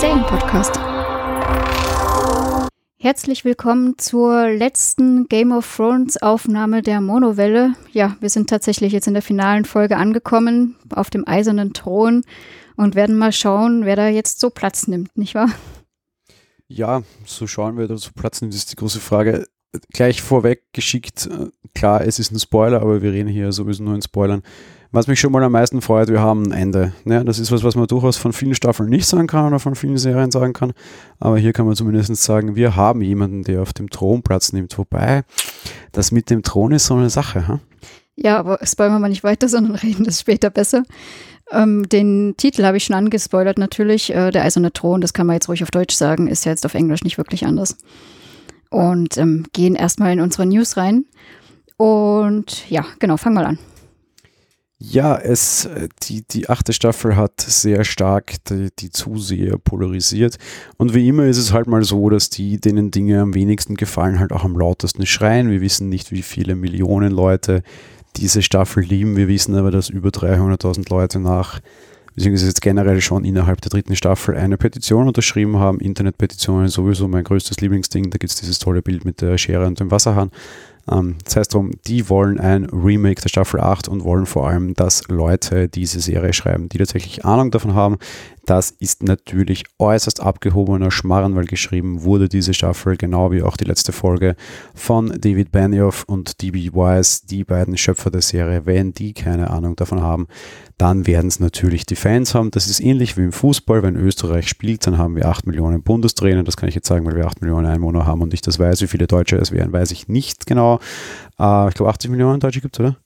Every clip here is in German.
Serienpodcast. Herzlich willkommen zur letzten Game of Thrones Aufnahme der Monowelle. Ja, wir sind tatsächlich jetzt in der finalen Folge angekommen, auf dem eisernen Thron und werden mal schauen, wer da jetzt so Platz nimmt, nicht wahr? Ja, so schauen wir, da so Platz nimmt, ist die große Frage. Gleich vorweg geschickt, äh, klar, es ist ein Spoiler, aber wir reden hier sowieso nur in Spoilern. Was mich schon mal am meisten freut, wir haben ein Ende. Ja, das ist was, was man durchaus von vielen Staffeln nicht sagen kann oder von vielen Serien sagen kann. Aber hier kann man zumindest sagen, wir haben jemanden, der auf dem Thron Platz nimmt. Wobei, das mit dem Thron ist so eine Sache. Hm? Ja, aber spoilern wir mal nicht weiter, sondern reden das später besser. Ähm, den Titel habe ich schon angespoilert, natürlich. Äh, der Eiserne Thron, das kann man jetzt ruhig auf Deutsch sagen, ist ja jetzt auf Englisch nicht wirklich anders. Und ähm, gehen erstmal in unsere News rein. Und ja, genau, fang mal an. Ja, es, äh, die, die achte Staffel hat sehr stark die, die Zuseher polarisiert. Und wie immer ist es halt mal so, dass die, denen Dinge am wenigsten gefallen, halt auch am lautesten schreien. Wir wissen nicht, wie viele Millionen Leute diese Staffel lieben. Wir wissen aber, dass über 300.000 Leute nach, beziehungsweise jetzt generell schon innerhalb der dritten Staffel eine Petition unterschrieben haben. Internetpetitionen sowieso mein größtes Lieblingsding. Da gibt es dieses tolle Bild mit der Schere und dem Wasserhahn. Ähm, das heißt drum, die wollen ein Remake der Staffel 8 und wollen vor allem, dass Leute diese Serie schreiben, die tatsächlich Ahnung davon haben. Das ist natürlich äußerst abgehobener Schmarren, weil geschrieben wurde diese Staffel, genau wie auch die letzte Folge, von David Benioff und D.B. Wise, die beiden Schöpfer der Serie. Wenn die keine Ahnung davon haben, dann werden es natürlich die Fans haben. Das ist ähnlich wie im Fußball. Wenn Österreich spielt, dann haben wir 8 Millionen Bundestrainer. Das kann ich jetzt sagen, weil wir 8 Millionen Einwohner haben und ich das weiß. Wie viele Deutsche es wären, weiß ich nicht genau. Äh, ich glaube, 80 Millionen Deutsche gibt es, oder?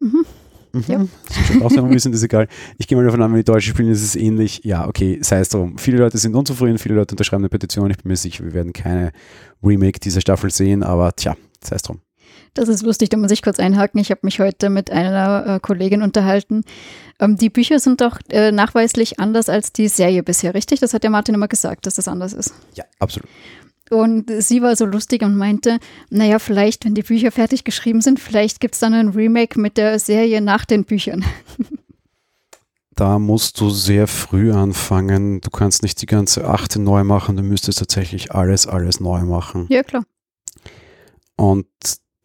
Mhm. Mhm. Ja. Sind schon ein bisschen, ist egal. Ich gehe mal davon an, wenn die Deutschen spielen, ist es ähnlich. Ja, okay, sei es drum. Viele Leute sind unzufrieden, viele Leute unterschreiben eine Petition. Ich bin mir sicher, wir werden keine Remake dieser Staffel sehen, aber tja, sei es drum. Das ist lustig, da muss ich kurz einhaken. Ich habe mich heute mit einer äh, Kollegin unterhalten. Ähm, die Bücher sind doch äh, nachweislich anders als die Serie bisher, richtig? Das hat ja Martin immer gesagt, dass das anders ist. Ja, absolut. Und sie war so lustig und meinte, naja, vielleicht, wenn die Bücher fertig geschrieben sind, vielleicht gibt es dann ein Remake mit der Serie nach den Büchern. Da musst du sehr früh anfangen. Du kannst nicht die ganze achte neu machen, du müsstest tatsächlich alles, alles neu machen. Ja, klar. Und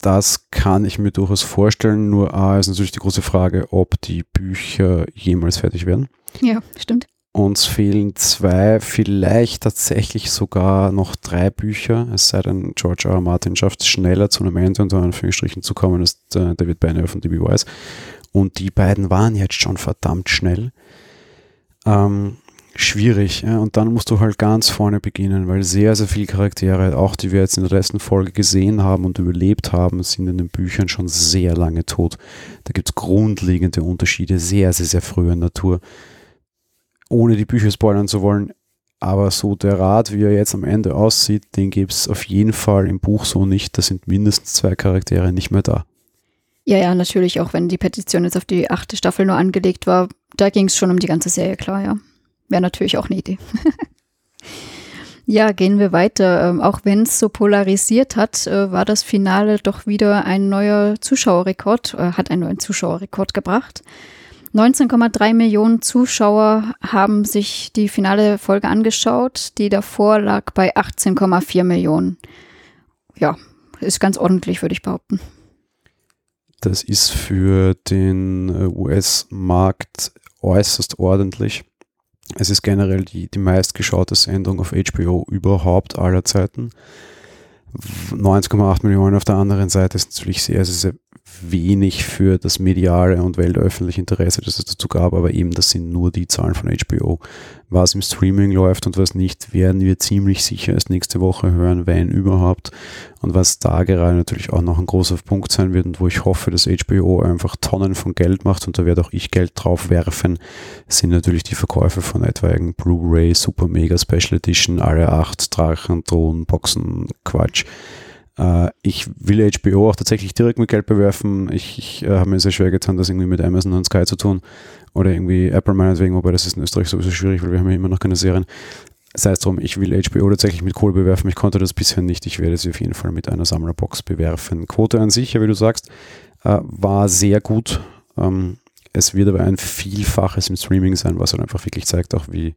das kann ich mir durchaus vorstellen. Nur A ist natürlich die große Frage, ob die Bücher jemals fertig werden. Ja, stimmt. Uns fehlen zwei, vielleicht tatsächlich sogar noch drei Bücher. Es sei denn, George R. R. Martin schafft es schneller zu einem Ende unter Anführungsstrichen zu kommen als äh, David Benioff und D.B. Wise. Und die beiden waren jetzt schon verdammt schnell. Ähm, schwierig. Ja? Und dann musst du halt ganz vorne beginnen, weil sehr, sehr viele Charaktere, auch die wir jetzt in der letzten Folge gesehen haben und überlebt haben, sind in den Büchern schon sehr lange tot. Da gibt es grundlegende Unterschiede, sehr, sehr, sehr früher Natur. Ohne die Bücher spoilern zu wollen, aber so der Rat, wie er jetzt am Ende aussieht, den gibt es auf jeden Fall im Buch so nicht. Da sind mindestens zwei Charaktere nicht mehr da. Ja, ja, natürlich, auch wenn die Petition jetzt auf die achte Staffel nur angelegt war, da ging es schon um die ganze Serie, klar, ja. Wäre natürlich auch eine Idee. ja, gehen wir weiter. Ähm, auch wenn es so polarisiert hat, äh, war das Finale doch wieder ein neuer Zuschauerrekord, äh, hat einen neuen Zuschauerrekord gebracht. 19,3 Millionen Zuschauer haben sich die finale Folge angeschaut. Die davor lag bei 18,4 Millionen. Ja, ist ganz ordentlich, würde ich behaupten. Das ist für den äh, US-Markt äußerst ordentlich. Es ist generell die, die meistgeschaute Sendung auf HBO überhaupt aller Zeiten. 90,8 Millionen auf der anderen Seite ist natürlich sehr, sehr wenig für das mediale und weltöffentliche Interesse, das es dazu gab, aber eben das sind nur die Zahlen von HBO. Was im Streaming läuft und was nicht, werden wir ziemlich sicher erst nächste Woche hören, wenn überhaupt. Und was da gerade natürlich auch noch ein großer Punkt sein wird und wo ich hoffe, dass HBO einfach Tonnen von Geld macht und da werde auch ich Geld drauf werfen, sind natürlich die Verkäufe von etwaigen Blu-ray, Super Mega Special Edition, alle acht Drachen, Drohnen, Boxen, Quatsch ich will HBO auch tatsächlich direkt mit Geld bewerfen. Ich, ich äh, habe mir sehr schwer getan, das irgendwie mit Amazon und Sky zu tun. Oder irgendwie Apple meinetwegen, wobei das ist in Österreich sowieso schwierig, weil wir haben ja immer noch keine Serien. Sei es drum, ich will HBO tatsächlich mit Kohle bewerfen. Ich konnte das bisher nicht. Ich werde sie auf jeden Fall mit einer Sammlerbox bewerfen. Quote an sich, ja, wie du sagst, äh, war sehr gut. Ähm, Es wird aber ein Vielfaches im Streaming sein, was halt einfach wirklich zeigt, auch wie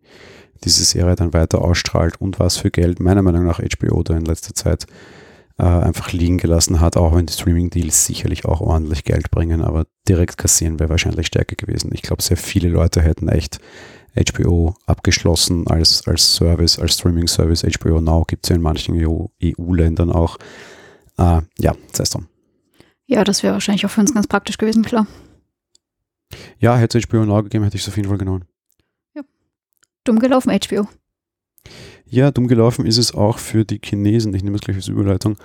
diese Serie dann weiter ausstrahlt und was für Geld meiner Meinung nach HBO da in letzter Zeit äh, einfach liegen gelassen hat, auch wenn die Streaming-Deals sicherlich auch ordentlich Geld bringen, aber direkt kassieren wäre wahrscheinlich stärker gewesen. Ich glaube, sehr viele Leute hätten echt HBO abgeschlossen als, als Service, als Streaming-Service. HBO Now gibt es ja in manchen EU-Ländern auch. Äh, ja, sei es drum. Ja, das wäre wahrscheinlich auch für uns ganz praktisch gewesen, klar. Ja, hätte es HBO Now gegeben, hätte ich es auf jeden Fall genommen. Ja. Dumm gelaufen, HBO. Ja, dumm gelaufen ist es auch für die Chinesen. Ich nehme es gleich als Überleitung.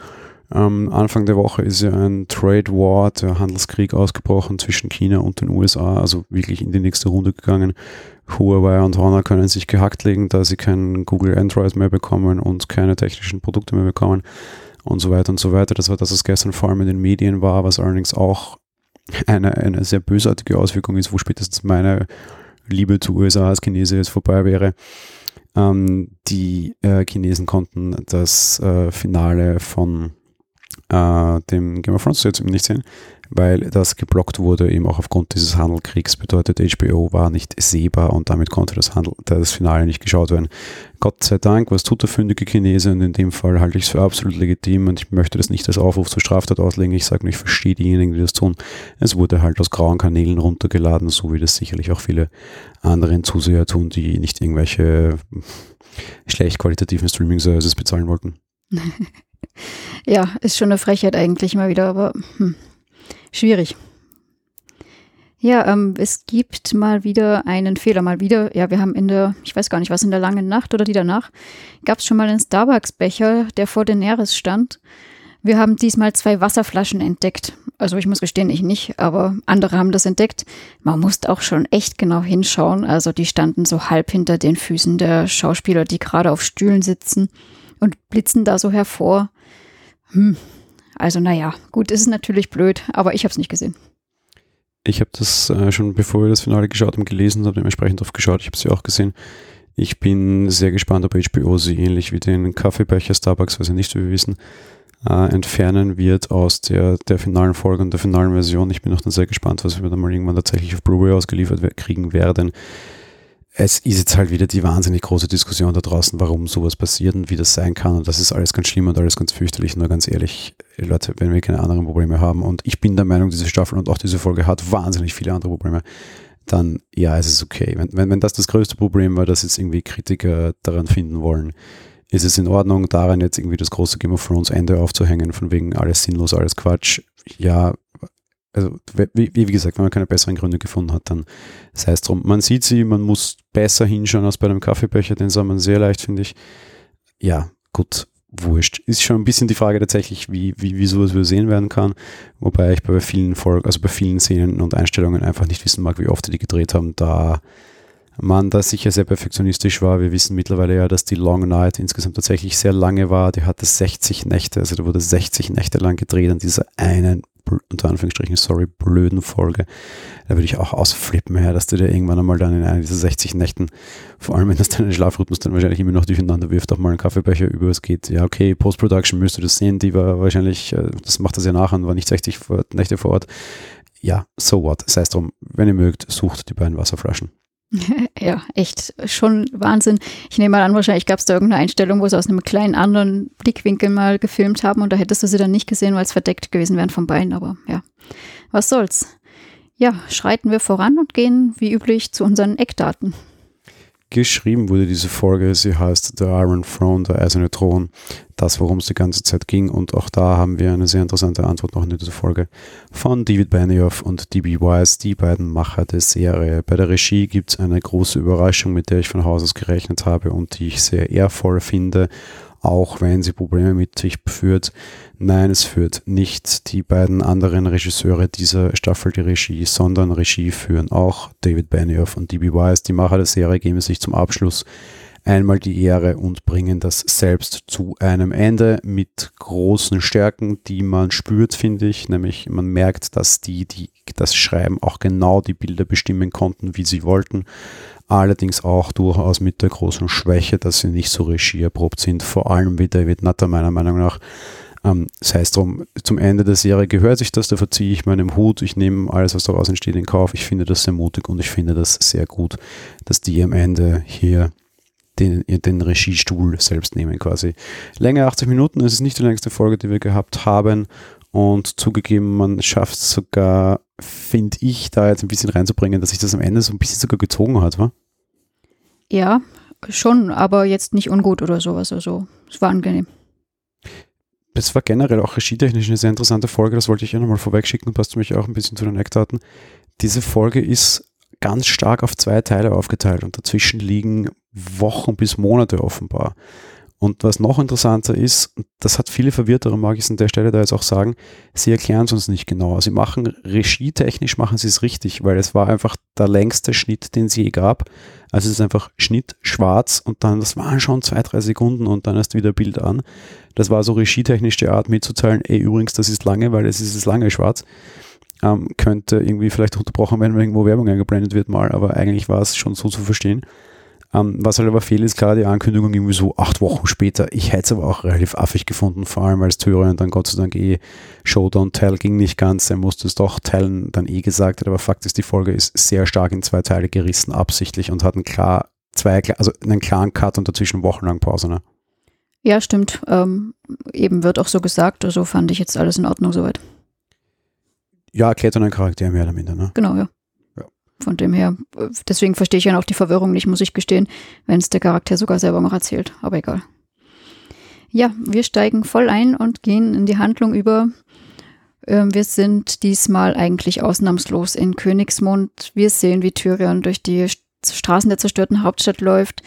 Ähm, Anfang der Woche ist ja ein Trade War, der Handelskrieg ausgebrochen zwischen China und den USA, also wirklich in die nächste Runde gegangen. Huawei und Honor können sich gehackt legen, da sie kein Google Android mehr bekommen und keine technischen Produkte mehr bekommen und so weiter und so weiter. Das war das, was gestern vor allem in den Medien war, was allerdings auch eine, eine sehr bösartige Auswirkung ist, wo spätestens meine Liebe zu USA als Chinese jetzt vorbei wäre. Ähm, die äh, Chinesen konnten das äh, Finale von äh, dem Game of Thrones jetzt nicht sehen, weil das geblockt wurde, eben auch aufgrund dieses Handelkriegs. Bedeutet, HBO war nicht sehbar und damit konnte das, Handel, das Finale nicht geschaut werden. Gott sei Dank, was tut der fündige Chinese und in dem Fall halte ich es für absolut legitim und ich möchte das nicht als Aufruf zur Straftat auslegen. Ich sage nur, ich verstehe diejenigen, die das tun. Es wurde halt aus grauen Kanälen runtergeladen, so wie das sicherlich auch viele anderen Zuseher tun, die nicht irgendwelche schlecht qualitativen Streaming-Services bezahlen wollten. ja, ist schon eine Frechheit eigentlich mal wieder, aber hm, schwierig. Ja, ähm, es gibt mal wieder einen Fehler, mal wieder. Ja, wir haben in der, ich weiß gar nicht, was in der langen Nacht oder die danach, gab es schon mal einen Starbucks-Becher, der vor den Nähres stand. Wir haben diesmal zwei Wasserflaschen entdeckt. Also ich muss gestehen, ich nicht, aber andere haben das entdeckt. Man musste auch schon echt genau hinschauen. Also die standen so halb hinter den Füßen der Schauspieler, die gerade auf Stühlen sitzen und blitzen da so hervor. Hm. Also naja, gut, ist natürlich blöd, aber ich habe es nicht gesehen. Ich habe das äh, schon bevor wir das Finale geschaut haben, gelesen und habe dementsprechend drauf geschaut. Ich habe sie auch gesehen. Ich bin sehr gespannt, ob HBO sie ähnlich wie den Kaffeebecher Starbucks, was ja nicht, wie wir wissen, äh, entfernen wird aus der, der finalen Folge und der finalen Version. Ich bin auch dann sehr gespannt, was wir dann mal irgendwann tatsächlich auf Blu-ray ausgeliefert kriegen werden es ist jetzt halt wieder die wahnsinnig große Diskussion da draußen, warum sowas passiert und wie das sein kann. Und das ist alles ganz schlimm und alles ganz fürchterlich. Nur ganz ehrlich, Leute, wenn wir keine anderen Probleme haben und ich bin der Meinung, diese Staffel und auch diese Folge hat wahnsinnig viele andere Probleme, dann ja, es ist okay. Wenn, wenn, wenn das das größte Problem war, dass jetzt irgendwie Kritiker daran finden wollen, ist es in Ordnung, daran jetzt irgendwie das große Game of Thrones Ende aufzuhängen, von wegen alles sinnlos, alles Quatsch. Ja, also wie, wie, gesagt, wenn man keine besseren Gründe gefunden hat, dann sei es drum. Man sieht sie, man muss besser hinschauen als bei einem Kaffeebecher, den sah man sehr leicht, finde ich. Ja, gut, wurscht. Ist schon ein bisschen die Frage tatsächlich, wie, wie, wie sowas übersehen werden kann. Wobei ich bei vielen Folgen, also bei vielen Szenen und Einstellungen einfach nicht wissen mag, wie oft die gedreht haben, da man da sicher sehr perfektionistisch war. Wir wissen mittlerweile ja, dass die Long Night insgesamt tatsächlich sehr lange war. Die hatte 60 Nächte, also da wurde 60 Nächte lang gedreht an dieser einen unter Anführungsstrichen, sorry, blöden Folge. Da würde ich auch ausflippen, ja, dass du dir irgendwann einmal dann in einer dieser 60 Nächten, vor allem wenn das deinen Schlafrhythmus dann wahrscheinlich immer noch durcheinander wirft, auch mal einen Kaffeebecher über. Es geht, ja, okay, Post-Production müsst du das sehen, die war wahrscheinlich, äh, das macht das ja nach und war nicht 60 Nächte vor Ort. Ja, so what. Sei es drum, wenn ihr mögt, sucht die beiden Wasserflaschen. Ja, echt schon Wahnsinn. Ich nehme mal an, wahrscheinlich gab es da irgendeine Einstellung, wo sie aus einem kleinen anderen Blickwinkel mal gefilmt haben und da hättest du sie dann nicht gesehen, weil es verdeckt gewesen wären vom Bein. Aber ja, was soll's. Ja, schreiten wir voran und gehen wie üblich zu unseren Eckdaten geschrieben wurde, diese Folge. Sie heißt The Iron Throne, der eiserne Thron. Das, worum es die ganze Zeit ging. Und auch da haben wir eine sehr interessante Antwort noch in dieser Folge von David Benioff und D.B. Wise, die beiden Macher der Serie. Bei der Regie gibt es eine große Überraschung, mit der ich von Haus aus gerechnet habe und die ich sehr ehrvoll finde auch wenn sie Probleme mit sich führt. Nein, es führt nicht die beiden anderen Regisseure dieser Staffel die Regie, sondern Regie führen auch David Benioff und D.B. Wise. Die Macher der Serie geben sich zum Abschluss einmal die Ehre und bringen das selbst zu einem Ende mit großen Stärken, die man spürt, finde ich. Nämlich man merkt, dass die, die das Schreiben auch genau die Bilder bestimmen konnten, wie sie wollten allerdings auch durchaus mit der großen Schwäche, dass sie nicht so regieerprobt sind, vor allem wie David Nutter meiner Meinung nach. Ähm, sei es drum, zum Ende der Serie gehört sich das, da verziehe ich meinem Hut, ich nehme alles, was daraus entsteht, in Kauf. Ich finde das sehr mutig und ich finde das sehr gut, dass die am Ende hier den, den Regiestuhl selbst nehmen quasi. Länge 80 Minuten, es ist nicht die längste Folge, die wir gehabt haben und zugegeben, man schafft sogar, finde ich, da jetzt ein bisschen reinzubringen, dass sich das am Ende so ein bisschen sogar gezogen hat, wa? Ja, schon, aber jetzt nicht ungut oder sowas. Also es war angenehm. Es war generell auch regietechnisch eine sehr interessante Folge, das wollte ich ja nochmal vorweg schicken, passt für mich auch ein bisschen zu den Eckdaten. Diese Folge ist ganz stark auf zwei Teile aufgeteilt und dazwischen liegen Wochen bis Monate offenbar. Und was noch interessanter ist, das hat viele verwirrt, darum mag ich es an der Stelle da jetzt auch sagen, sie erklären es uns nicht genau. Sie machen, regietechnisch machen sie es richtig, weil es war einfach der längste Schnitt, den sie je gab. Also es ist einfach Schnitt schwarz und dann, das waren schon zwei, drei Sekunden und dann erst wieder Bild an. Das war so regietechnisch die Art mitzuteilen, ey übrigens, das ist lange, weil es ist das lange schwarz. Ähm, könnte irgendwie vielleicht unterbrochen werden, wenn irgendwo Werbung eingeblendet wird mal, aber eigentlich war es schon so zu verstehen. Ähm, was halt aber fehlt, ist klar die Ankündigung irgendwie so acht Wochen später. Ich hätte es aber auch relativ affig gefunden, vor allem als Tyrion dann Gott sei Dank eh Showdown Tell ging nicht ganz, er musste es doch teilen, dann eh gesagt hat, aber Fakt ist, die Folge ist sehr stark in zwei Teile gerissen, absichtlich und hat einen klar, zwei, also einen klaren Cut und dazwischen wochenlang Pause, ne? Ja, stimmt. Ähm, eben wird auch so gesagt, also fand ich jetzt alles in Ordnung soweit. Ja, erklärt dann ein Charakter mehr oder minder, ne? Genau, ja. Von dem her, deswegen verstehe ich ja auch die Verwirrung nicht, muss ich gestehen, wenn es der Charakter sogar selber noch erzählt. Aber egal. Ja, wir steigen voll ein und gehen in die Handlung über. Ähm, wir sind diesmal eigentlich ausnahmslos in Königsmund. Wir sehen, wie Tyrion durch die Straßen der zerstörten Hauptstadt läuft.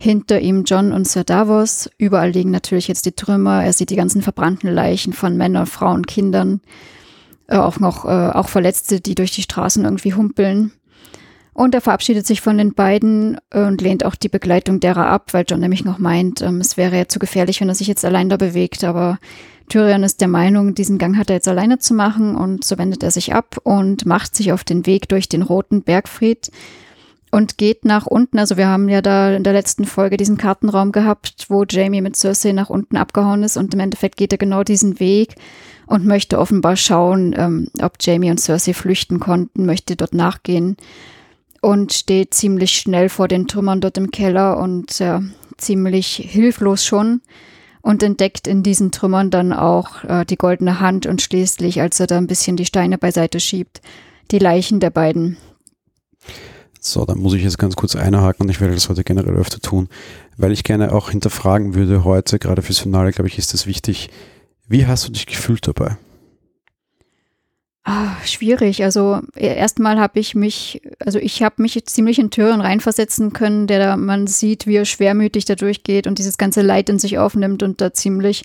Hinter ihm John und Sir Davos. Überall liegen natürlich jetzt die Trümmer. Er sieht die ganzen verbrannten Leichen von Männern, Frauen, Kindern. Äh, auch noch äh, auch Verletzte, die durch die Straßen irgendwie humpeln. Und er verabschiedet sich von den beiden und lehnt auch die Begleitung derer ab, weil John nämlich noch meint, ähm, es wäre ja zu gefährlich, wenn er sich jetzt allein da bewegt. Aber Tyrion ist der Meinung, diesen Gang hat er jetzt alleine zu machen und so wendet er sich ab und macht sich auf den Weg durch den roten Bergfried und geht nach unten. Also wir haben ja da in der letzten Folge diesen Kartenraum gehabt, wo Jamie mit Cersei nach unten abgehauen ist und im Endeffekt geht er genau diesen Weg und möchte offenbar schauen, ähm, ob Jamie und Cersei flüchten konnten, möchte dort nachgehen und steht ziemlich schnell vor den Trümmern dort im Keller und äh, ziemlich hilflos schon und entdeckt in diesen Trümmern dann auch äh, die goldene Hand und schließlich, als er da ein bisschen die Steine beiseite schiebt, die Leichen der beiden. So, dann muss ich jetzt ganz kurz einhaken und ich werde das heute generell öfter tun, weil ich gerne auch hinterfragen würde heute, gerade fürs Finale, glaube ich, ist das wichtig. Wie hast du dich gefühlt dabei? Ah, schwierig. Also e, erstmal habe ich mich, also ich habe mich ziemlich in Türen reinversetzen können, der da man sieht, wie er schwermütig da durchgeht und dieses ganze Leid in sich aufnimmt und da ziemlich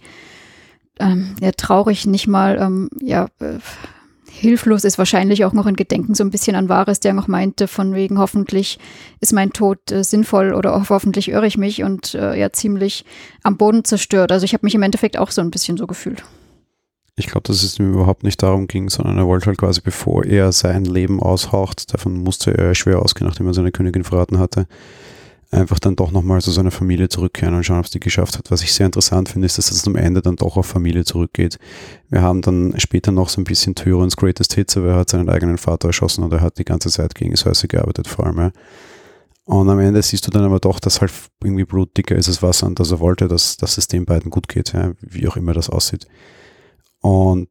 ähm, ja, traurig nicht mal ähm, ja äh, hilflos ist wahrscheinlich auch noch in Gedenken so ein bisschen an Wahres, der noch meinte, von wegen hoffentlich ist mein Tod äh, sinnvoll oder auch hoffentlich irre ich mich und äh, ja ziemlich am Boden zerstört. Also ich habe mich im Endeffekt auch so ein bisschen so gefühlt. Ich glaube, dass es ihm überhaupt nicht darum ging, sondern er wollte halt quasi, bevor er sein Leben aushaucht, davon musste er schwer ausgehen, nachdem er seine Königin verraten hatte, einfach dann doch nochmal zu seiner Familie zurückkehren und schauen, ob es die geschafft hat. Was ich sehr interessant finde, ist, dass es am Ende dann doch auf Familie zurückgeht. Wir haben dann später noch so ein bisschen Tyrons Greatest Hits, aber er hat seinen eigenen Vater erschossen und er hat die ganze Zeit gegen Cersei gearbeitet, vor allem. Ja. Und am Ende siehst du dann aber doch, dass halt irgendwie Blut dicker ist als Wasser und dass er wollte, dass, dass es den beiden gut geht, ja, wie auch immer das aussieht. Und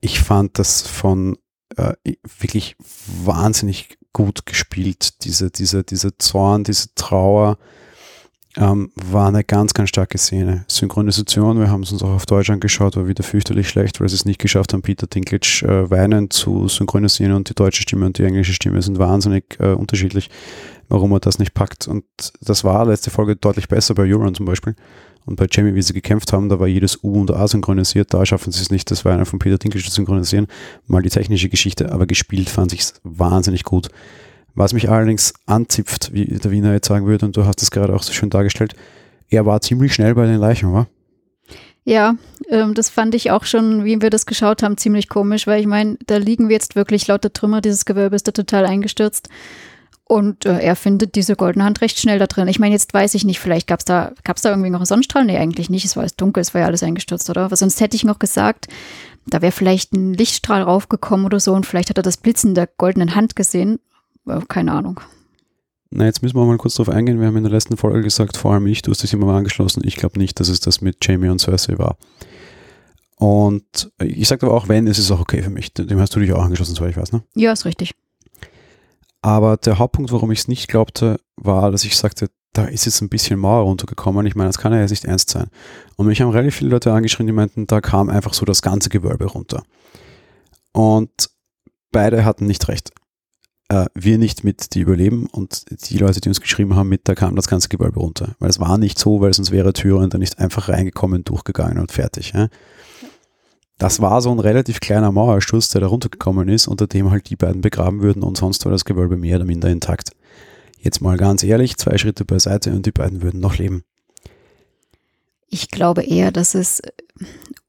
ich fand das von äh, wirklich wahnsinnig gut gespielt. Diese, diese, diese Zorn, diese Trauer ähm, war eine ganz, ganz starke Szene. Synchronisation, wir haben es uns auch auf Deutsch angeschaut, war wieder fürchterlich schlecht, weil sie es nicht geschafft haben, Peter Dinklage äh, weinend zu synchronisieren und die deutsche Stimme und die englische Stimme sind wahnsinnig äh, unterschiedlich, warum er das nicht packt. Und das war letzte Folge deutlich besser bei Euron zum Beispiel. Und bei Jamie, wie sie gekämpft haben, da war jedes U und A synchronisiert. Da schaffen sie es nicht, das war einer von Peter Dinklage zu synchronisieren. Mal die technische Geschichte, aber gespielt fand ich es wahnsinnig gut. Was mich allerdings anzipft, wie der Wiener jetzt sagen würde, und du hast es gerade auch so schön dargestellt, er war ziemlich schnell bei den Leichen, wa? Ja, ähm, das fand ich auch schon, wie wir das geschaut haben, ziemlich komisch, weil ich meine, da liegen wir jetzt wirklich lauter Trümmer, dieses Gewölbe ist da total eingestürzt. Und äh, er findet diese goldene Hand recht schnell da drin. Ich meine, jetzt weiß ich nicht, vielleicht gab es da, gab's da irgendwie noch einen Sonnenstrahl? Nee, eigentlich nicht. Es war alles dunkel, es war ja alles eingestürzt, oder? Aber sonst hätte ich noch gesagt, da wäre vielleicht ein Lichtstrahl raufgekommen oder so und vielleicht hat er das Blitzen der goldenen Hand gesehen. Äh, keine Ahnung. Na, jetzt müssen wir mal kurz darauf eingehen. Wir haben in der letzten Folge gesagt, vor allem ich, du hast dich immer mal angeschlossen. Ich glaube nicht, dass es das mit Jamie und Cersei war. Und ich sage aber auch, wenn, ist es auch okay für mich. Dem hast du dich auch angeschlossen, soweit ich weiß, ne? Ja, ist richtig. Aber der Hauptpunkt, warum ich es nicht glaubte, war, dass ich sagte, da ist jetzt ein bisschen Mauer runtergekommen. Ich meine, das kann ja jetzt nicht ernst sein. Und mich haben relativ viele Leute angeschrien, die meinten, da kam einfach so das ganze Gewölbe runter. Und beide hatten nicht recht. Äh, wir nicht mit, die überleben und die Leute, die uns geschrieben haben, mit, da kam das ganze Gewölbe runter. Weil es war nicht so, weil sonst wäre Türen da nicht einfach reingekommen, durchgegangen und fertig. Ja? Das war so ein relativ kleiner Mauersturz, der da runtergekommen ist, unter dem halt die beiden begraben würden und sonst war das Gewölbe mehr oder minder intakt. Jetzt mal ganz ehrlich, zwei Schritte beiseite und die beiden würden noch leben. Ich glaube eher, dass es äh,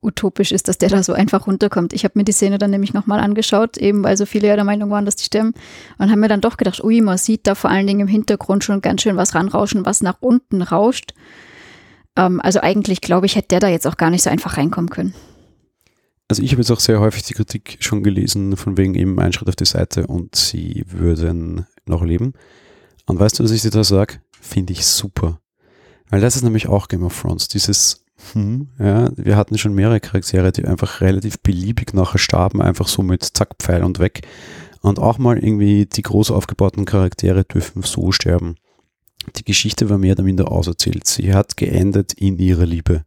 utopisch ist, dass der da so einfach runterkommt. Ich habe mir die Szene dann nämlich nochmal angeschaut, eben weil so viele ja der Meinung waren, dass die sterben. Und haben mir dann doch gedacht, ui, man sieht da vor allen Dingen im Hintergrund schon ganz schön was ranrauschen, was nach unten rauscht. Ähm, also eigentlich glaube ich, hätte der da jetzt auch gar nicht so einfach reinkommen können also ich habe jetzt auch sehr häufig die Kritik schon gelesen, von wegen eben ein Schritt auf die Seite und sie würden noch leben. Und weißt du, was ich dir da sage? Finde ich super. Weil das ist nämlich auch Game of Thrones. Dieses, hm, ja, wir hatten schon mehrere Charaktere, die einfach relativ beliebig nachher starben, einfach so mit Zack, Pfeil und weg. Und auch mal irgendwie die groß aufgebauten Charaktere dürfen so sterben. Die Geschichte war mehr oder minder auserzählt. Sie hat geendet in ihrer Liebe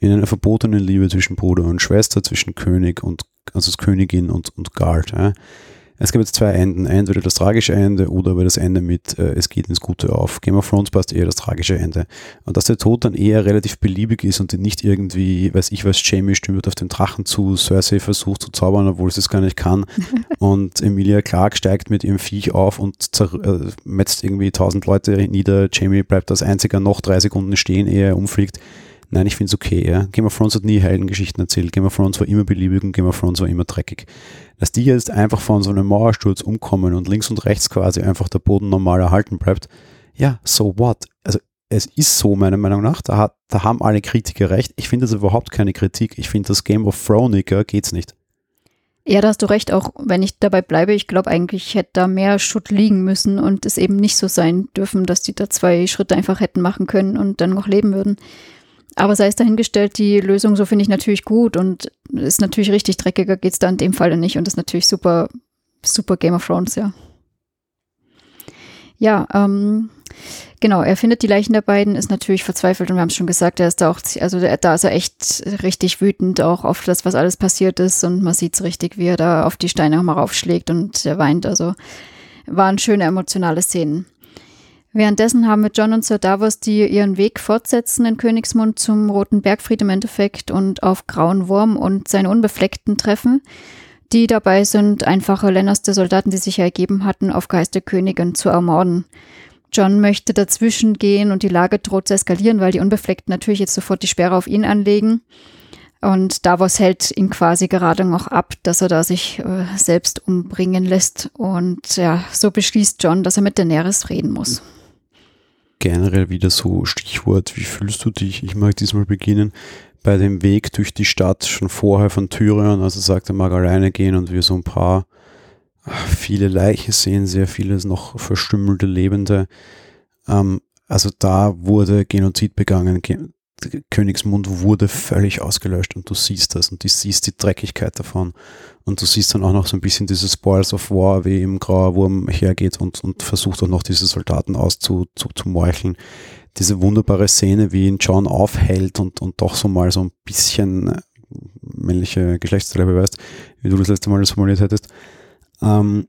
in einer verbotenen Liebe zwischen Bruder und Schwester, zwischen König und, also Königin und, und Guard. Ja. Es gibt jetzt zwei Enden, entweder das tragische Ende oder aber das Ende mit äh, es geht ins Gute auf. Game of Thrones passt eher das tragische Ende. Und dass der Tod dann eher relativ beliebig ist und nicht irgendwie, weiß ich was, Jamie stürmt auf den Drachen zu, Cersei versucht zu zaubern, obwohl sie es gar nicht kann. und Emilia Clark steigt mit ihrem Viech auf und äh, metzt irgendwie tausend Leute nieder. Jamie bleibt als einziger noch drei Sekunden stehen, ehe er umfliegt Nein, ich finde es okay. Ja. Game of Thrones hat nie Heldengeschichten erzählt. Game of Thrones war immer beliebig und Game of Thrones war immer dreckig. Dass die jetzt einfach von so einem Mauersturz umkommen und links und rechts quasi einfach der Boden normal erhalten bleibt, ja, so what? Also es ist so, meiner Meinung nach. Da, hat, da haben alle Kritiker recht. Ich finde das überhaupt keine Kritik. Ich finde, das Game of Throniker geht's nicht. Ja, da hast du recht, auch wenn ich dabei bleibe. Ich glaube eigentlich hätte da mehr Schutt liegen müssen und es eben nicht so sein dürfen, dass die da zwei Schritte einfach hätten machen können und dann noch leben würden. Aber sei es dahingestellt, die Lösung, so finde ich natürlich gut und ist natürlich richtig dreckiger, geht es da in dem Fall nicht und ist natürlich super, super Game of Thrones, ja. Ja, ähm, genau, er findet die Leichen der beiden, ist natürlich verzweifelt und wir haben es schon gesagt, er ist da auch, also da ist er echt richtig wütend auch auf das, was alles passiert ist und man sieht es richtig, wie er da auf die Steine nochmal raufschlägt und er weint, also waren schöne emotionale Szenen. Währenddessen haben wir John und Sir Davos, die ihren Weg fortsetzen in Königsmund zum Roten Bergfried im Endeffekt und auf Grauen Wurm und seine Unbefleckten treffen, die dabei sind, einfache Lannister-Soldaten, die sich ergeben hatten, auf Geist der Königin zu ermorden. John möchte dazwischen gehen und die Lage droht zu eskalieren, weil die Unbefleckten natürlich jetzt sofort die Sperre auf ihn anlegen. Und Davos hält ihn quasi gerade noch ab, dass er da sich äh, selbst umbringen lässt. Und ja, so beschließt John, dass er mit Daenerys reden muss generell wieder so Stichwort, wie fühlst du dich? Ich mag diesmal beginnen bei dem Weg durch die Stadt schon vorher von Tyrion, also sagt er mag alleine gehen und wir so ein paar viele Leichen sehen, sehr viele noch verstümmelte Lebende. Ähm, also da wurde Genozid begangen. Königsmund wurde völlig ausgelöscht und du siehst das und du siehst die Dreckigkeit davon und du siehst dann auch noch so ein bisschen diese Spoils of War, wie im Grauer Wurm hergeht und, und versucht auch noch diese Soldaten auszumeucheln. Diese wunderbare Szene, wie ihn John aufhält und, und doch so mal so ein bisschen äh, männliche Geschlechtsteile beweist, wie du das letzte Mal das formuliert hättest. Ähm,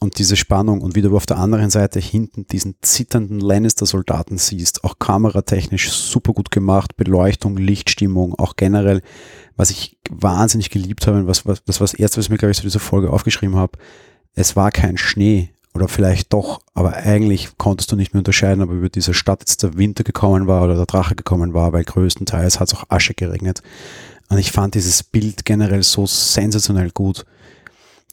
und diese Spannung und wie du auf der anderen Seite hinten diesen zitternden Lannister-Soldaten siehst, auch kameratechnisch super gut gemacht, Beleuchtung, Lichtstimmung, auch generell, was ich wahnsinnig geliebt habe, was, was, das war das erste, was ich mir, glaube ich, zu dieser Folge aufgeschrieben habe, es war kein Schnee oder vielleicht doch, aber eigentlich konntest du nicht mehr unterscheiden, ob über diese Stadt jetzt der Winter gekommen war oder der Drache gekommen war, weil größtenteils hat es auch Asche geregnet. Und ich fand dieses Bild generell so sensationell gut,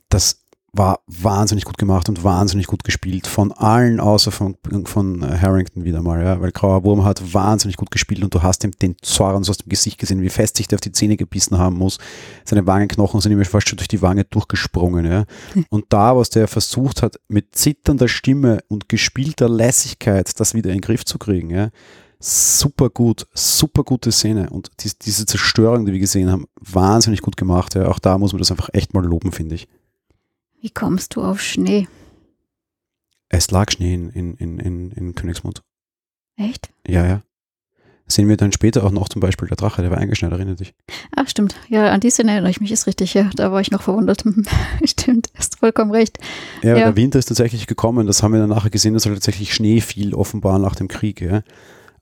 dass war wahnsinnig gut gemacht und wahnsinnig gut gespielt. Von allen, außer von, von Harrington wieder mal, ja. Weil Grauer Wurm hat wahnsinnig gut gespielt und du hast ihm den Zorn so aus dem Gesicht gesehen, wie fest sich der auf die Zähne gebissen haben muss. Seine Wangenknochen sind ihm fast schon durch die Wange durchgesprungen, ja. Und da, was der versucht hat, mit zitternder Stimme und gespielter Lässigkeit das wieder in den Griff zu kriegen, ja. Super gut, super gute Szene und die, diese Zerstörung, die wir gesehen haben, wahnsinnig gut gemacht. Ja. Auch da muss man das einfach echt mal loben, finde ich. Wie kommst du auf Schnee? Es lag Schnee in, in, in, in Königsmund. Echt? Ja, ja. Sehen wir dann später auch noch zum Beispiel der Drache, der war eingeschneit, erinnert dich. Ach, stimmt. Ja, an die Szene erinnere ich mich, ist richtig. Ja, da war ich noch verwundert. stimmt, hast vollkommen recht. Ja, ja, der Winter ist tatsächlich gekommen. Das haben wir dann nachher gesehen, dass halt tatsächlich Schnee fiel, offenbar nach dem Krieg. Ja.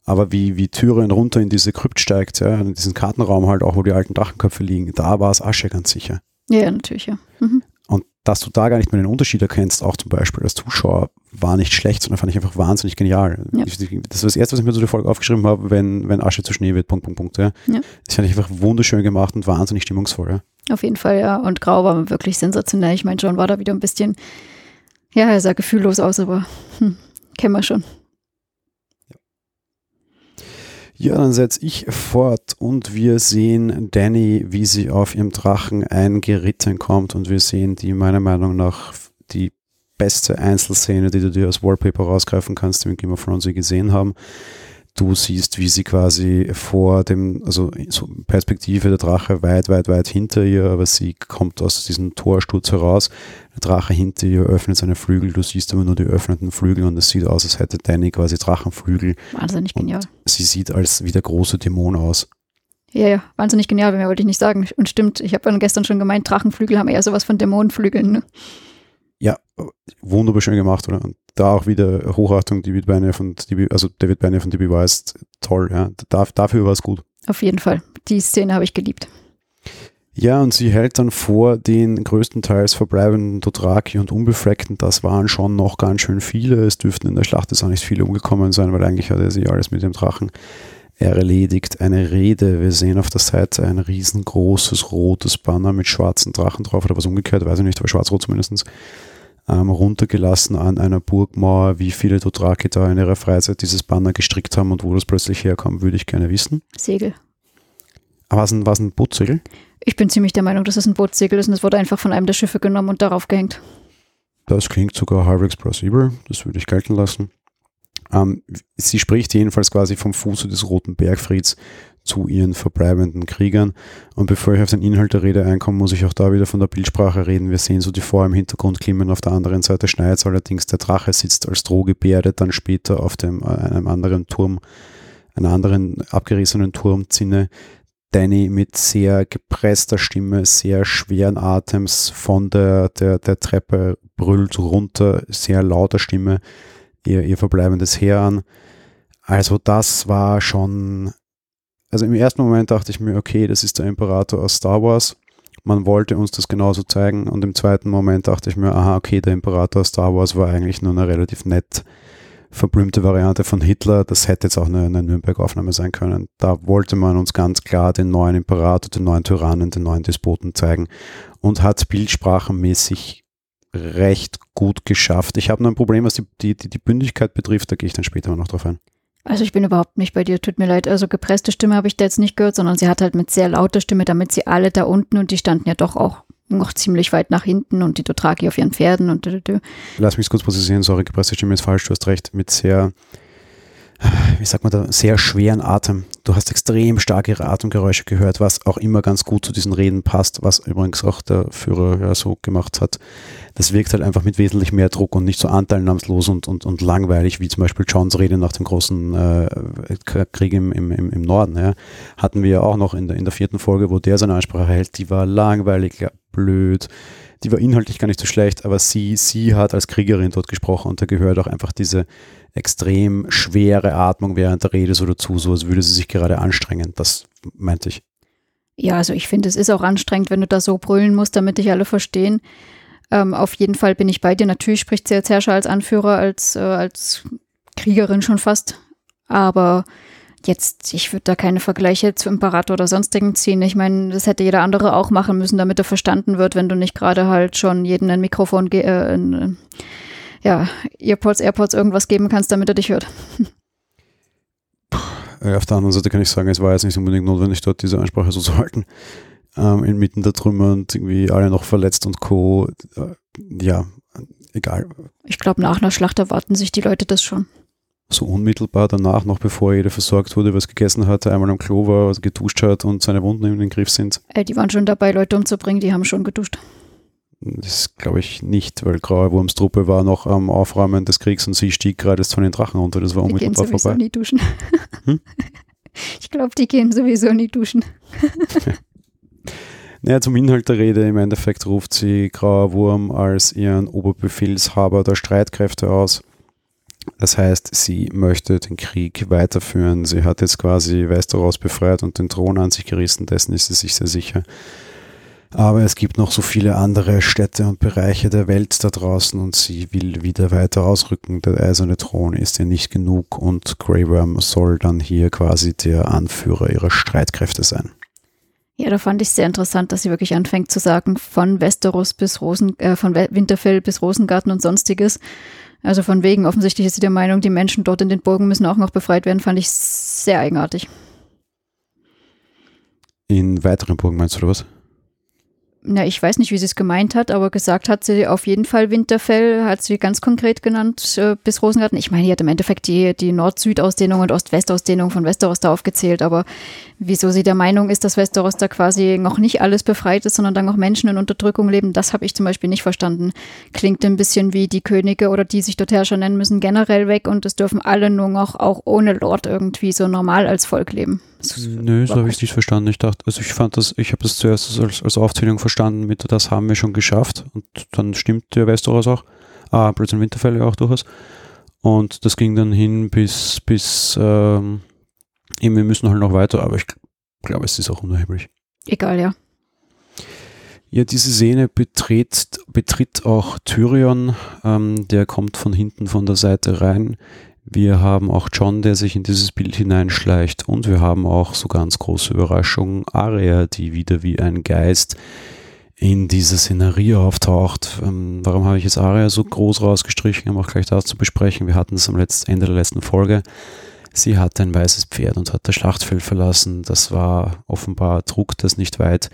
Aber wie, wie Tyrion runter in diese Krypt steigt, ja, in diesen Kartenraum halt auch, wo die alten Drachenköpfe liegen, da war es Asche ganz sicher. Ja, natürlich, ja. Mhm dass du da gar nicht mehr den Unterschied erkennst, auch zum Beispiel als Zuschauer, war nicht schlecht, sondern fand ich einfach wahnsinnig genial. Ja. Das ist das Erste, was ich mir zu der Folge aufgeschrieben habe, wenn, wenn Asche zu Schnee wird, Punkt, Punkt, Punkt. Ja. ja. Das fand ich einfach wunderschön gemacht und wahnsinnig stimmungsvoll. Ja. Auf jeden Fall, ja. Und Grau war wirklich sensationell. Ich meine, John war da wieder ein bisschen, ja, er sah gefühllos aus, aber hm, kennen wir schon. Ja, dann setze ich fort und wir sehen Danny, wie sie auf ihrem Drachen eingeritten kommt und wir sehen die meiner Meinung nach die beste Einzelszene, die du dir als Wallpaper rausgreifen kannst, die wir in Game of Thrones gesehen haben. Du siehst, wie sie quasi vor dem, also so Perspektive der Drache weit, weit, weit hinter ihr, aber sie kommt aus diesem Torsturz heraus. Der Drache hinter ihr öffnet seine Flügel, du siehst aber nur die öffneten Flügel und es sieht aus, als hätte Danny quasi Drachenflügel. Wahnsinnig genial. Und sie sieht als wie der große Dämon aus. Ja, ja, wahnsinnig genial, mehr wollte ich nicht sagen. Und stimmt, ich habe gestern schon gemeint, Drachenflügel haben eher sowas von Dämonenflügeln. Ne? Ja, wunderbar schön gemacht, oder? Und da auch wieder Hochachtung, David Beine von DB, also David Beine von DB Weiss, toll, ja. Da, dafür war es gut. Auf jeden Fall. Die Szene habe ich geliebt. Ja, und sie hält dann vor den größtenteils verbleibenden Dothraki und Unbefleckten. Das waren schon noch ganz schön viele. Es dürften in der Schlacht jetzt auch nicht viele umgekommen sein, weil eigentlich hat er sie alles mit dem Drachen erledigt. Eine Rede. Wir sehen auf der Seite ein riesengroßes rotes Banner mit schwarzen Drachen drauf oder was umgekehrt, weiß ich nicht, aber schwarz-rot zumindest ähm, runtergelassen an einer Burgmauer. Wie viele Dothraki da in ihrer Freizeit dieses Banner gestrickt haben und wo das plötzlich herkam, würde ich gerne wissen. Segel. Aber war es ein, ein Bootsegel? Ich bin ziemlich der Meinung, dass es ein Bootsegel ist und es wurde einfach von einem der Schiffe genommen und darauf gehängt. Das klingt sogar halbwegs plausibel. Das würde ich gelten lassen. Ähm, sie spricht jedenfalls quasi vom Fuße des Roten Bergfrieds zu ihren verbleibenden Kriegern. Und bevor ich auf den Inhalt der Rede einkomme, muss ich auch da wieder von der Bildsprache reden. Wir sehen so die vor im Hintergrund klimmen, auf der anderen Seite schneit allerdings der Drache sitzt als Drohgebärde dann später auf dem, äh, einem anderen Turm, einer anderen abgerissenen Turmzinne. Danny mit sehr gepresster Stimme, sehr schweren Atems von der, der, der Treppe brüllt runter, sehr lauter Stimme ihr, ihr verbleibendes Heer an. Also das war schon also im ersten Moment dachte ich mir, okay, das ist der Imperator aus Star Wars. Man wollte uns das genauso zeigen. Und im zweiten Moment dachte ich mir, aha, okay, der Imperator aus Star Wars war eigentlich nur eine relativ nett verblümte Variante von Hitler. Das hätte jetzt auch eine, eine Nürnberg-Aufnahme sein können. Da wollte man uns ganz klar den neuen Imperator, den neuen Tyrannen, den neuen Despoten zeigen und hat bildsprachenmäßig recht gut geschafft. Ich habe nur ein Problem, was die, die, die Bündigkeit betrifft, da gehe ich dann später noch drauf ein. Also ich bin überhaupt nicht bei dir, tut mir leid. Also gepresste Stimme habe ich da jetzt nicht gehört, sondern sie hat halt mit sehr lauter Stimme, damit sie alle da unten und die standen ja doch auch noch ziemlich weit nach hinten und die Dothraki auf ihren Pferden und Lass mich kurz positionieren, sorry, gepresste Stimme ist falsch, du hast recht, mit sehr wie sagt man da, sehr schweren Atem. Du hast extrem starke Atemgeräusche gehört, was auch immer ganz gut zu diesen Reden passt, was übrigens auch der Führer ja so gemacht hat. Das wirkt halt einfach mit wesentlich mehr Druck und nicht so anteilnahmslos und, und, und langweilig, wie zum Beispiel Johns Rede nach dem großen äh, Krieg im, im, im Norden. Ja. Hatten wir ja auch noch in der, in der vierten Folge, wo der seine Ansprache hält, die war langweilig, blöd die war inhaltlich gar nicht so schlecht, aber sie, sie hat als Kriegerin dort gesprochen und da gehört auch einfach diese extrem schwere Atmung während der Rede so dazu, so als würde sie sich gerade anstrengen. Das meinte ich. Ja, also ich finde, es ist auch anstrengend, wenn du da so brüllen musst, damit dich alle verstehen. Ähm, auf jeden Fall bin ich bei dir. Natürlich spricht sie als Herrscher, als Anführer, als, äh, als Kriegerin schon fast. Aber jetzt, ich würde da keine Vergleiche zu Imperator oder sonstigen ziehen. Ich meine, das hätte jeder andere auch machen müssen, damit er verstanden wird, wenn du nicht gerade halt schon jedem ein Mikrofon, äh, ein, ja, Earpods, Airpods irgendwas geben kannst, damit er dich hört. Auf der anderen Seite kann ich sagen, es war jetzt nicht unbedingt notwendig, dort diese Ansprache so zu halten. Ähm, inmitten der Trümmer und irgendwie alle noch verletzt und Co. Äh, ja, egal. Ich glaube, nach einer Schlacht erwarten sich die Leute das schon so unmittelbar danach, noch bevor jeder versorgt wurde, was gegessen hatte, einmal am Klo war, was geduscht hat und seine Wunden in den Griff sind. Äh, die waren schon dabei, Leute umzubringen, die haben schon geduscht. Das glaube ich nicht, weil Graue Wurmstruppe war noch am Aufräumen des Kriegs und sie stieg gerade von den Drachen runter. Das war die unmittelbar gehen vorbei. nie duschen. Hm? Ich glaube, die gehen sowieso nie duschen. Naja, zum Inhalt der Rede, im Endeffekt ruft sie Grauer Wurm als ihren Oberbefehlshaber der Streitkräfte aus das heißt, sie möchte den Krieg weiterführen. Sie hat jetzt quasi Westeros befreit und den Thron an sich gerissen, dessen ist sie sich sehr sicher. Aber es gibt noch so viele andere Städte und Bereiche der Welt da draußen und sie will wieder weiter ausrücken. Der eiserne Thron ist ihr nicht genug und Grey Worm soll dann hier quasi der Anführer ihrer Streitkräfte sein. Ja, da fand ich sehr interessant, dass sie wirklich anfängt zu sagen, von Westeros bis Rosen, äh, von Winterfell bis Rosengarten und sonstiges. Also von wegen, offensichtlich ist sie der Meinung, die Menschen dort in den Burgen müssen auch noch befreit werden, fand ich sehr eigenartig. In weiteren Burgen meinst du oder was? Na, ich weiß nicht, wie sie es gemeint hat, aber gesagt hat sie auf jeden Fall Winterfell, hat sie ganz konkret genannt, äh, bis Rosengarten. Ich meine, die hat im Endeffekt die, die Nord-Süd-Ausdehnung und Ost-West-Ausdehnung von Westeros da aufgezählt, aber wieso sie der Meinung ist, dass Westeros da quasi noch nicht alles befreit ist, sondern dann noch Menschen in Unterdrückung leben, das habe ich zum Beispiel nicht verstanden. Klingt ein bisschen wie die Könige oder die sich dort Herrscher nennen müssen generell weg und es dürfen alle nur noch auch ohne Lord irgendwie so normal als Volk leben. Nö, so habe ich es nicht verstanden. Ich dachte, also ich fand das, ich habe das zuerst als, als Aufzählung verstanden mit, das haben wir schon geschafft und dann stimmt der Westeros auch, ah, Blödsinn Winterfell auch durchaus. Und das ging dann hin bis, bis, ähm, eben, wir müssen halt noch weiter, aber ich glaube, es ist auch unerheblich. Egal, ja. Ja, diese Szene betritt, betritt auch Tyrion, ähm, der kommt von hinten von der Seite rein. Wir haben auch John, der sich in dieses Bild hineinschleicht und wir haben auch so ganz große Überraschung Aria, die wieder wie ein Geist in dieser Szenerie auftaucht. Ähm, warum habe ich jetzt Aria so groß rausgestrichen, um auch gleich das zu besprechen? Wir hatten es am letzten, Ende der letzten Folge. Sie hatte ein weißes Pferd und hat das Schlachtfeld verlassen. Das war offenbar, trug das nicht weit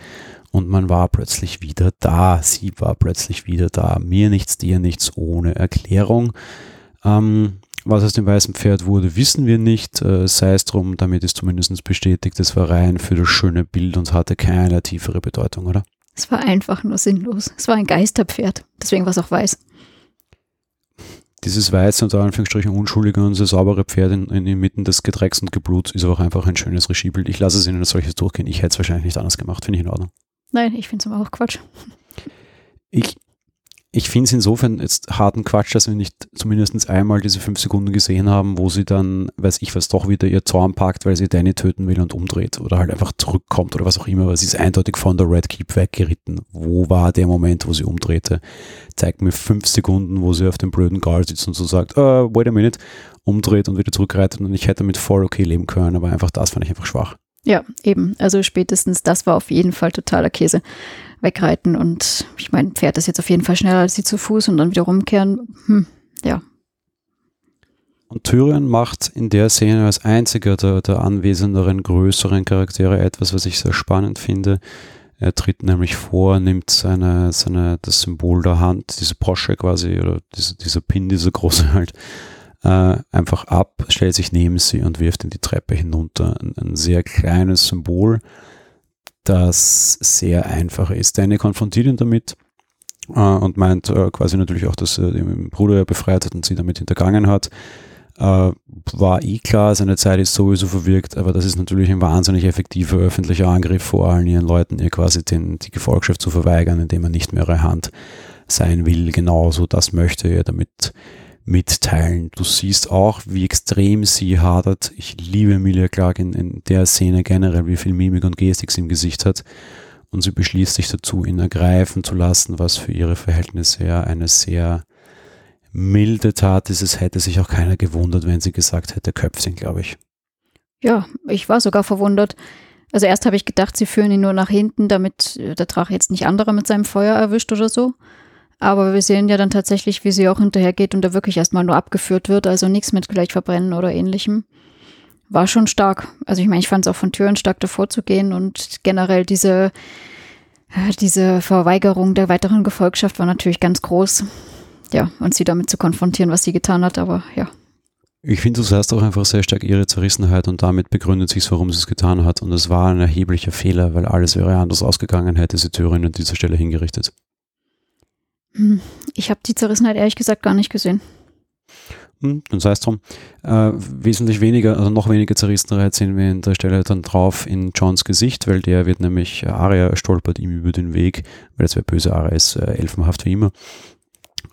und man war plötzlich wieder da. Sie war plötzlich wieder da. Mir nichts, dir nichts, ohne Erklärung. Ähm, was aus dem weißen Pferd wurde, wissen wir nicht. Äh, sei es drum, damit ist zumindest bestätigt, es war rein für das schöne Bild und hatte keine tiefere Bedeutung, oder? Es war einfach nur sinnlos. Es war ein Geisterpferd. Deswegen war es auch weiß. Dieses weiße und Anführungsstrichen unschuldige und sehr saubere Pferd in, in, inmitten des Gedrecks und Gebluts ist auch einfach ein schönes Regiebild. Ich lasse es Ihnen als solches durchgehen. Ich hätte es wahrscheinlich nicht anders gemacht. Finde ich in Ordnung. Nein, ich finde es aber auch Quatsch. Ich, ich finde es insofern jetzt harten Quatsch, dass wir nicht zumindest einmal diese fünf Sekunden gesehen haben, wo sie dann, weiß ich was, doch wieder ihr Zorn packt, weil sie Danny töten will und umdreht oder halt einfach zurückkommt oder was auch immer, weil sie ist eindeutig von der Red Keep weggeritten. Wo war der Moment, wo sie umdrehte? Zeigt mir fünf Sekunden, wo sie auf dem blöden Gal sitzt und so sagt, uh, wait a minute, umdreht und wieder zurückreitet und ich hätte damit voll okay leben können, aber einfach das fand ich einfach schwach. Ja, eben. Also spätestens das war auf jeden Fall totaler Käse wegreiten. Und ich meine, Pferd ist jetzt auf jeden Fall schneller als sie zu Fuß und dann wieder rumkehren. Hm, ja. Und Tyrion macht in der Szene als einziger der, der anwesenderen, größeren Charaktere etwas, was ich sehr spannend finde. Er tritt nämlich vor, nimmt seine, seine, das Symbol der Hand, diese Porsche quasi, oder diese, dieser Pin, dieser große halt, äh, einfach ab, stellt sich neben sie und wirft in die Treppe hinunter. Ein, ein sehr kleines Symbol, das sehr einfach ist. Danny konfrontiert ihn damit äh, und meint äh, quasi natürlich auch, dass er den Bruder befreit hat und sie damit hintergangen hat. Äh, war eh klar, seine Zeit ist sowieso verwirkt, aber das ist natürlich ein wahnsinnig effektiver öffentlicher Angriff vor allen ihren Leuten, ihr quasi den, die Gefolgschaft zu verweigern, indem er nicht mehr ihre Hand sein will. Genauso das möchte er damit mitteilen. Du siehst auch, wie extrem sie hadert. Ich liebe Emilia Clark in, in der Szene generell, wie viel Mimik und Gestik sie im Gesicht hat. Und sie beschließt sich dazu, ihn ergreifen zu lassen, was für ihre Verhältnisse ja eine sehr milde Tat ist. Es hätte sich auch keiner gewundert, wenn sie gesagt hätte, Köpfchen, glaube ich. Ja, ich war sogar verwundert. Also erst habe ich gedacht, sie führen ihn nur nach hinten, damit äh, der Drache jetzt nicht andere mit seinem Feuer erwischt oder so. Aber wir sehen ja dann tatsächlich, wie sie auch hinterher geht und er wirklich erstmal nur abgeführt wird, also nichts mit gleich verbrennen oder ähnlichem. War schon stark. Also ich meine, ich fand es auch von Türen stark davor zu gehen und generell diese, äh, diese Verweigerung der weiteren Gefolgschaft war natürlich ganz groß. Ja, und sie damit zu konfrontieren, was sie getan hat, aber ja. Ich finde, du sagst auch einfach sehr stark ihre Zerrissenheit und damit begründet sich, warum sie es getan hat. Und es war ein erheblicher Fehler, weil alles wäre anders ausgegangen, hätte sie Tyrion an dieser Stelle hingerichtet. Ich habe die Zerrissenheit ehrlich gesagt gar nicht gesehen. Hm, dann sei es drum. Äh, wesentlich weniger, also noch weniger Zerrissenheit sehen wir an der Stelle dann drauf in Johns Gesicht, weil der wird nämlich, äh, Arya stolpert ihm über den Weg, weil es wäre böse, Arya ist äh, elfenhaft wie immer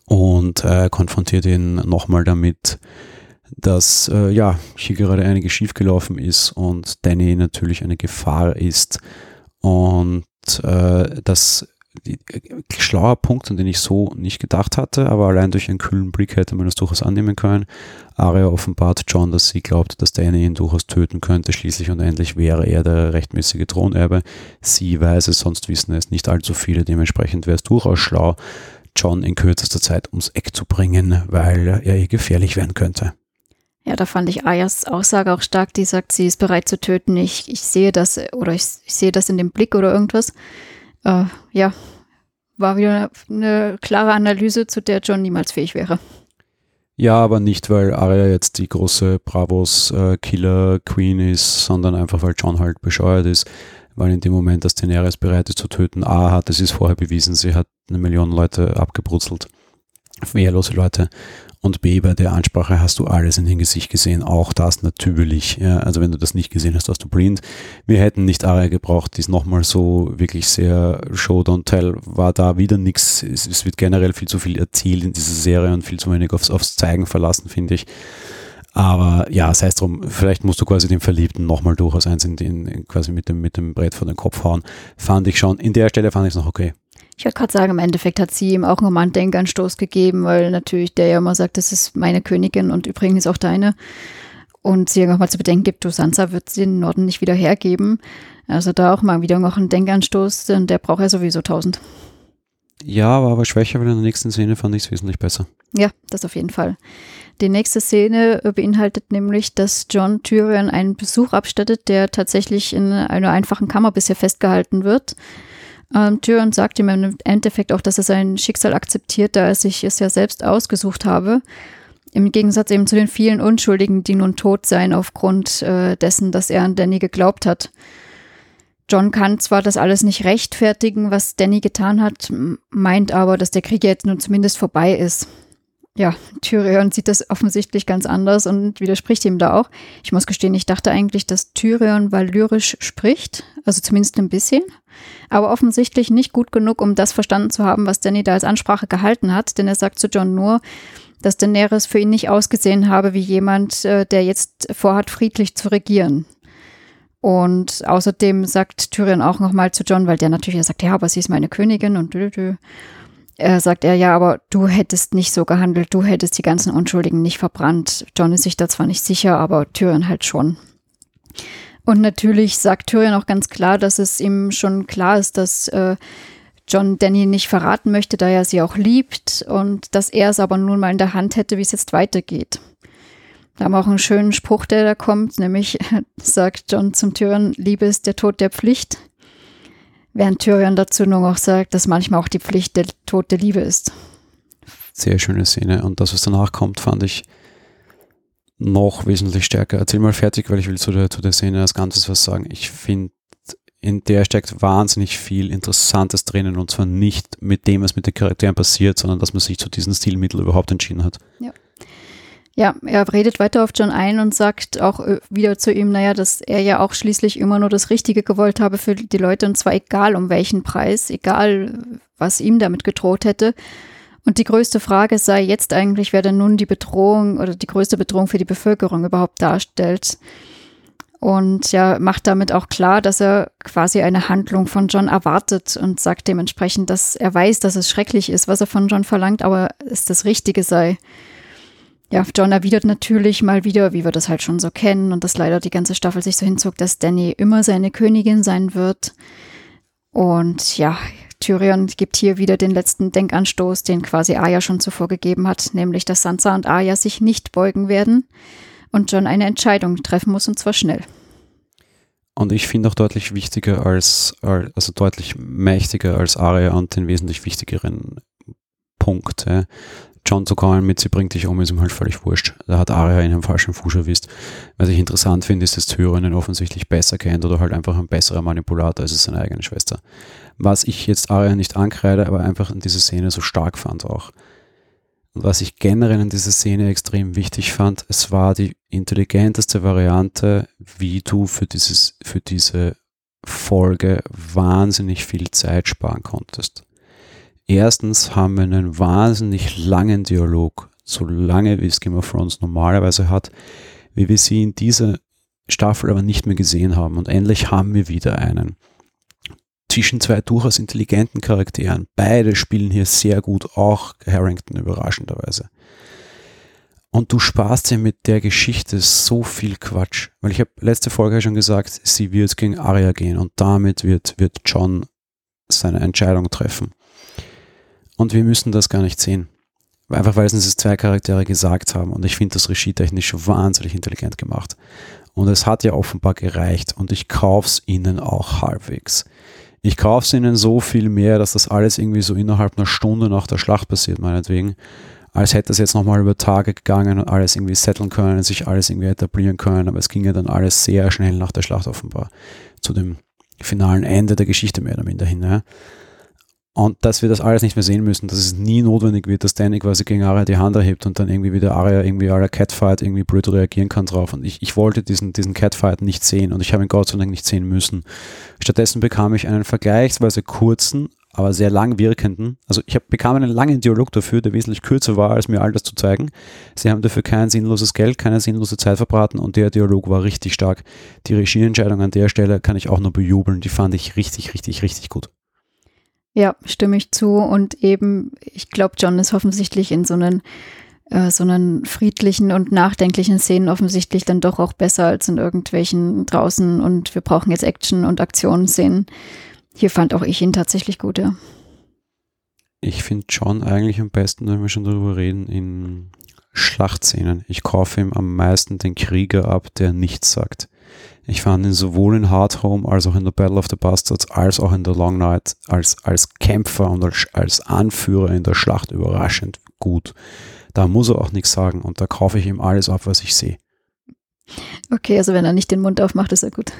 und äh, konfrontiert ihn nochmal damit, dass äh, ja hier gerade einiges schiefgelaufen ist und Danny natürlich eine Gefahr ist und äh, das äh, schlauer Punkt, an den ich so nicht gedacht hatte, aber allein durch einen kühlen Blick hätte man das durchaus annehmen können. Arya offenbart John, dass sie glaubt, dass Danny ihn durchaus töten könnte. Schließlich und endlich wäre er der rechtmäßige Thronerbe. Sie weiß es, sonst wissen es nicht allzu viele. Dementsprechend wäre es durchaus schlau, John in kürzester Zeit ums Eck zu bringen, weil er ihr gefährlich werden könnte. Ja, da fand ich Ayas Aussage auch stark, die sagt, sie ist bereit zu töten. Ich, ich sehe das oder ich, ich sehe das in dem Blick oder irgendwas. Äh, ja, war wieder eine klare Analyse, zu der John niemals fähig wäre. Ja, aber nicht, weil Arya jetzt die große Bravos äh, ist, sondern einfach, weil John halt bescheuert ist, weil in dem Moment, dass Daenerys bereit ist zu töten, A hat, es ist vorher bewiesen, sie hat eine Million Leute abgebrutzelt, wehrlose Leute und B, bei der Ansprache hast du alles in den Gesicht gesehen, auch das natürlich. Ja, also wenn du das nicht gesehen hast, warst du blind. Wir hätten nicht Aria gebraucht, die ist nochmal so wirklich sehr Show don't tell, war da wieder nichts. Es, es, wird generell viel zu viel erzählt in dieser Serie und viel zu wenig aufs, aufs Zeigen verlassen, finde ich. Aber ja, sei es drum, vielleicht musst du quasi den Verliebten nochmal durchaus eins in den, quasi mit dem, mit dem Brett vor den Kopf hauen. Fand ich schon, in der Stelle fand ich es noch okay. Ich wollte gerade sagen, im Endeffekt hat sie ihm auch nochmal einen Denkanstoß gegeben, weil natürlich der ja immer sagt, das ist meine Königin und übrigens auch deine. Und sie nochmal zu bedenken gibt, du Sansa wird sie den Norden nicht wieder hergeben. Also da auch mal wieder noch einen Denkanstoß, denn der braucht ja sowieso tausend. Ja, war aber schwächer, weil in der nächsten Szene fand ich es wesentlich besser. Ja, das auf jeden Fall. Die nächste Szene beinhaltet nämlich, dass John Tyrion einen Besuch abstattet, der tatsächlich in einer einfachen Kammer bisher festgehalten wird. Ähm, Tyrion sagt ihm im Endeffekt auch, dass er sein Schicksal akzeptiert, da er sich es ja selbst ausgesucht habe. Im Gegensatz eben zu den vielen Unschuldigen, die nun tot seien aufgrund äh, dessen, dass er an Danny geglaubt hat. John kann zwar das alles nicht rechtfertigen, was Danny getan hat, meint aber, dass der Krieg jetzt nun zumindest vorbei ist. Ja, Tyrion sieht das offensichtlich ganz anders und widerspricht ihm da auch. Ich muss gestehen, ich dachte eigentlich, dass Tyrion valyrisch spricht, also zumindest ein bisschen aber offensichtlich nicht gut genug, um das verstanden zu haben, was Danny da als Ansprache gehalten hat, denn er sagt zu John nur, dass Daenerys für ihn nicht ausgesehen habe wie jemand, äh, der jetzt vorhat, friedlich zu regieren. Und außerdem sagt Tyrion auch nochmal zu John, weil der natürlich sagt, ja, aber sie ist meine Königin und dü, dü. Er sagt er, ja, aber du hättest nicht so gehandelt, du hättest die ganzen Unschuldigen nicht verbrannt. John ist sich da zwar nicht sicher, aber Tyrion halt schon. Und natürlich sagt Tyrion auch ganz klar, dass es ihm schon klar ist, dass äh, John Danny nicht verraten möchte, da er sie auch liebt und dass er es aber nun mal in der Hand hätte, wie es jetzt weitergeht. Da haben wir auch einen schönen Spruch, der da kommt, nämlich sagt John zum Tyrion, Liebe ist der Tod der Pflicht. Während Tyrion dazu nur noch sagt, dass manchmal auch die Pflicht der Tod der Liebe ist. Sehr schöne Szene. Und das, was danach kommt, fand ich noch wesentlich stärker. Erzähl mal fertig, weil ich will zu der, zu der Szene als Ganzes was sagen. Ich finde, in der steckt wahnsinnig viel Interessantes drinnen und zwar nicht mit dem, was mit den Charakteren passiert, sondern dass man sich zu diesem Stilmittel überhaupt entschieden hat. Ja. Ja, er redet weiter auf John ein und sagt auch äh, wieder zu ihm, naja, dass er ja auch schließlich immer nur das Richtige gewollt habe für die Leute und zwar egal um welchen Preis, egal was ihm damit gedroht hätte. Und die größte Frage sei jetzt eigentlich, wer denn nun die Bedrohung oder die größte Bedrohung für die Bevölkerung überhaupt darstellt. Und ja, macht damit auch klar, dass er quasi eine Handlung von John erwartet und sagt dementsprechend, dass er weiß, dass es schrecklich ist, was er von John verlangt, aber es das Richtige sei. Ja, John erwidert natürlich mal wieder, wie wir das halt schon so kennen und dass leider die ganze Staffel sich so hinzog, dass Danny immer seine Königin sein wird. Und ja, Tyrion gibt hier wieder den letzten Denkanstoß, den quasi Arya schon zuvor gegeben hat, nämlich dass Sansa und Arya sich nicht beugen werden und John eine Entscheidung treffen muss und zwar schnell. Und ich finde auch deutlich wichtiger als, also deutlich mächtiger als Arya und den wesentlich wichtigeren Punkt. Ja. John zu callen mit, sie bringt dich um, ist ihm halt völlig wurscht. Da hat Arya in einem falschen Fuß erwischt. Was ich interessant finde, ist, dass Tyrion ihn offensichtlich besser kennt oder halt einfach ein besserer Manipulator als seine eigene Schwester. Was ich jetzt Arya nicht ankreide, aber einfach in dieser Szene so stark fand auch. Und was ich generell in dieser Szene extrem wichtig fand, es war die intelligenteste Variante, wie du für, dieses, für diese Folge wahnsinnig viel Zeit sparen konntest. Erstens haben wir einen wahnsinnig langen Dialog, so lange wie es Game of Thrones normalerweise hat, wie wir sie in dieser Staffel aber nicht mehr gesehen haben. Und endlich haben wir wieder einen. Zwischen zwei durchaus intelligenten Charakteren. Beide spielen hier sehr gut, auch Harrington überraschenderweise. Und du sparst dir mit der Geschichte so viel Quatsch. Weil ich habe letzte Folge schon gesagt, sie wird gegen Arya gehen und damit wird, wird John seine Entscheidung treffen. Und wir müssen das gar nicht sehen. Einfach weil es uns zwei Charaktere gesagt haben. Und ich finde das regietechnisch wahnsinnig intelligent gemacht. Und es hat ja offenbar gereicht. Und ich kaufe es ihnen auch halbwegs. Ich kaufe es ihnen so viel mehr, dass das alles irgendwie so innerhalb einer Stunde nach der Schlacht passiert, meinetwegen. Als hätte es jetzt nochmal über Tage gegangen und alles irgendwie setteln können, sich alles irgendwie etablieren können. Aber es ging ja dann alles sehr schnell nach der Schlacht offenbar. Zu dem finalen Ende der Geschichte mehr oder minder hin. Ja. Und dass wir das alles nicht mehr sehen müssen, dass es nie notwendig wird, dass Danny quasi gegen Arya die Hand erhebt und dann irgendwie wieder Arya irgendwie aller Catfight irgendwie blöd reagieren kann drauf. Und ich, ich wollte diesen, diesen Catfight nicht sehen und ich habe ihn Gott sei Dank nicht sehen müssen. Stattdessen bekam ich einen vergleichsweise kurzen, aber sehr lang wirkenden, also ich hab, bekam einen langen Dialog dafür, der wesentlich kürzer war, als mir all das zu zeigen. Sie haben dafür kein sinnloses Geld, keine sinnlose Zeit verbraten und der Dialog war richtig stark. Die Regieentscheidung an der Stelle kann ich auch nur bejubeln, die fand ich richtig, richtig, richtig gut. Ja, stimme ich zu. Und eben, ich glaube, John ist offensichtlich in so einen, äh, so einen friedlichen und nachdenklichen Szenen offensichtlich dann doch auch besser als in irgendwelchen draußen und wir brauchen jetzt Action und Aktionsszenen. Hier fand auch ich ihn tatsächlich gut, ja. Ich finde John eigentlich am besten, wenn wir schon darüber reden, in Schlachtszenen. Ich kaufe ihm am meisten den Krieger ab, der nichts sagt. Ich fand ihn sowohl in Hard Home als auch in der Battle of the Bastards als auch in der Long Night als, als Kämpfer und als, als Anführer in der Schlacht überraschend gut. Da muss er auch nichts sagen und da kaufe ich ihm alles ab, was ich sehe. Okay, also wenn er nicht den Mund aufmacht, ist er gut.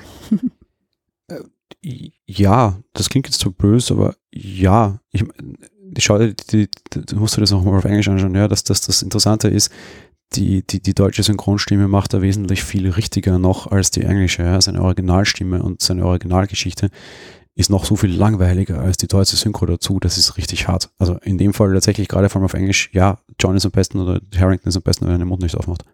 Äh, ja, das klingt jetzt so böse, aber ja, ich, die Schau, du musst dir das nochmal auf Englisch anschauen, ja, dass das das Interessante ist, die, die, die deutsche Synchronstimme macht er wesentlich viel richtiger noch als die englische. Ja. Seine Originalstimme und seine Originalgeschichte ist noch so viel langweiliger als die deutsche Synchro dazu. Das ist richtig hart. Also in dem Fall tatsächlich gerade vor allem auf Englisch, ja, John ist am besten oder Harrington ist am besten, wenn er den Mund nicht aufmacht.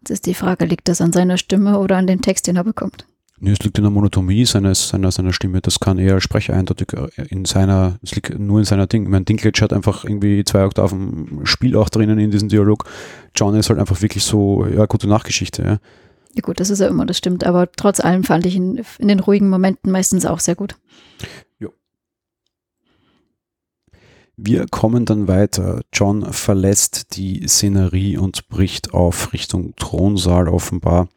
Jetzt ist die Frage, liegt das an seiner Stimme oder an dem Text, den er bekommt? Nee, es liegt in der Monotomie seines, seiner, seiner Stimme. Das kann eher als Sprecher eindeutig äh, in seiner, es liegt nur in seiner Ding. Ich meine, Dinklage hat einfach irgendwie zwei Oktaven Spiel auch drinnen in diesem Dialog. John ist halt einfach wirklich so, ja, gute Nachgeschichte, ja. Ja gut, das ist ja immer, das stimmt. Aber trotz allem fand ich ihn in den ruhigen Momenten meistens auch sehr gut. Jo. Wir kommen dann weiter. John verlässt die Szenerie und bricht auf Richtung Thronsaal offenbar.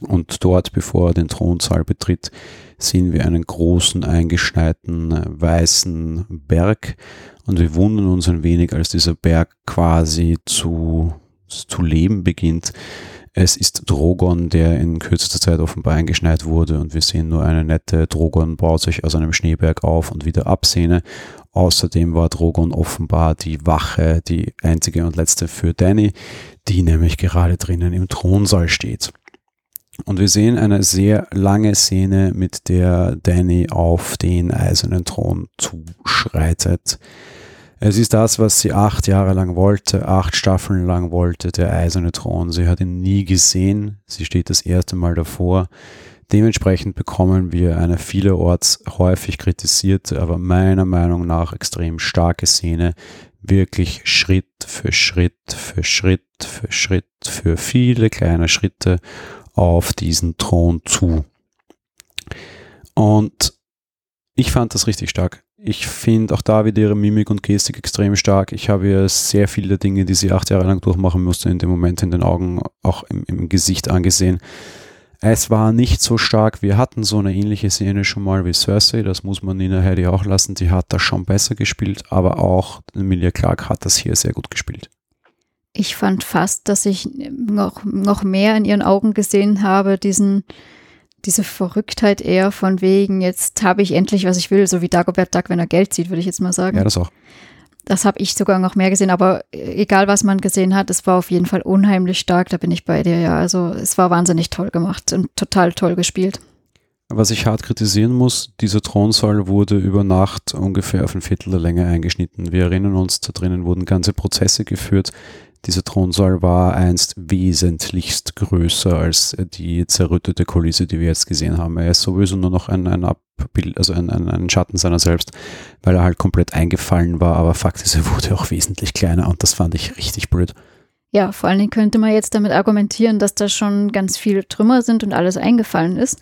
Und dort, bevor er den Thronsaal betritt, sehen wir einen großen, eingeschneiten, äh, weißen Berg. Und wir wundern uns ein wenig, als dieser Berg quasi zu, zu leben beginnt. Es ist Drogon, der in kürzester Zeit offenbar eingeschneit wurde und wir sehen nur eine nette Drogon baut sich aus einem Schneeberg auf und wieder Absehne. Außerdem war Drogon offenbar die Wache, die einzige und letzte für Danny, die nämlich gerade drinnen im Thronsaal steht. Und wir sehen eine sehr lange Szene, mit der Danny auf den eisernen Thron zuschreitet. Es ist das, was sie acht Jahre lang wollte, acht Staffeln lang wollte, der eiserne Thron. Sie hat ihn nie gesehen. Sie steht das erste Mal davor. Dementsprechend bekommen wir eine vielerorts häufig kritisierte, aber meiner Meinung nach extrem starke Szene, wirklich Schritt für Schritt für Schritt für Schritt für viele kleine Schritte auf diesen Thron zu. Und ich fand das richtig stark. Ich finde auch da wieder ihre Mimik und Gestik extrem stark. Ich habe ihr sehr viele Dinge, die sie acht Jahre lang durchmachen musste, in dem Moment in den Augen, auch im, im Gesicht angesehen. Es war nicht so stark. Wir hatten so eine ähnliche Szene schon mal wie Cersei. Das muss man Nina Heidi auch lassen. Die hat das schon besser gespielt, aber auch Emilia Clark hat das hier sehr gut gespielt. Ich fand fast, dass ich noch, noch mehr in ihren Augen gesehen habe, diesen, diese Verrücktheit eher von wegen, jetzt habe ich endlich, was ich will, so wie Dagobert Duck, wenn er Geld zieht, würde ich jetzt mal sagen. Ja, das auch. Das habe ich sogar noch mehr gesehen, aber egal was man gesehen hat, es war auf jeden Fall unheimlich stark, da bin ich bei dir, ja. Also es war wahnsinnig toll gemacht und total toll gespielt. Was ich hart kritisieren muss, dieser Thronsaal wurde über Nacht ungefähr auf ein Viertel der Länge eingeschnitten. Wir erinnern uns, da drinnen wurden ganze Prozesse geführt, dieser Thronsaal war einst wesentlichst größer als die zerrüttete Kulisse, die wir jetzt gesehen haben. Er ist sowieso nur noch ein, ein Abbild, also ein, ein, ein Schatten seiner selbst, weil er halt komplett eingefallen war, aber Fakt ist, er wurde auch wesentlich kleiner und das fand ich richtig blöd. Ja, vor allen Dingen könnte man jetzt damit argumentieren, dass da schon ganz viele Trümmer sind und alles eingefallen ist.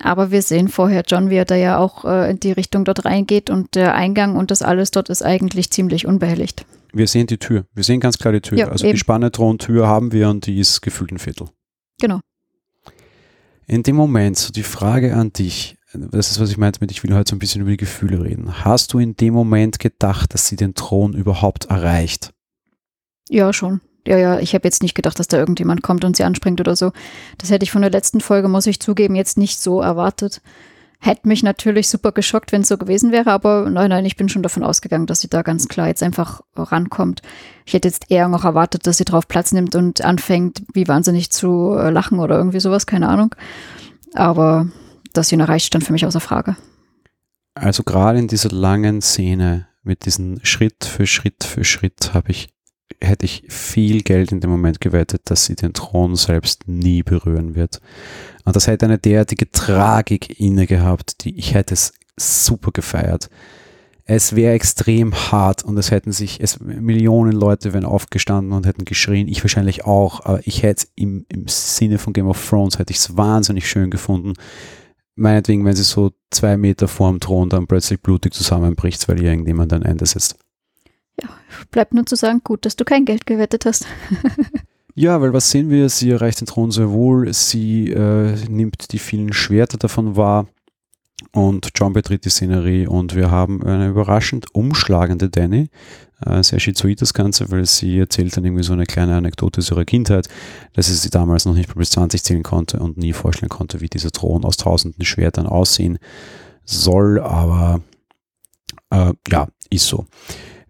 Aber wir sehen vorher John, wie er da ja auch äh, in die Richtung dort reingeht und der Eingang und das alles dort ist eigentlich ziemlich unbehelligt. Wir sehen die Tür. Wir sehen ganz klar die Tür. Ja, also eben. die Spanne-Thron-Tür haben wir und die ist gefühlt ein Viertel. Genau. In dem Moment, so die Frage an dich, das ist, was ich meinte mit, ich will heute so ein bisschen über die Gefühle reden. Hast du in dem Moment gedacht, dass sie den Thron überhaupt erreicht? Ja, schon. Ja, ja, ich habe jetzt nicht gedacht, dass da irgendjemand kommt und sie anspringt oder so. Das hätte ich von der letzten Folge, muss ich zugeben, jetzt nicht so erwartet. Hätte mich natürlich super geschockt, wenn es so gewesen wäre, aber nein, nein, ich bin schon davon ausgegangen, dass sie da ganz klar jetzt einfach rankommt. Ich hätte jetzt eher noch erwartet, dass sie drauf Platz nimmt und anfängt, wie wahnsinnig zu äh, lachen oder irgendwie sowas, keine Ahnung. Aber dass sie ihn erreicht, stand für mich außer Frage. Also gerade in dieser langen Szene mit diesen Schritt für Schritt für Schritt habe ich hätte ich viel Geld in dem Moment gewettet, dass sie den Thron selbst nie berühren wird. Und das hätte eine derartige Tragik inne gehabt, die ich hätte es super gefeiert. Es wäre extrem hart und es hätten sich, es, Millionen Leute wären aufgestanden und hätten geschrien, ich wahrscheinlich auch, aber ich hätte im, im Sinne von Game of Thrones hätte ich es wahnsinnig schön gefunden. Meinetwegen, wenn sie so zwei Meter vorm Thron dann plötzlich blutig zusammenbricht, weil irgendjemand ein Ende setzt. Ja, bleibt nur zu sagen, gut, dass du kein Geld gewettet hast. Ja, weil was sehen wir? Sie erreicht den Thron sehr wohl. Sie äh, nimmt die vielen Schwerter davon wahr und John betritt die Szenerie und wir haben eine überraschend umschlagende Danny. Äh, sehr schizoid das Ganze, weil sie erzählt dann irgendwie so eine kleine Anekdote aus ihrer Kindheit, dass sie sie damals noch nicht bis 20 zählen konnte und nie vorstellen konnte, wie dieser Thron aus tausenden Schwertern aussehen soll, aber äh, ja, ist so.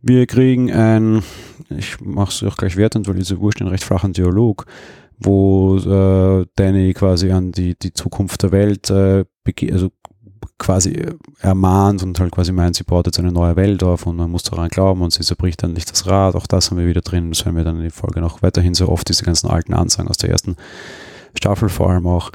Wir kriegen ein, ich mache es auch gleich wertend, weil diese Wurscht einen recht flachen Dialog, wo äh, Danny quasi an die, die Zukunft der Welt äh, also quasi ermahnt und halt quasi meint, sie baut jetzt eine neue Welt auf und man muss daran glauben und sie zerbricht dann nicht das Rad. Auch das haben wir wieder drin. Das hören wir dann in der Folge noch weiterhin so oft, diese ganzen alten Ansagen aus der ersten Staffel vor allem auch.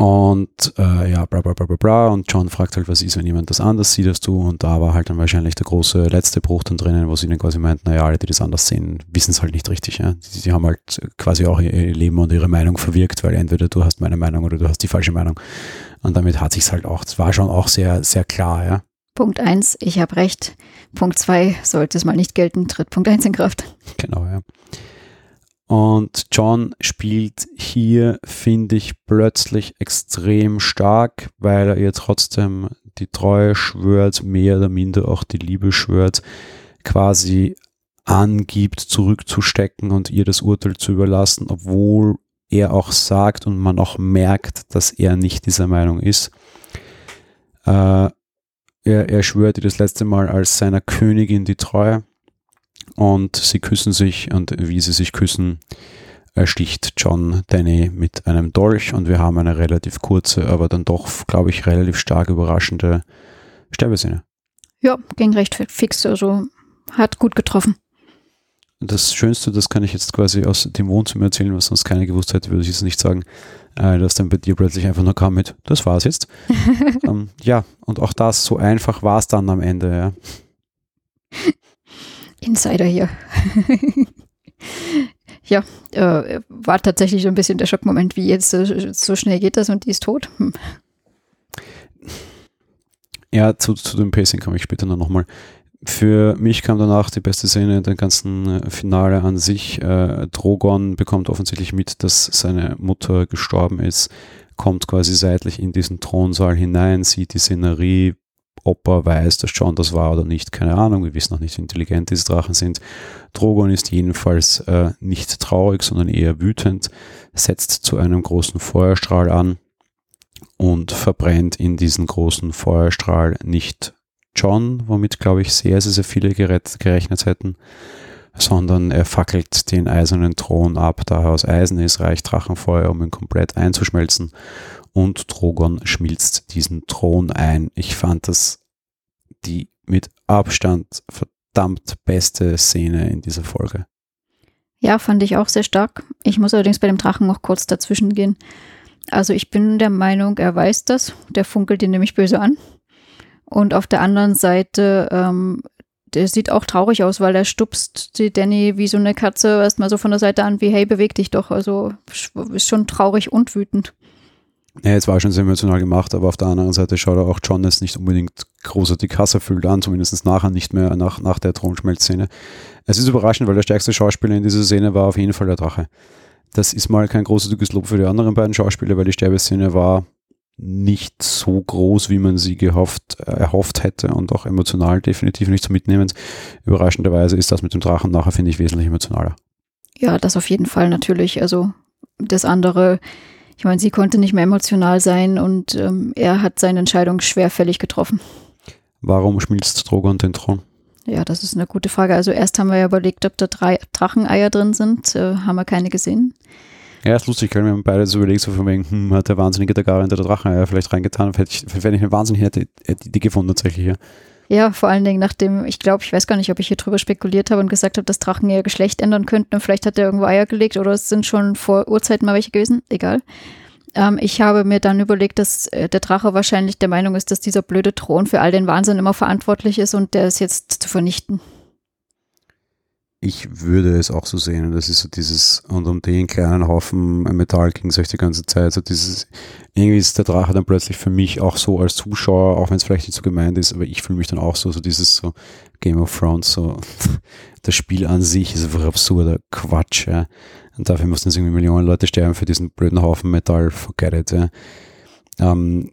Und äh, ja, bla bla bla bla bla. Und John fragt halt, was ist, wenn jemand das anders sieht als du. Und da war halt dann wahrscheinlich der große letzte Bruch dann drinnen, wo sie dann quasi meinten, naja, alle, die das anders sehen, wissen es halt nicht richtig. Ja? Die, die, haben halt quasi auch ihr Leben und ihre Meinung verwirkt, weil entweder du hast meine Meinung oder du hast die falsche Meinung. Und damit hat sich's halt auch, es war schon auch sehr, sehr klar, ja. Punkt eins, ich habe recht. Punkt zwei, sollte es mal nicht gelten, tritt Punkt eins in Kraft. Genau, ja. Und John spielt hier, finde ich, plötzlich extrem stark, weil er ihr trotzdem die Treue schwört, mehr oder minder auch die Liebe schwört, quasi angibt, zurückzustecken und ihr das Urteil zu überlassen, obwohl er auch sagt und man auch merkt, dass er nicht dieser Meinung ist. Äh, er, er schwört ihr das letzte Mal als seiner Königin die Treue und sie küssen sich und wie sie sich küssen, ersticht John Danny mit einem Dolch und wir haben eine relativ kurze, aber dann doch, glaube ich, relativ stark überraschende Sterbeszene. Ja, ging recht fix, also hat gut getroffen. Das Schönste, das kann ich jetzt quasi aus dem Wohnzimmer erzählen, was sonst keiner gewusst hätte, würde ich jetzt nicht sagen, äh, dass dann bei dir plötzlich einfach nur kam mit, das war's jetzt. ähm, ja, und auch das, so einfach war es dann am Ende, ja. Insider hier. ja, äh, war tatsächlich so ein bisschen der Schockmoment, wie jetzt äh, so schnell geht das und die ist tot. Hm. Ja, zu, zu dem Pacing komme ich später noch mal. Für mich kam danach die beste Szene der ganzen äh, Finale an sich. Äh, Drogon bekommt offensichtlich mit, dass seine Mutter gestorben ist, kommt quasi seitlich in diesen Thronsaal hinein, sieht die Szenerie, ob er weiß, dass John das war oder nicht, keine Ahnung. Wir wissen noch nicht, wie intelligent diese Drachen sind. Drogon ist jedenfalls äh, nicht traurig, sondern eher wütend, setzt zu einem großen Feuerstrahl an und verbrennt in diesen großen Feuerstrahl nicht John, womit, glaube ich, sehr, sehr, sehr viele gerechnet hätten, sondern er fackelt den eisernen Thron ab, da er aus Eisen ist, reicht Drachenfeuer, um ihn komplett einzuschmelzen und Drogon schmilzt diesen Thron ein. Ich fand das die mit Abstand verdammt beste Szene in dieser Folge. Ja, fand ich auch sehr stark. Ich muss allerdings bei dem Drachen noch kurz dazwischen gehen. Also ich bin der Meinung, er weiß das. Der funkelt ihn nämlich böse an. Und auf der anderen Seite, ähm, der sieht auch traurig aus, weil er stupst die Danny wie so eine Katze erstmal so von der Seite an, wie hey, beweg dich doch. Also ist schon traurig und wütend. Ja, jetzt war schon sehr emotional gemacht, aber auf der anderen Seite schaut er auch John es nicht unbedingt großartig hasserfüllt an, zumindest nachher nicht mehr nach, nach der Thronschmelzszene. Es ist überraschend, weil der stärkste Schauspieler in dieser Szene war auf jeden Fall der Drache. Das ist mal kein großartiges Lob für die anderen beiden Schauspieler, weil die Sterbeszene war nicht so groß, wie man sie gehofft, äh, erhofft hätte und auch emotional definitiv nicht so mitnehmend. Überraschenderweise ist das mit dem Drachen nachher, finde ich, wesentlich emotionaler. Ja, das auf jeden Fall natürlich. Also das andere, ich meine, sie konnte nicht mehr emotional sein und ähm, er hat seine Entscheidung schwerfällig getroffen. Warum schmilzt Drogon den Thron? Ja, das ist eine gute Frage. Also erst haben wir ja überlegt, ob da drei Dracheneier drin sind, äh, haben wir keine gesehen. Ja, ist lustig, weil wir beide so überlegt, so von wegen, hm, hat der wahnsinnige Targaryen der Dracheneier vielleicht reingetan, hätte ich, wenn ich eine wahnsinnig hätte, hätte die gefunden tatsächlich hier. Ja, vor allen Dingen nachdem, ich glaube, ich weiß gar nicht, ob ich hier drüber spekuliert habe und gesagt habe, dass Drachen ihr Geschlecht ändern könnten und vielleicht hat er irgendwo Eier gelegt oder es sind schon vor Urzeiten mal welche gewesen, egal. Ähm, ich habe mir dann überlegt, dass äh, der Drache wahrscheinlich der Meinung ist, dass dieser blöde Thron für all den Wahnsinn immer verantwortlich ist und der ist jetzt zu vernichten. Ich würde es auch so sehen. Und das ist so dieses, und um den kleinen Haufen Metall ging es euch die ganze Zeit. So dieses, irgendwie ist der Drache dann plötzlich für mich auch so als Zuschauer, auch wenn es vielleicht nicht so gemeint ist, aber ich fühle mich dann auch so, so dieses so Game of Thrones, so das Spiel an sich ist einfach absurder Quatsch. Ja. Und dafür mussten jetzt irgendwie Millionen Leute sterben für diesen blöden Haufen Metall, forget it. Ja. Ähm,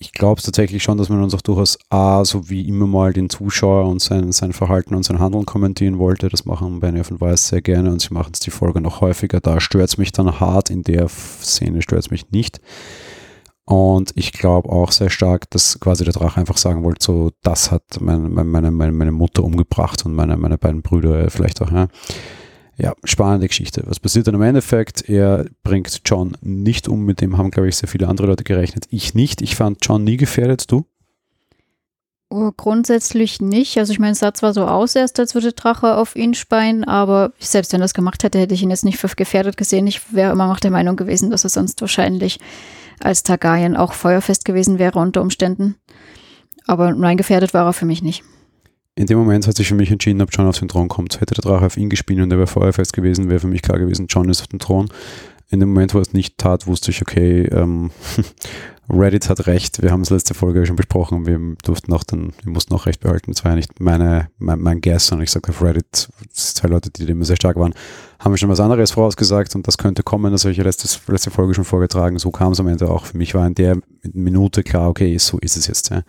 ich glaube tatsächlich schon, dass man uns auch durchaus A, so wie immer mal den Zuschauer und sein, sein Verhalten und sein Handeln kommentieren wollte. Das machen Benny von Weiß sehr gerne und sie machen es die Folge noch häufiger. Da stört es mich dann hart, in der Szene stört es mich nicht. Und ich glaube auch sehr stark, dass quasi der Drache einfach sagen wollte, so, das hat meine, meine, meine, meine Mutter umgebracht und meine, meine beiden Brüder vielleicht auch. Ja ja, spannende Geschichte. Was passiert dann im Endeffekt? Er bringt John nicht um, mit dem haben, glaube ich, sehr viele andere Leute gerechnet. Ich nicht. Ich fand John nie gefährdet, du? Oh, grundsätzlich nicht. Also ich meine, es sah zwar so aus erst, als würde Drache auf ihn speien, aber selbst wenn er das gemacht hätte, hätte ich ihn jetzt nicht für gefährdet gesehen. Ich wäre immer noch der Meinung gewesen, dass er sonst wahrscheinlich als Targaryen auch feuerfest gewesen wäre unter Umständen. Aber rein gefährdet war er für mich nicht. In dem Moment hat sich für mich entschieden, ob John auf den Thron kommt. Hätte der Drache auf ihn gespielt und er wäre feuerfest gewesen, wäre für mich klar gewesen, John ist auf dem Thron. In dem Moment, wo er es nicht tat, wusste ich, okay, ähm, Reddit hat recht. Wir haben es letzte Folge schon besprochen. Wir durften auch dann, wir mussten auch recht behalten. Das war ja nicht meine, mein, mein Guess, sondern ich sage auf Reddit, zwei Leute, die immer sehr stark waren, haben schon was anderes vorausgesagt und das könnte kommen. Das habe ich ja letzte, letzte Folge schon vorgetragen. So kam es am Ende auch. Für mich war in der Minute klar, okay, so ist es jetzt. Ja.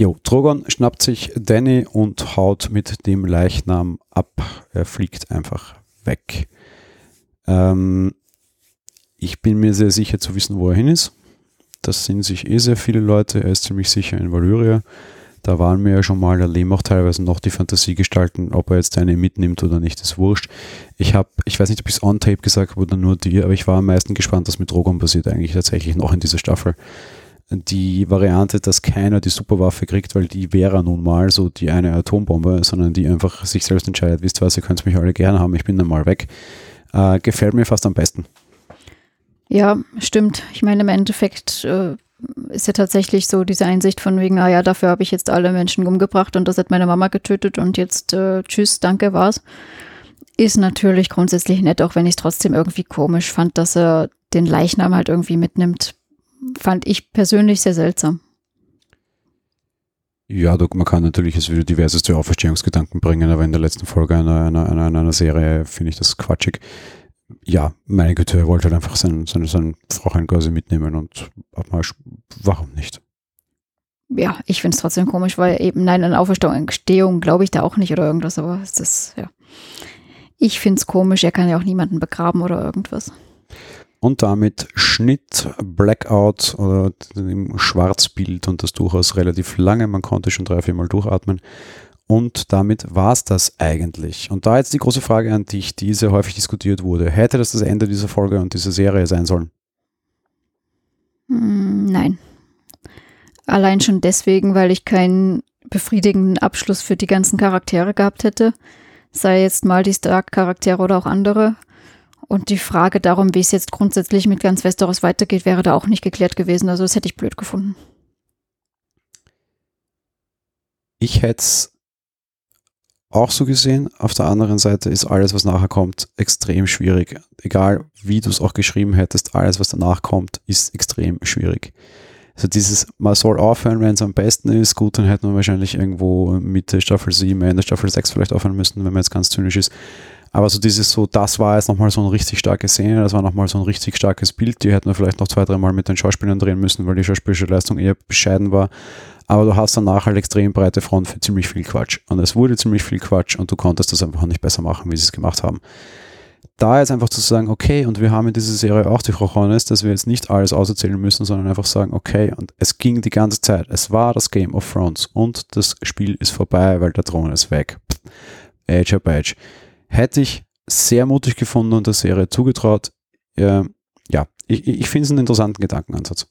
Jo, Drogon schnappt sich Danny und haut mit dem Leichnam ab. Er fliegt einfach weg. Ähm, ich bin mir sehr sicher zu wissen, wo er hin ist. Das sind sich eh sehr viele Leute. Er ist ziemlich sicher in Valyria. Da waren wir ja schon mal, da leben auch teilweise noch die Fantasiegestalten, ob er jetzt eine mitnimmt oder nicht, ist wurscht. Ich habe, ich weiß nicht, ob ich es on tape gesagt habe oder nur dir, aber ich war am meisten gespannt, was mit Drogon passiert eigentlich tatsächlich noch in dieser Staffel die Variante, dass keiner die Superwaffe kriegt, weil die wäre nun mal so die eine Atombombe, sondern die einfach sich selbst entscheidet, wisst ihr was, ihr könnt mich alle gerne haben, ich bin dann mal weg, äh, gefällt mir fast am besten. Ja, stimmt. Ich meine, im Endeffekt äh, ist ja tatsächlich so diese Einsicht von wegen, ah ja, dafür habe ich jetzt alle Menschen umgebracht und das hat meine Mama getötet und jetzt äh, tschüss, danke, war's. Ist natürlich grundsätzlich nett, auch wenn ich es trotzdem irgendwie komisch fand, dass er den Leichnam halt irgendwie mitnimmt. Fand ich persönlich sehr seltsam. Ja, man kann natürlich es wieder diverseste Auferstehungsgedanken bringen, aber in der letzten Folge einer, einer, einer, einer Serie finde ich das quatschig. Ja, meine Güte, er wollte halt einfach sein, sein, sein Frauchen quasi mitnehmen und warum nicht? Ja, ich finde es trotzdem komisch, weil eben, nein, an Auferstehung glaube ich da auch nicht oder irgendwas, aber es ist, ja. Ich finde es komisch, er kann ja auch niemanden begraben oder irgendwas. Und damit Schnitt, Blackout oder im Schwarzbild und das durchaus relativ lange. Man konnte schon drei, vier Mal durchatmen. Und damit war es das eigentlich. Und da jetzt die große Frage an dich, die sehr häufig diskutiert wurde. Hätte das das Ende dieser Folge und dieser Serie sein sollen? Hm, nein. Allein schon deswegen, weil ich keinen befriedigenden Abschluss für die ganzen Charaktere gehabt hätte. Sei jetzt mal die Stark-Charaktere oder auch andere. Und die Frage darum, wie es jetzt grundsätzlich mit ganz Westeros weitergeht, wäre da auch nicht geklärt gewesen. Also das hätte ich blöd gefunden. Ich hätte es auch so gesehen. Auf der anderen Seite ist alles, was nachher kommt, extrem schwierig. Egal wie du es auch geschrieben hättest, alles, was danach kommt, ist extrem schwierig. Also dieses, man soll aufhören, wenn es am besten ist. Gut, dann hätten wir wahrscheinlich irgendwo Mitte Staffel 7, Ende Staffel 6 vielleicht aufhören müssen, wenn man jetzt ganz zynisch ist. Aber so dieses so, das war jetzt nochmal so eine richtig starke Szene, das war nochmal so ein richtig starkes Bild. Die hätten wir vielleicht noch zwei, dreimal mit den Schauspielern drehen müssen, weil die schauspielerische Leistung eher bescheiden war. Aber du hast danach halt extrem breite Front für ziemlich viel Quatsch. Und es wurde ziemlich viel Quatsch und du konntest das einfach nicht besser machen, wie sie es gemacht haben. Da jetzt einfach zu sagen, okay, und wir haben in dieser Serie auch die Rochones, dass wir jetzt nicht alles auserzählen müssen, sondern einfach sagen, okay, und es ging die ganze Zeit. Es war das Game of Thrones und das Spiel ist vorbei, weil der Thron ist weg. Age up Age hätte ich sehr mutig gefunden und der Serie zugetraut. Äh, ja, ich, ich finde es einen interessanten Gedankenansatz.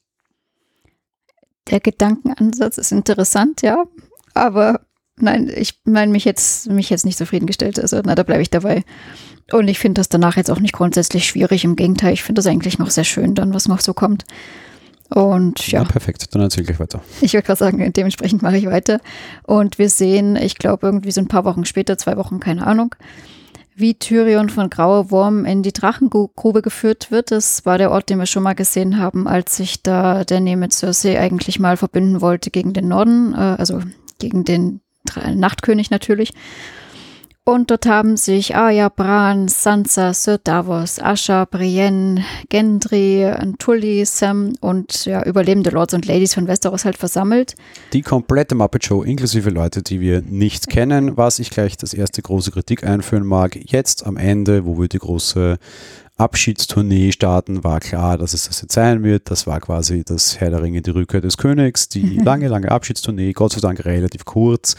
Der Gedankenansatz ist interessant, ja, aber nein, ich meine mich jetzt, mich jetzt nicht zufriedengestellt. Also, na, da bleibe ich dabei. Und ich finde das danach jetzt auch nicht grundsätzlich schwierig. Im Gegenteil, ich finde das eigentlich noch sehr schön, dann, was noch so kommt. Und ja. ja perfekt, dann erzähle ich weiter. Ich würde gerade sagen, dementsprechend mache ich weiter. Und wir sehen, ich glaube, irgendwie so ein paar Wochen später, zwei Wochen, keine Ahnung, wie Tyrion von Grauer Wurm in die Drachengrube geführt wird. Das war der Ort, den wir schon mal gesehen haben, als sich da Danny mit Cersei eigentlich mal verbünden wollte gegen den Norden, äh, also gegen den Nachtkönig natürlich. Und dort haben sich Arya, Bran, Sansa, Sir Davos, Asha, Brienne, Gendry, Tully, Sam und ja, überlebende Lords und Ladies von Westeros halt versammelt. Die komplette Muppet Show, inklusive Leute, die wir nicht kennen, was ich gleich das erste große Kritik einführen mag. Jetzt am Ende, wo wir die große Abschiedstournee starten, war klar, dass es das jetzt sein wird. Das war quasi das Herr der Ringe, die Rückkehr des Königs, die lange, lange Abschiedstournee, Gott sei Dank relativ kurz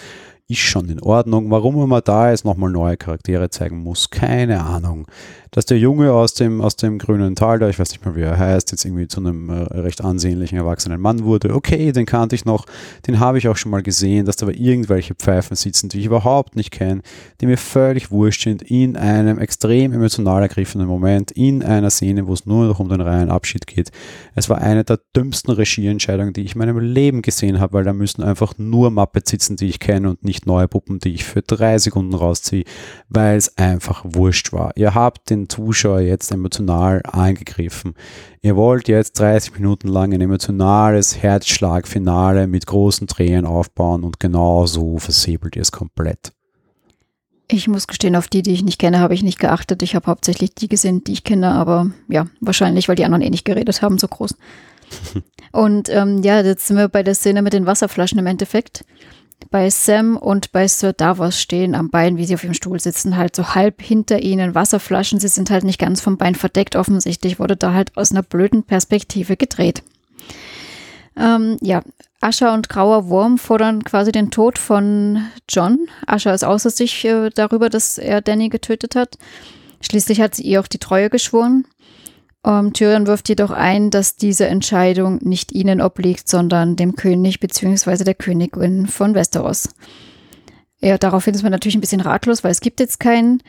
ist schon in Ordnung. Warum man da jetzt nochmal neue Charaktere zeigen muss, keine Ahnung. Dass der Junge aus dem, aus dem grünen Tal, da ich weiß nicht mehr, wie er heißt, jetzt irgendwie zu einem äh, recht ansehnlichen erwachsenen Mann wurde, okay, den kannte ich noch, den habe ich auch schon mal gesehen, dass da aber irgendwelche Pfeifen sitzen, die ich überhaupt nicht kenne, die mir völlig wurscht sind, in einem extrem emotional ergriffenen Moment, in einer Szene, wo es nur noch um den reinen Abschied geht. Es war eine der dümmsten Regieentscheidungen, die ich in meinem Leben gesehen habe, weil da müssen einfach nur Muppets sitzen, die ich kenne und nicht nicht neue Puppen, die ich für drei Sekunden rausziehe, weil es einfach wurscht war. Ihr habt den Zuschauer jetzt emotional angegriffen. Ihr wollt jetzt 30 Minuten lang ein emotionales Herzschlagfinale mit großen Tränen aufbauen und genau so versäbelt ihr es komplett. Ich muss gestehen, auf die, die ich nicht kenne, habe ich nicht geachtet. Ich habe hauptsächlich die gesehen, die ich kenne, aber ja, wahrscheinlich, weil die anderen eh nicht geredet haben, so groß. und ähm, ja, jetzt sind wir bei der Szene mit den Wasserflaschen im Endeffekt bei Sam und bei Sir Davos stehen am Bein, wie sie auf ihrem Stuhl sitzen, halt so halb hinter ihnen Wasserflaschen. Sie sind halt nicht ganz vom Bein verdeckt. Offensichtlich wurde da halt aus einer blöden Perspektive gedreht. Ähm, ja, Ascher und Grauer Wurm fordern quasi den Tod von John. Ascher ist außer sich äh, darüber, dass er Danny getötet hat. Schließlich hat sie ihr auch die Treue geschworen. Ähm, Tyrion wirft jedoch ein, dass diese Entscheidung nicht ihnen obliegt, sondern dem König bzw. der Königin von Westeros. Ja, daraufhin ist man natürlich ein bisschen ratlos, weil es gibt jetzt keinen.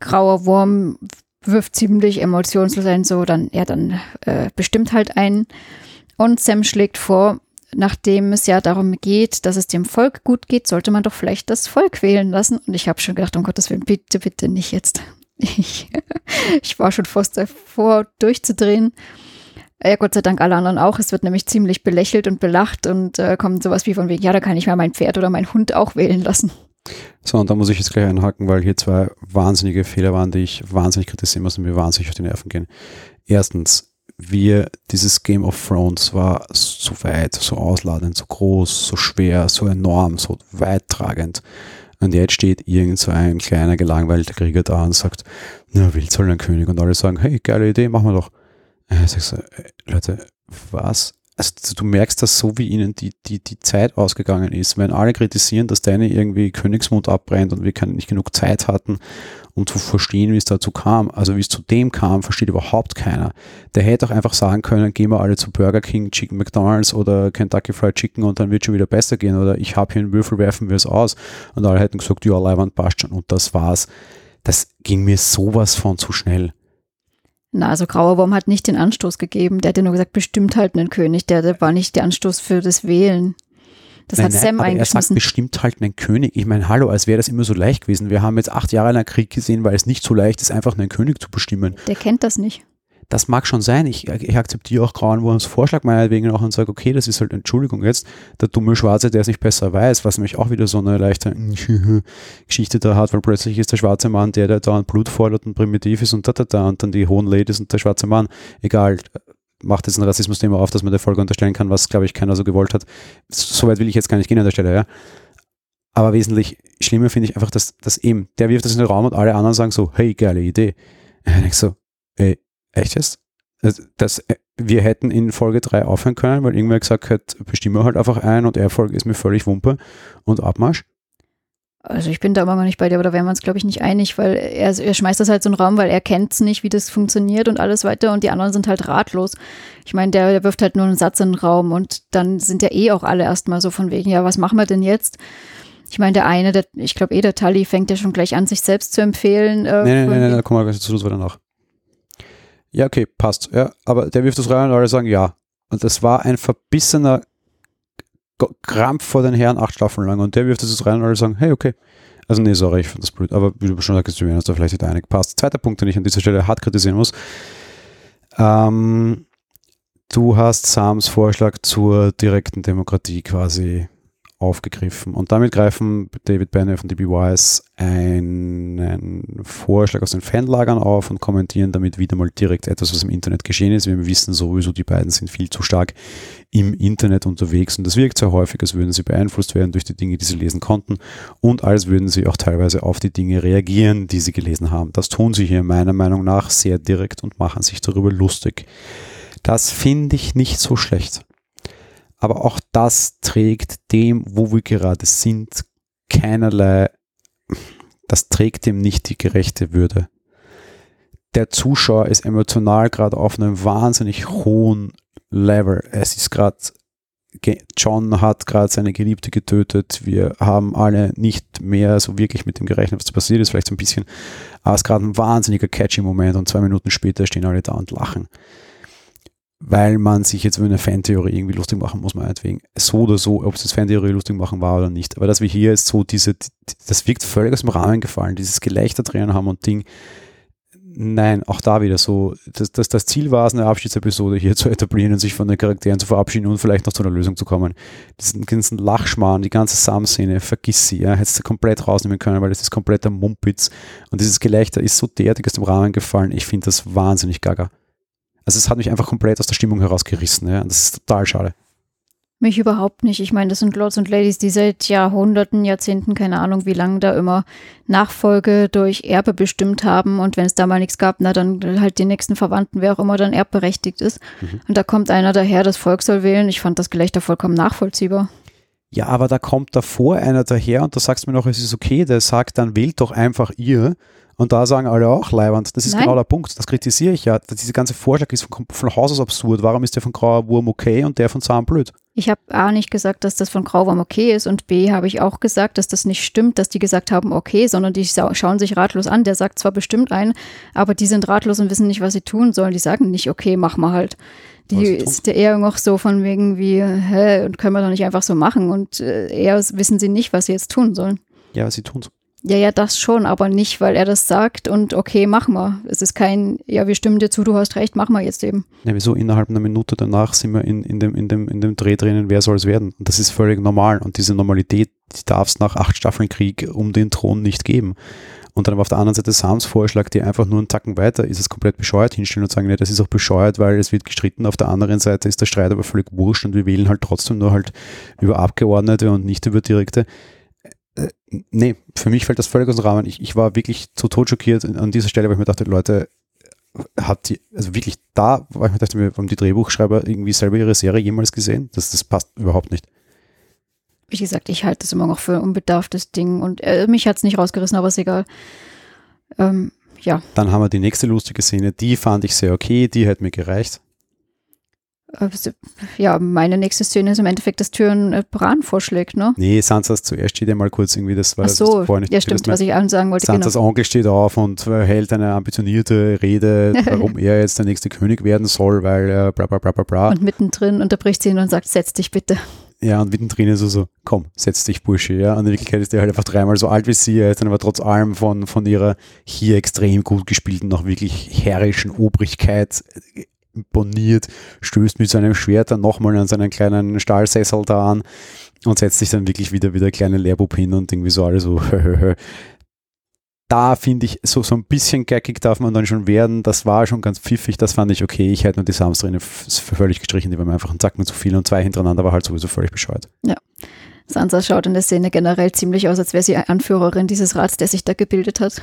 Grauer Wurm wirft ziemlich emotionslos ein, so dann, ja, dann äh, bestimmt halt ein. Und Sam schlägt vor, nachdem es ja darum geht, dass es dem Volk gut geht, sollte man doch vielleicht das Volk wählen lassen. Und ich habe schon gedacht, um Gottes Willen, bitte, bitte nicht jetzt. Ich, ich war schon fast davor, durchzudrehen. Ja, Gott sei Dank alle anderen auch. Es wird nämlich ziemlich belächelt und belacht und äh, kommt sowas wie von wegen, ja, da kann ich mal mein Pferd oder mein Hund auch wählen lassen. So, und da muss ich jetzt gleich einhaken, weil hier zwei wahnsinnige Fehler waren, die ich wahnsinnig kritisieren muss und mir wahnsinnig auf die Nerven gehen. Erstens, wir, dieses Game of Thrones war so weit, so ausladend, so groß, so schwer, so enorm, so weittragend. Und jetzt steht irgend so ein kleiner, gelangweilter Krieger da und sagt, na, will soll ein König? Und alle sagen, hey, geile Idee, machen wir doch. Ich so, Leute, was? also du merkst das so, wie ihnen die, die, die Zeit ausgegangen ist. Wenn alle kritisieren, dass deine irgendwie Königsmund abbrennt und wir nicht genug Zeit hatten, um zu verstehen, wie es dazu kam, also wie es zu dem kam, versteht überhaupt keiner. Der hätte auch einfach sagen können, gehen wir alle zu Burger King, Chicken McDonalds oder Kentucky Fried Chicken und dann wird schon wieder besser gehen oder ich habe hier einen Würfel, werfen wir es aus. Und alle hätten gesagt, ja, Leihwand passt schon und das war's. Das ging mir sowas von zu schnell. Na, also Grauer Wurm hat nicht den Anstoß gegeben. Der hat ja nur gesagt, bestimmt halt einen König. Der, der war nicht der Anstoß für das Wählen. Das nein, hat Sam nein, eingeschmissen. Er sagt bestimmt halt einen König. Ich meine, hallo, als wäre das immer so leicht gewesen. Wir haben jetzt acht Jahre lang Krieg gesehen, weil es nicht so leicht ist, einfach einen König zu bestimmen. Der kennt das nicht. Das mag schon sein. Ich, ich akzeptiere auch Grauenwurms Vorschlag meinetwegen auch und sage, okay, das ist halt Entschuldigung jetzt, der dumme Schwarze, der es nicht besser weiß, was nämlich auch wieder so eine leichte Geschichte da hat, weil plötzlich ist der schwarze Mann der, der da an Blut fordert und primitiv ist und da, da, da, und dann die hohen Ladies und der schwarze Mann. Egal, macht jetzt ein Rassismus-Thema auf, dass man der Folge unterstellen kann, was, glaube ich, keiner so gewollt hat. Soweit will ich jetzt gar nicht gehen an der Stelle, ja. Aber wesentlich schlimmer finde ich einfach, dass, dass eben, der wirft das in den Raum und alle anderen sagen so, hey, geile Idee. Und ich so, ey, Echt jetzt? Das, äh, wir hätten in Folge 3 aufhören können, weil irgendwer gesagt hat, bestimme halt einfach ein und Erfolg ist mir völlig Wumpe und Abmarsch. Also ich bin da immer noch nicht bei dir, aber da wären wir uns, glaube ich, nicht einig, weil er, er schmeißt das halt so in den Raum, weil er kennt es nicht, wie das funktioniert und alles weiter und die anderen sind halt ratlos. Ich meine, der, der wirft halt nur einen Satz in den Raum und dann sind ja eh auch alle erstmal so von wegen, ja, was machen wir denn jetzt? Ich meine, der eine, der, ich glaube eh, der Tully fängt ja schon gleich an, sich selbst zu empfehlen. Äh, nee, nee, nee, nee, komm mal gleich zu, das war danach. Ja, okay, passt. Ja, aber der wirft das rein und alle sagen ja. Und das war ein verbissener Krampf vor den Herren acht Staffeln lang. Und der wirft das rein und alle sagen, hey, okay. Also nee, sorry, ich finde das blöd. Aber wie du schon sagst, wir werden da vielleicht nicht einig. Passt. Zweiter Punkt, den ich an dieser Stelle hart kritisieren muss. Ähm, du hast Sams Vorschlag zur direkten Demokratie quasi aufgegriffen. Und damit greifen David Bennett und DB Wise einen Vorschlag aus den Fanlagern auf und kommentieren damit wieder mal direkt etwas, was im Internet geschehen ist. Wir wissen sowieso, die beiden sind viel zu stark im Internet unterwegs und das wirkt sehr häufig, als würden sie beeinflusst werden durch die Dinge, die sie lesen konnten und als würden sie auch teilweise auf die Dinge reagieren, die sie gelesen haben. Das tun sie hier meiner Meinung nach sehr direkt und machen sich darüber lustig. Das finde ich nicht so schlecht. Aber auch das trägt dem, wo wir gerade sind, keinerlei, das trägt dem nicht die gerechte Würde. Der Zuschauer ist emotional gerade auf einem wahnsinnig hohen Level. Es ist gerade, John hat gerade seine Geliebte getötet. Wir haben alle nicht mehr so wirklich mit dem gerechnet, was passiert ist. Vielleicht so ein bisschen. Aber es ist gerade ein wahnsinniger catchy Moment und zwei Minuten später stehen alle da und lachen weil man sich jetzt über eine Fantheorie irgendwie lustig machen muss, meinetwegen. So oder so, ob es jetzt Fantheorie lustig machen war oder nicht. Aber dass wir hier jetzt so diese, das wirkt völlig aus dem Rahmen gefallen, dieses Gelächter drin haben und Ding. Nein, auch da wieder so, dass das, das Ziel war es, eine Abschiedsepisode hier zu etablieren und sich von den Charakteren zu verabschieden und vielleicht noch zu einer Lösung zu kommen. Diesen ganzen Lachschmarrn, die ganze Sam-Szene, vergiss sie, ja, hättest du komplett rausnehmen können, weil das ist kompletter Mumpitz und dieses Gelächter ist so derartig aus dem Rahmen gefallen, ich finde das wahnsinnig gaga. Also es hat mich einfach komplett aus der Stimmung herausgerissen. Ja? Das ist total schade. Mich überhaupt nicht. Ich meine, das sind Lords und Ladies, die seit Jahrhunderten, Jahrzehnten, keine Ahnung wie lange da immer Nachfolge durch Erbe bestimmt haben. Und wenn es da mal nichts gab, na dann halt die nächsten Verwandten, wer auch immer dann erbberechtigt ist. Mhm. Und da kommt einer daher, das Volk soll wählen. Ich fand das Gelächter vollkommen nachvollziehbar. Ja, aber da kommt davor einer daher und da sagst du mir noch, es ist okay, der sagt, dann wählt doch einfach ihr. Und da sagen alle auch Leiwand. Das ist Nein. genau der Punkt. Das kritisiere ich ja. Diese ganze Vorschlag ist von, von Haus aus absurd. Warum ist der von Grauer Wurm okay und der von Zahn blöd? Ich habe A nicht gesagt, dass das von Grauwurm okay ist und B habe ich auch gesagt, dass das nicht stimmt, dass die gesagt haben, okay, sondern die schauen sich ratlos an. Der sagt zwar bestimmt ein, aber die sind ratlos und wissen nicht, was sie tun sollen. Die sagen nicht, okay, mach mal halt. Die ist ja eher noch so von wegen wie, hä, und können wir doch nicht einfach so machen. Und äh, eher wissen sie nicht, was sie jetzt tun sollen. Ja, sie tun's. Ja, ja, das schon, aber nicht, weil er das sagt und okay, mach mal. Es ist kein, ja, wir stimmen dir zu, du hast recht, mach mal jetzt eben. Ja, wieso? Innerhalb einer Minute danach sind wir in, in, dem, in, dem, in dem Dreh drinnen, wer soll es werden? Und das ist völlig normal. Und diese Normalität, die darf es nach acht Staffeln Krieg um den Thron nicht geben. Und dann auf der anderen Seite Sams Vorschlag, die einfach nur einen Tacken weiter, ist es komplett bescheuert hinstellen und sagen, nee, das ist auch bescheuert, weil es wird gestritten. Auf der anderen Seite ist der Streit aber völlig wurscht und wir wählen halt trotzdem nur halt über Abgeordnete und nicht über Direkte äh, nee, für mich fällt das völlig aus dem Rahmen. Ich, ich war wirklich zu tot schockiert an dieser Stelle, weil ich mir dachte, Leute, hat die, also wirklich da, weil ich mir dachte, haben die Drehbuchschreiber irgendwie selber ihre Serie jemals gesehen? Das, das passt überhaupt nicht. Wie gesagt, ich halte das immer noch für ein unbedarftes Ding und äh, mich hat es nicht rausgerissen, aber ist egal. Ähm, ja. Dann haben wir die nächste lustige Szene, die fand ich sehr okay, die hätte mir gereicht. Äh, ja, meine nächste Szene ist im Endeffekt, dass Türen äh, Bran vorschlägt, ne? Nee, Sansas zuerst steht ja mal kurz irgendwie, das war Ach so, das nicht. Ja, stimmt, was ich allen sagen wollte. Sansas genau. Onkel steht auf und äh, hält eine ambitionierte Rede, warum er jetzt der nächste König werden soll, weil er bla bla bla bla bla. Und mittendrin unterbricht sie ihn und sagt, setz dich bitte. Ja, und mittendrin ist er so, komm, setz dich, Bursche, ja. Und in Wirklichkeit ist er halt einfach dreimal so alt wie sie, er ist dann aber trotz allem von, von ihrer hier extrem gut gespielten, noch wirklich herrischen Obrigkeit imponiert, stößt mit seinem Schwert dann nochmal an seinen kleinen Stahlsessel da an und setzt sich dann wirklich wieder wieder kleine Leerbub hin und irgendwie so alle so da finde ich, so, so ein bisschen gackig darf man dann schon werden. Das war schon ganz pfiffig, das fand ich okay. Ich hätte nur die Samsträne völlig gestrichen, die waren einfach ein Zacken zu viel und zwei hintereinander war halt sowieso völlig bescheuert. Ja. Sansa schaut in der Szene generell ziemlich aus, als wäre sie Anführerin dieses Rats, der sich da gebildet hat.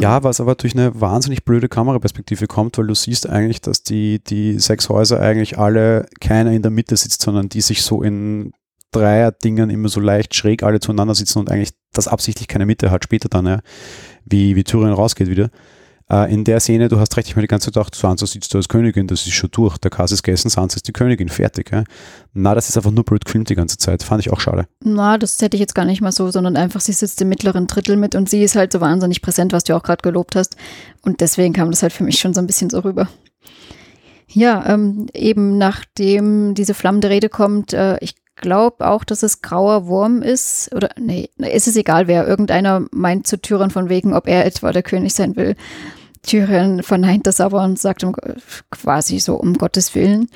Ja, was aber durch eine wahnsinnig blöde Kameraperspektive kommt, weil du siehst eigentlich, dass die, die sechs Häuser eigentlich alle keiner in der Mitte sitzt, sondern die sich so in Dreier-Dingen immer so leicht schräg alle zueinander sitzen und eigentlich das absichtlich keine Mitte hat, später dann, ja, wie, wie Tyrion rausgeht wieder. Äh, in der Szene, du hast recht, ich mir die ganze Zeit gedacht, Sansa sitzt da als Königin, das ist schon durch, der Kass ist gegessen, Sansa ist die Königin, fertig. Ja. Na, das ist einfach nur blöd gefilmt die ganze Zeit, fand ich auch schade. Na, das hätte ich jetzt gar nicht mal so, sondern einfach, sie sitzt im mittleren Drittel mit und sie ist halt so wahnsinnig präsent, was du auch gerade gelobt hast. Und deswegen kam das halt für mich schon so ein bisschen so rüber. Ja, ähm, eben nachdem diese flammende Rede kommt, äh, ich glaube auch, dass es grauer Wurm ist. Oder nee, ist es egal wer. Irgendeiner meint zu Tyrion von wegen, ob er etwa der König sein will. Tyrion verneint das aber und sagt quasi so um Gottes Willen.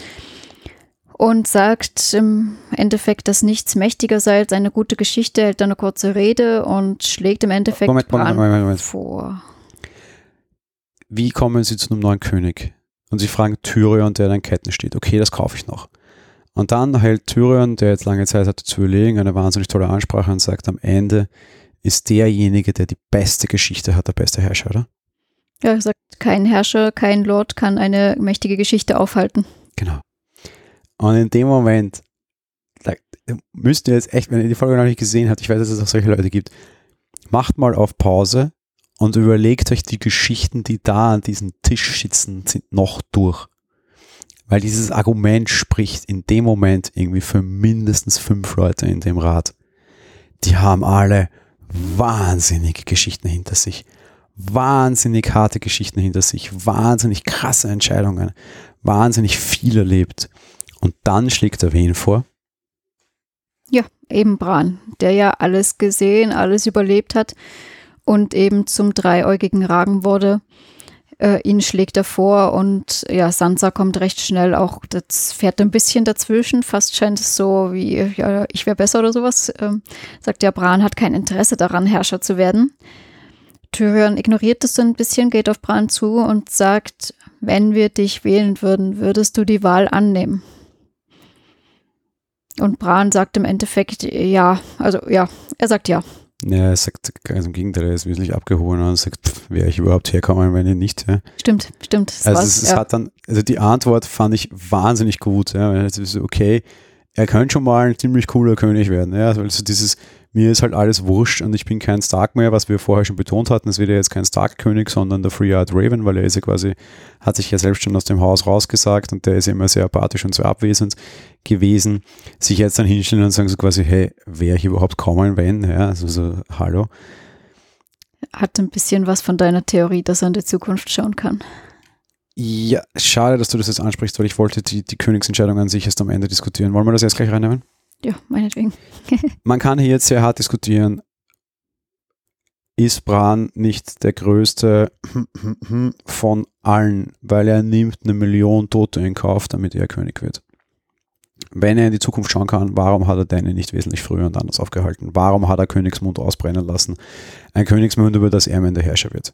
Und sagt im Endeffekt, dass nichts mächtiger sei als eine gute Geschichte, hält dann eine kurze Rede und schlägt im Endeffekt Moment, Moment, Moment, Moment, vor. Wie kommen Sie zu einem neuen König? Und Sie fragen Tyrion, der in Ketten steht. Okay, das kaufe ich noch. Und dann hält Tyrion, der jetzt lange Zeit hatte zu überlegen, eine wahnsinnig tolle Ansprache und sagt, am Ende ist derjenige, der die beste Geschichte hat, der beste Herrscher, oder? Ja, er sagt, kein Herrscher, kein Lord kann eine mächtige Geschichte aufhalten. Genau. Und in dem Moment, da müsst ihr jetzt echt, wenn ihr die Folge noch nicht gesehen habt, ich weiß, dass es auch solche Leute gibt, macht mal auf Pause und überlegt euch die Geschichten, die da an diesem Tisch sitzen, sind noch durch. Weil dieses Argument spricht in dem Moment irgendwie für mindestens fünf Leute in dem Rat. Die haben alle wahnsinnige Geschichten hinter sich. Wahnsinnig harte Geschichten hinter sich. Wahnsinnig krasse Entscheidungen. Wahnsinnig viel erlebt. Und dann schlägt er wen vor? Ja, eben Bran, der ja alles gesehen, alles überlebt hat und eben zum dreiäugigen Ragen wurde äh, ihn schlägt er vor und ja, Sansa kommt recht schnell auch, das fährt ein bisschen dazwischen, fast scheint es so wie, ja, ich wäre besser oder sowas. Ähm, sagt ja, Bran hat kein Interesse daran, Herrscher zu werden. Tyrion ignoriert das so ein bisschen, geht auf Bran zu und sagt, wenn wir dich wählen würden, würdest du die Wahl annehmen? Und Bran sagt im Endeffekt ja, also ja, er sagt ja. Ja, er sagt ganz im Gegenteil, er ist wesentlich abgehoben und sagt, wäre ich überhaupt herkommen, wenn ihr nicht. Ja. Stimmt, stimmt. Also es, es ja. hat dann, also die Antwort fand ich wahnsinnig gut. Ja. Es ist okay, er könnte schon mal ein ziemlich cooler König werden. Ja. Also dieses, mir ist halt alles wurscht und ich bin kein Stark mehr, was wir vorher schon betont hatten. Es wird ja jetzt kein Stark-König, sondern der Free-Eyed Raven, weil er ist ja quasi, hat sich ja selbst schon aus dem Haus rausgesagt und der ist ja immer sehr apathisch und sehr abwesend gewesen. Sich jetzt dann hinstellen und sagen so quasi, hey, wäre ich überhaupt kommen, wenn? Ja, also so, hallo. Hat ein bisschen was von deiner Theorie, dass er in die Zukunft schauen kann. Ja, schade, dass du das jetzt ansprichst, weil ich wollte die, die Königsentscheidung an sich erst am Ende diskutieren. Wollen wir das jetzt gleich reinnehmen? Ja, meinetwegen. Man kann hier jetzt sehr hart diskutieren, ist Bran nicht der größte von allen, weil er nimmt eine Million Tote in Kauf, damit er König wird. Wenn er in die Zukunft schauen kann, warum hat er Danny nicht wesentlich früher und anders aufgehalten? Warum hat er Königsmund ausbrennen lassen? Ein Königsmund, über das er am Ende Herrscher wird.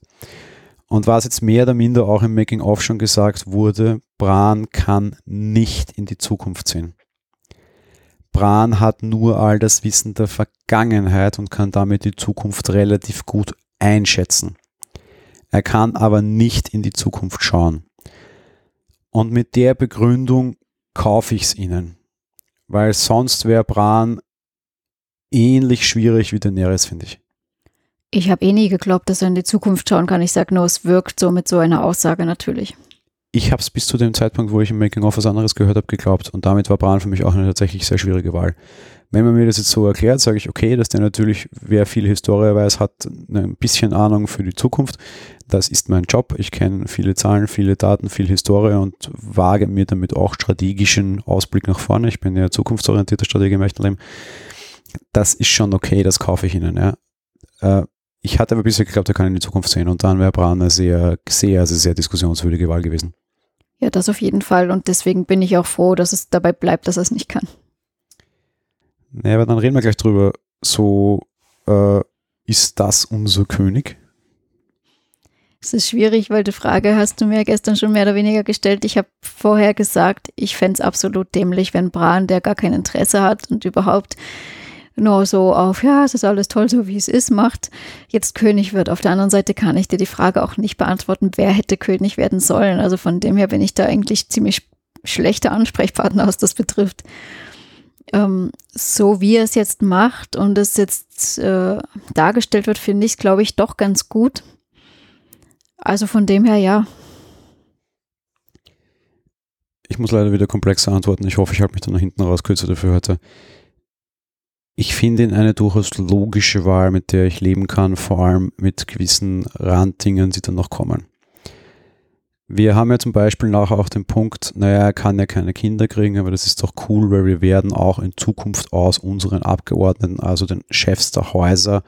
Und was jetzt mehr oder minder auch im Making-of schon gesagt wurde, Bran kann nicht in die Zukunft sehen. Bran hat nur all das Wissen der Vergangenheit und kann damit die Zukunft relativ gut einschätzen. Er kann aber nicht in die Zukunft schauen. Und mit der Begründung kaufe ich es ihnen. Weil sonst wäre Bran ähnlich schwierig wie Daenerys, finde ich. Ich habe eh nie geglaubt, dass er in die Zukunft schauen kann. Ich sage nur, es wirkt so mit so einer Aussage natürlich ich habe es bis zu dem Zeitpunkt, wo ich im Making-of was anderes gehört habe, geglaubt. Und damit war Bran für mich auch eine tatsächlich sehr schwierige Wahl. Wenn man mir das jetzt so erklärt, sage ich, okay, dass der natürlich, wer viel Historie weiß, hat ein bisschen Ahnung für die Zukunft. Das ist mein Job. Ich kenne viele Zahlen, viele Daten, viel Historie und wage mir damit auch strategischen Ausblick nach vorne. Ich bin ja zukunftsorientierter Stratege im echten Leben. Das ist schon okay, das kaufe ich Ihnen. Ja. Äh, ich hatte aber bisher geglaubt, er kann in die Zukunft sehen und dann wäre Bran eine sehr, sehr, also sehr diskussionswürdige Wahl gewesen. Ja, das auf jeden Fall. Und deswegen bin ich auch froh, dass es dabei bleibt, dass er es nicht kann. Naja, aber dann reden wir gleich drüber. So, äh, ist das unser König? Es ist schwierig, weil die Frage hast du mir gestern schon mehr oder weniger gestellt. Ich habe vorher gesagt, ich fände es absolut dämlich, wenn Bran, der gar kein Interesse hat und überhaupt nur so auf, ja, es ist alles toll, so wie es ist, macht, jetzt König wird. Auf der anderen Seite kann ich dir die Frage auch nicht beantworten, wer hätte König werden sollen. Also von dem her bin ich da eigentlich ziemlich schlechter Ansprechpartner, was das betrifft. Ähm, so wie er es jetzt macht und es jetzt äh, dargestellt wird, finde ich glaube ich, doch ganz gut. Also von dem her, ja. Ich muss leider wieder komplexer antworten. Ich hoffe, ich halte mich dann nach hinten raus kürzer dafür heute ich finde ihn eine durchaus logische Wahl, mit der ich leben kann, vor allem mit gewissen Randdingen, die dann noch kommen. Wir haben ja zum Beispiel nachher auch den Punkt, naja, er kann ja keine Kinder kriegen, aber das ist doch cool, weil wir werden auch in Zukunft aus unseren Abgeordneten, also den Chefs der Häuser,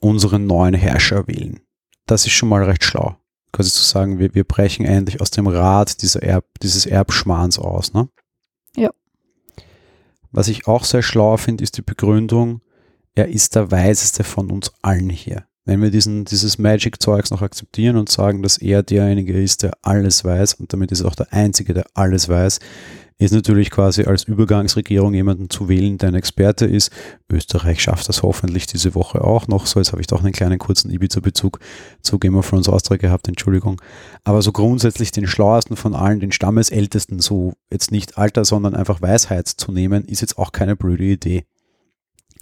unseren neuen Herrscher wählen. Das ist schon mal recht schlau. Quasi zu sagen, wir, wir brechen endlich aus dem Rat dieser Erb, dieses Erbschmans aus. Ne? Ja. Was ich auch sehr schlau finde, ist die Begründung, er ist der Weiseste von uns allen hier. Wenn wir diesen, dieses Magic-Zeugs noch akzeptieren und sagen, dass er derjenige ist, der alles weiß und damit ist er auch der Einzige, der alles weiß, ist natürlich quasi als Übergangsregierung jemanden zu wählen, der ein Experte ist. Österreich schafft das hoffentlich diese Woche auch noch. So, jetzt habe ich doch einen kleinen kurzen Ibiza-Bezug zu Game of Thrones Austria gehabt, Entschuldigung. Aber so grundsätzlich den schlauesten von allen, den Stammesältesten, so jetzt nicht Alter, sondern einfach Weisheit zu nehmen, ist jetzt auch keine blöde Idee.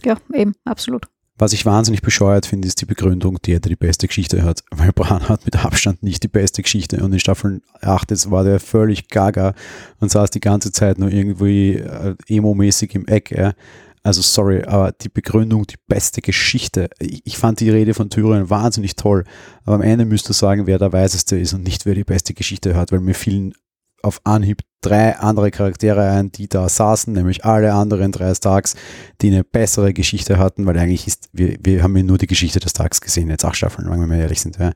Ja, eben, absolut. Was ich wahnsinnig bescheuert finde, ist die Begründung, der, der die beste Geschichte hat. Weil Bran hat mit Abstand nicht die beste Geschichte. Und in Staffel 8 jetzt war der völlig gaga und saß die ganze Zeit nur irgendwie äh, emo-mäßig im Eck. Ja. Also sorry, aber die Begründung, die beste Geschichte. Ich, ich fand die Rede von Tyrion wahnsinnig toll. Aber am Ende müsste sagen, wer der Weiseste ist und nicht wer die beste Geschichte hat, weil mir vielen auf Anhieb drei andere Charaktere ein, die da saßen, nämlich alle anderen drei Starks, die eine bessere Geschichte hatten, weil eigentlich ist, wir, wir haben ja nur die Geschichte des Starks gesehen, jetzt acht Staffeln, wenn wir mal ehrlich sind. Ja.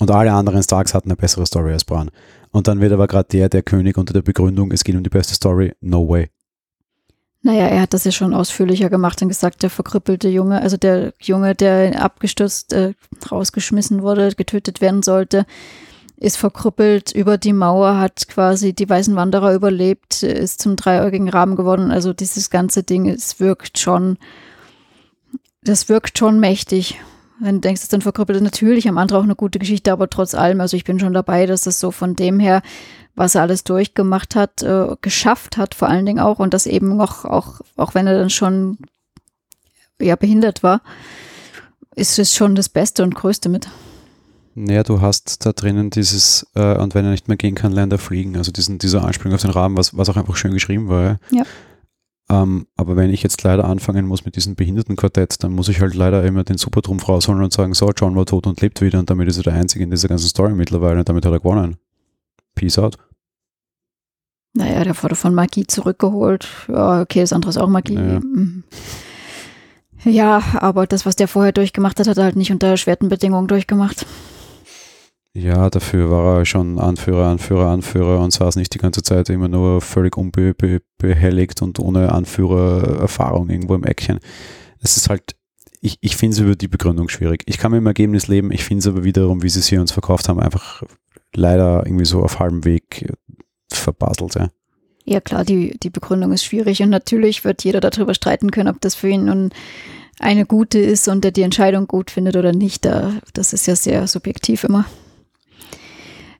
Und alle anderen Starks hatten eine bessere Story als Bran. Und dann wird aber gerade der, der König unter der Begründung, es geht um die beste Story, no way. Naja, er hat das ja schon ausführlicher gemacht und gesagt, der verkrüppelte Junge, also der Junge, der abgestürzt, äh, rausgeschmissen wurde, getötet werden sollte, ist verkrüppelt über die Mauer, hat quasi die weißen Wanderer überlebt, ist zum dreieugigen Raben geworden. Also dieses ganze Ding, es wirkt schon, das wirkt schon mächtig. Wenn du denkst, es dann verkrüppelt ist, natürlich am andere auch eine gute Geschichte, aber trotz allem, also ich bin schon dabei, dass das so von dem her, was er alles durchgemacht hat, äh, geschafft hat, vor allen Dingen auch und das eben noch, auch, auch wenn er dann schon ja behindert war, ist es schon das Beste und Größte mit. Naja, du hast da drinnen dieses, äh, und wenn er nicht mehr gehen kann, lernt er fliegen. Also diesen, dieser Anspielung auf den Rahmen, was, was auch einfach schön geschrieben war. Ja. Ähm, aber wenn ich jetzt leider anfangen muss mit diesem Behindertenquartett, dann muss ich halt leider immer den Supertrumpf rausholen und sagen, so, John war tot und lebt wieder und damit ist er der Einzige in dieser ganzen Story mittlerweile und damit hat er gewonnen. Peace out. Naja, der wurde von Magie zurückgeholt. Ja, okay, das andere ist auch Magie. Naja. Mhm. Ja, aber das, was der vorher durchgemacht hat, hat er halt nicht unter erschwerten Bedingungen durchgemacht. Ja, dafür war er schon Anführer, Anführer, Anführer und saß nicht die ganze Zeit immer nur völlig unbehelligt und ohne Anführererfahrung irgendwo im Eckchen. Es ist halt, ich, ich finde es über die Begründung schwierig. Ich kann mit dem Ergebnis leben, ich finde es aber wiederum, wie sie es hier uns verkauft haben, einfach leider irgendwie so auf halbem Weg verbaselt. Ja. Ja, klar, die, die Begründung ist schwierig und natürlich wird jeder darüber streiten können, ob das für ihn nun eine gute ist und er die Entscheidung gut findet oder nicht. Da, das ist ja sehr subjektiv immer.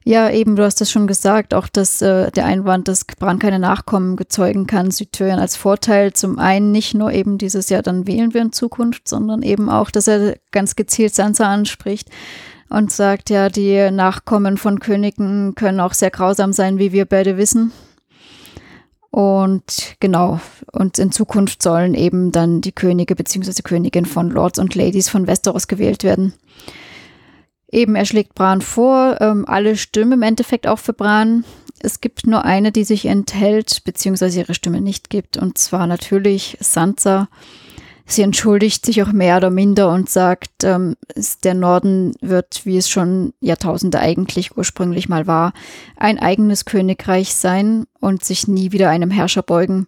Ja, eben, du hast das schon gesagt, auch dass äh, der Einwand, dass Bran keine Nachkommen gezeugen kann, Südtürien als Vorteil. Zum einen nicht nur eben dieses Jahr, dann wählen wir in Zukunft, sondern eben auch, dass er ganz gezielt Sansa anspricht und sagt, ja, die Nachkommen von Königen können auch sehr grausam sein, wie wir beide wissen. Und genau, und in Zukunft sollen eben dann die Könige bzw. Königin von Lords und Ladies von Westeros gewählt werden. Eben, er schlägt Bran vor, ähm, alle Stimmen im Endeffekt auch für Bran. Es gibt nur eine, die sich enthält, beziehungsweise ihre Stimme nicht gibt, und zwar natürlich Sansa. Sie entschuldigt sich auch mehr oder minder und sagt, ähm, der Norden wird, wie es schon Jahrtausende eigentlich ursprünglich mal war, ein eigenes Königreich sein und sich nie wieder einem Herrscher beugen.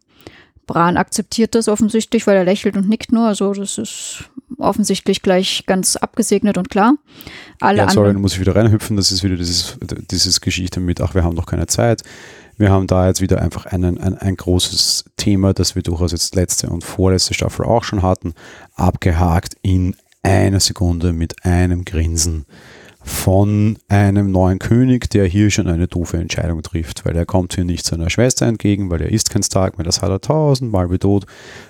Bran akzeptiert das offensichtlich, weil er lächelt und nickt nur. Also das ist offensichtlich gleich ganz abgesegnet und klar. Alle ja, sorry, anderen, da muss ich wieder reinhüpfen. Das ist wieder dieses, dieses Geschichte mit, ach, wir haben noch keine Zeit. Wir haben da jetzt wieder einfach einen, ein, ein großes Thema, das wir durchaus jetzt letzte und vorletzte Staffel auch schon hatten, abgehakt in einer Sekunde mit einem Grinsen von einem neuen König, der hier schon eine doofe Entscheidung trifft, weil er kommt hier nicht seiner Schwester entgegen, weil er ist kein Stark mehr, das hat er tausendmal bedroht,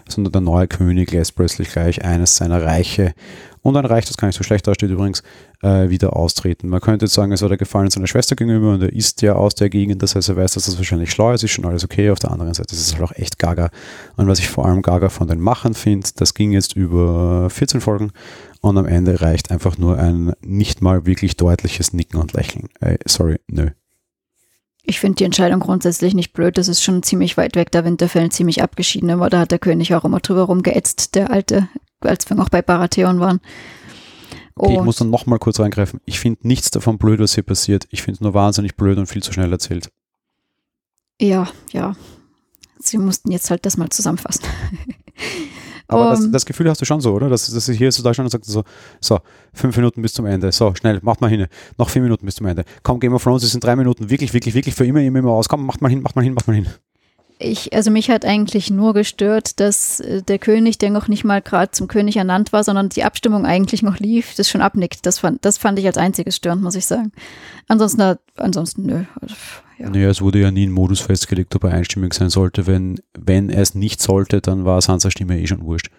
sondern der neue König lässt plötzlich gleich eines seiner Reiche und ein Reich, das gar nicht so schlecht dasteht übrigens, äh, wieder austreten. Man könnte jetzt sagen, es war der Gefallen seiner Schwester gegenüber und er ist ja aus der Gegend, das heißt, er weiß, dass das wahrscheinlich schlau ist, ist schon alles okay. Auf der anderen Seite ist es halt auch echt gaga. Und was ich vor allem gaga von den Machern finde, das ging jetzt über 14 Folgen und am Ende reicht einfach nur ein nicht mal wirklich deutliches Nicken und Lächeln. Ey, sorry, nö. ich finde die Entscheidung grundsätzlich nicht blöd. Das ist schon ziemlich weit weg, der Winterfell ziemlich abgeschieden. Aber da hat der König auch immer drüber rumgeätzt, der alte, als wir noch bei Baratheon waren. Okay, ich muss dann nochmal kurz reingreifen. Ich finde nichts davon blöd, was hier passiert. Ich finde es nur wahnsinnig blöd und viel zu schnell erzählt. Ja, ja. Sie mussten jetzt halt das mal zusammenfassen. Aber das, Um, das Gefühl hast du schon so, oder? Dass, dass hier so da schon und sagt so, so, fünf Minuten bis zum Ende. So, schnell, macht mal hin. Noch vier Minuten bis zum Ende. Komm, Game of Thrones, es sind drei Minuten. Wirklich, wirklich, wirklich für immer, immer, immer aus. Komm, macht mal hin, macht mal hin, macht mal hin. Ich, also mich hat eigentlich nur gestört, dass äh, der König, der noch nicht mal gerade zum König ernannt war, sondern die Abstimmung eigentlich noch lief, das schon abnickt. Das fand, das fand ich als einziges störend, muss ich sagen. Ansonsten, na, ansonsten nö. Ja. Naja, es wurde ja nie ein Modus festgelegt, ob er einstimmig sein sollte. Wenn, wenn er es nicht sollte, dann war Sansa Stimme eh schon wurscht.